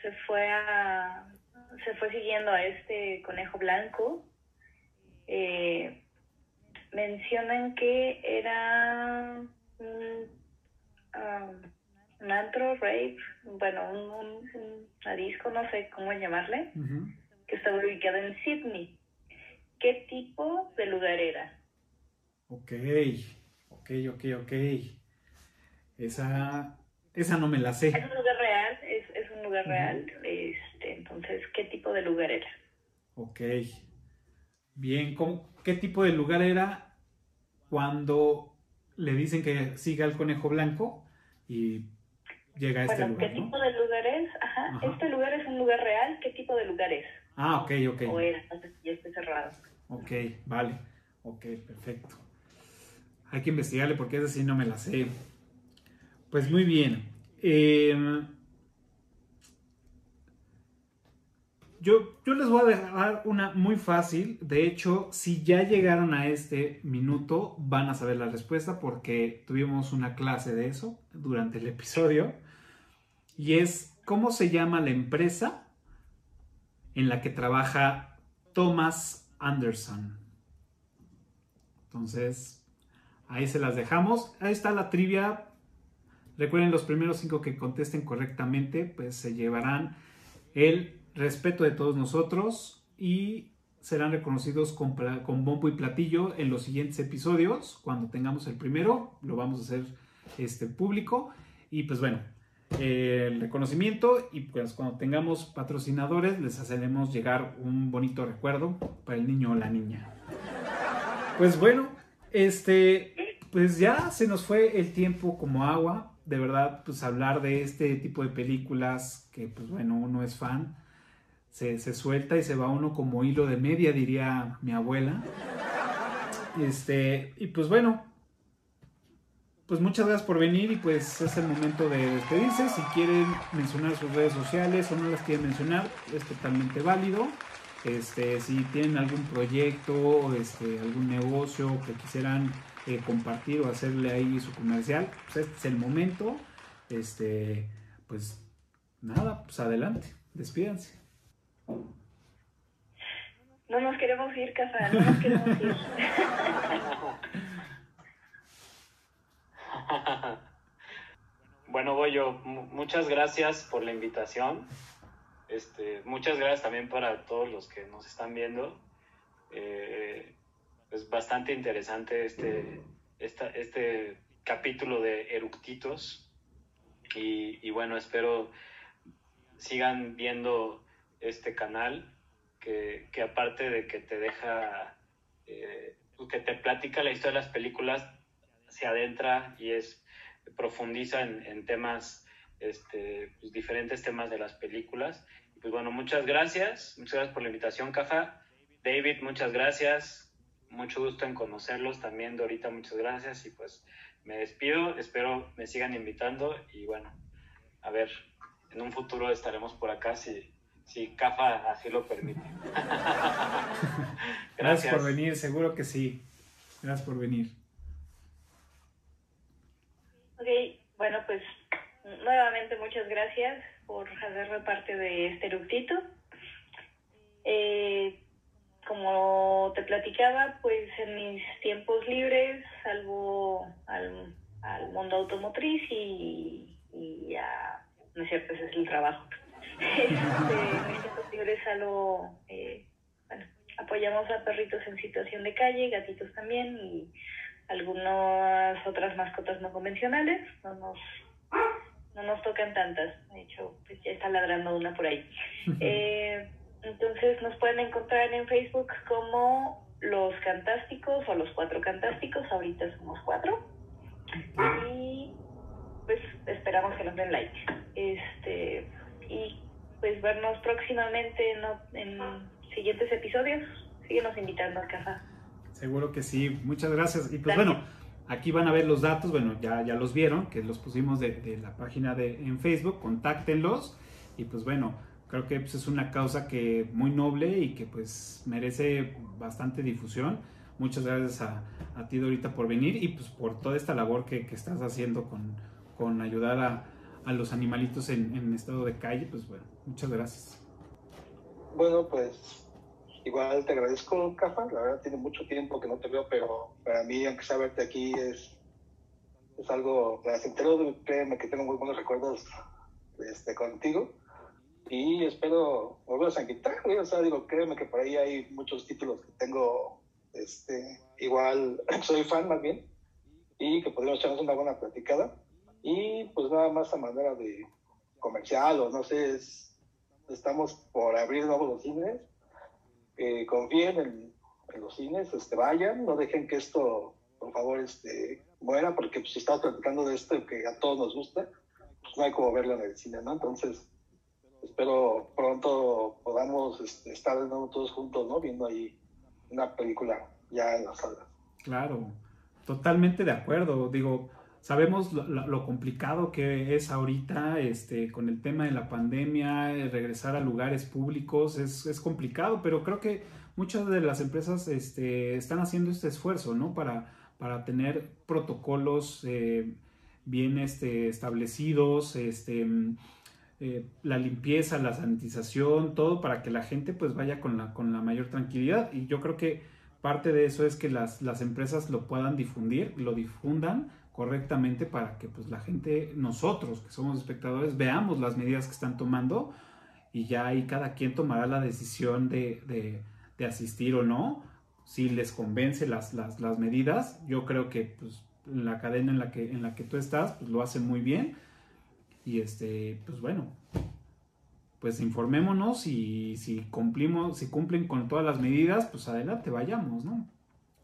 Speaker 4: se fue a se fue siguiendo a este conejo blanco, eh, mencionan que era un, um, un antro, rape, bueno, un, un, un disco, no sé cómo llamarle, que estaba ubicado en Sydney. ¿Qué tipo de lugar era?
Speaker 1: Ok, ok, ok, ok. Esa, esa no me la sé.
Speaker 4: Es un lugar real, es, es un lugar real. Este, entonces, ¿qué tipo de lugar era?
Speaker 1: Ok. Bien, ¿cómo- ¿qué tipo de lugar era cuando le dicen que siga el conejo blanco y llega a este
Speaker 4: bueno, ¿qué
Speaker 1: lugar, ¿no?
Speaker 4: tipo de lugar es? Ajá,
Speaker 1: Ajá.
Speaker 4: este lugar es un lugar real. ¿Qué tipo de lugar es?
Speaker 1: Ah, ok, ok.
Speaker 4: O era, ya está cerrado.
Speaker 1: Ok, vale. Ok, perfecto. Hay que investigarle porque esa sí no me la sé. Pues muy bien. Eh, yo, yo les voy a dejar una muy fácil. De hecho, si ya llegaron a este minuto, van a saber la respuesta porque tuvimos una clase de eso durante el episodio. Y es, ¿cómo se llama la empresa en la que trabaja Thomas Anderson? Entonces, ahí se las dejamos. Ahí está la trivia. Recuerden, los primeros cinco que contesten correctamente, pues se llevarán el respeto de todos nosotros y serán reconocidos con, con bombo y platillo en los siguientes episodios. Cuando tengamos el primero, lo vamos a hacer este, público. Y pues bueno, el reconocimiento y pues cuando tengamos patrocinadores les haremos llegar un bonito recuerdo para el niño o la niña. Pues bueno, este, pues ya se nos fue el tiempo como agua. De verdad, pues hablar de este tipo de películas que, pues bueno, uno es fan, se, se suelta y se va uno como hilo de media, diría mi abuela. Este, y pues bueno, pues muchas gracias por venir y pues es el momento de despedirse. Si quieren mencionar sus redes sociales o no las quieren mencionar, es totalmente válido. Este, si tienen algún proyecto, este, algún negocio que quisieran eh, compartir o hacerle ahí su comercial, pues este es el momento. Este, pues nada, pues adelante, despídanse.
Speaker 4: No nos queremos ir, casa, no nos queremos ir.
Speaker 3: Bueno, voy yo. Mu- Muchas gracias por la invitación. Este, muchas gracias también para todos los que nos están viendo. Eh, es bastante interesante este, este capítulo de eructitos. Y bueno, espero sigan viendo este canal que, que aparte de que te deja, eh, que te platica la historia de las películas, se adentra y es profundiza en, en temas, este, pues, diferentes temas de las películas. Pues bueno, muchas gracias, muchas gracias por la invitación, Cafa. David, muchas gracias, mucho gusto en conocerlos también, Dorita, muchas gracias. Y pues me despido, espero me sigan invitando. Y bueno, a ver, en un futuro estaremos por acá si, si Cafa así lo permite. (laughs)
Speaker 1: Gracias por venir, seguro que sí. Gracias por venir.
Speaker 4: Ok, bueno, pues nuevamente muchas gracias por hacerme parte de este eructito. Eh, como te platicaba, pues en mis tiempos libres salgo al, al mundo automotriz y, y ya, no es cierto, ese es el trabajo. Mis tiempos libres salgo, eh, bueno, apoyamos a perritos en situación de calle, gatitos también y algunas otras mascotas no convencionales, no nos, no nos tocan tantas, de hecho pues ya está ladrando una por ahí. (laughs) Eh, entonces nos pueden encontrar en Facebook como Los Cantásticos o Los Cuatro Cantásticos, ahorita somos cuatro. Y pues esperamos que nos den like. Este, y pues vernos próximamente en, en siguientes episodios. Síguenos invitando a casa.
Speaker 1: Seguro que sí. Muchas gracias. Y pues bueno, aquí van a ver los datos. Bueno, ya, ya los vieron, que los pusimos de, de la página de en Facebook. Contáctenlos. Y pues bueno, creo que pues, es una causa que muy noble y que pues merece bastante difusión. muchas gracias a, a ti, Dorita, por venir y pues por toda esta labor que, que estás haciendo con, con ayudar a, a los animalitos en, en estado de calle. Pues bueno, muchas gracias.
Speaker 5: Bueno, pues igual te agradezco, Cafa. La verdad tiene mucho tiempo que no te veo, pero para mí, aunque sea verte aquí, es, es algo placentero. Créeme que tengo muy buenos recuerdos este, contigo. Y espero volver a invitar, güey. O sea, digo, créeme que por ahí hay muchos títulos que tengo, este, igual, (clears throat) soy fan más bien, y que podríamos echarnos una buena platicada. Y pues nada más a manera de comercial o no sé, es- estamos por abrir nuevos cines. Eh, confíen en, los cines, este, vayan, no dejen que esto, por favor, este, muera, porque pues, si estamos platicando de esto que a todos nos gusta, pues no hay como verlo en el cine, ¿no? Entonces, espero pronto podamos este, estar de nuevo todos juntos, ¿no? Viendo ahí una película ya en la sala.
Speaker 1: Claro, totalmente de acuerdo. Digo, sabemos lo, complicado que es ahorita este, con el tema de la pandemia, eh, regresar a lugares públicos es, es complicado, pero creo que muchas de las empresas este, están haciendo este esfuerzo, ¿no? Para, para tener protocolos eh, bien este, establecidos, este, mm, eh, la limpieza, la sanitización, todo para que la gente pues vaya con la, con la mayor tranquilidad. Y yo creo que parte de eso es que las, las empresas lo puedan difundir, lo difundan correctamente para que pues la gente, nosotros que somos espectadores, veamos las medidas que están tomando y ya ahí cada quien tomará la decisión de, de- asistir o no. Si les convence las, las, las medidas, yo creo que pues, la cadena en la que, en la que tú estás pues, lo hacen muy bien. Y este, pues bueno, pues informémonos y si cumplimos, si cumplen con todas las medidas, pues adelante, vayamos, ¿no?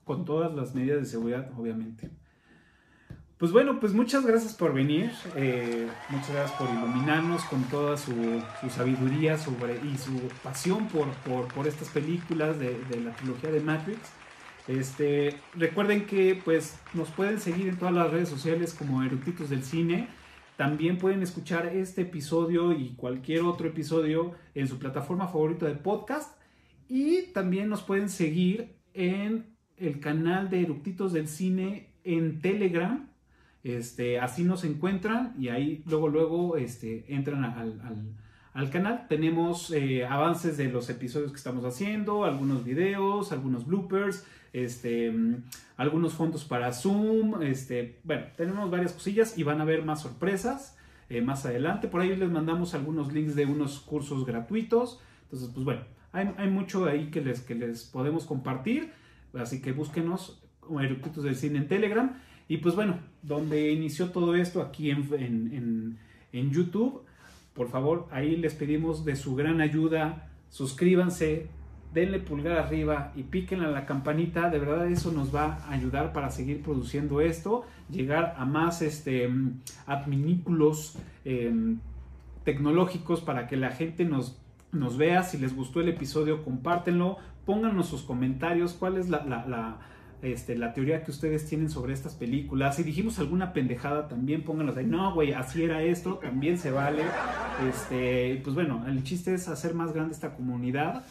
Speaker 1: Con todas las medidas de seguridad, obviamente. Pues bueno, pues muchas gracias por venir, eh, muchas gracias por iluminarnos con toda su, sabiduría y su pasión por, por, estas películas de, de la trilogía de Matrix. Este, recuerden que pues nos pueden seguir en todas las redes sociales como Eructitos del Cine. También pueden escuchar este episodio y cualquier otro episodio en su plataforma favorita de podcast. Y también nos pueden seguir en el canal de Eructitos del Cine en Telegram. Este, así nos encuentran y ahí luego, luego este, entran al, al- al canal. Tenemos eh, avances de los episodios que estamos haciendo, algunos videos, algunos bloopers, este, mm, algunos fondos para Zoom. Este, bueno, tenemos varias cosillas y van a haber más sorpresas eh, más adelante. Por ahí les mandamos algunos links de unos cursos gratuitos. Entonces, pues bueno, hay, hay mucho ahí que les, que les podemos compartir. Así que búsquenos como Eructitos del Cine en Telegram. Y pues bueno, donde inició todo esto aquí en, en- en- YouTube, por favor, ahí les pedimos de su gran ayuda. Suscríbanse, denle pulgar arriba y píquenle a la campanita. De verdad, eso nos va a ayudar para seguir produciendo esto, llegar a más este, adminículos em, tecnológicos para que la gente nos, nos vea. Si les gustó el episodio, compártenlo. Pónganos sus comentarios. ¿Cuál es la, este, la teoría que ustedes tienen sobre estas películas? Si dijimos alguna pendejada, también pónganlos ahí. No, güey, así era esto. También se vale. Este, pues bueno, el chiste es hacer más grande esta comunidad.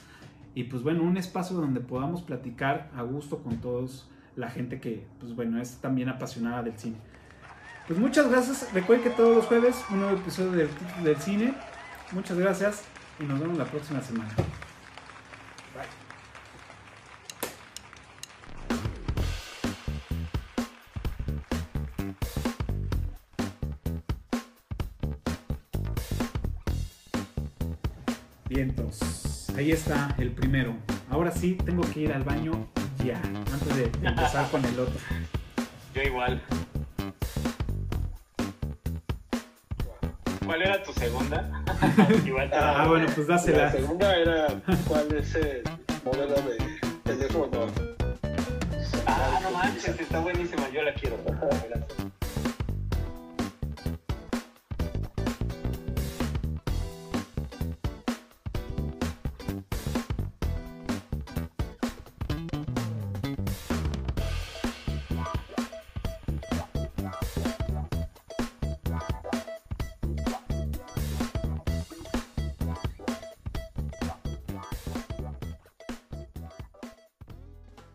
Speaker 1: Y pues bueno, un espacio donde podamos platicar a gusto con todos la gente que, pues bueno, es también apasionada del cine. Pues muchas gracias. Recuerden que todos los jueves un nuevo episodio del, del cine. Muchas gracias y nos vemos la próxima semana. Vientos. Ahí está el primero. Ahora sí tengo que ir al baño ya, antes de, empezar con el otro. (laughs)
Speaker 3: Yo igual. ¿Cuál era tu segunda? (laughs) igual te la-
Speaker 1: Ah, bueno, pues
Speaker 5: La
Speaker 1: dásela.
Speaker 5: segunda era cuál es el modelo de teléfono.
Speaker 3: Ah, no manches, está buenísima, yo la quiero.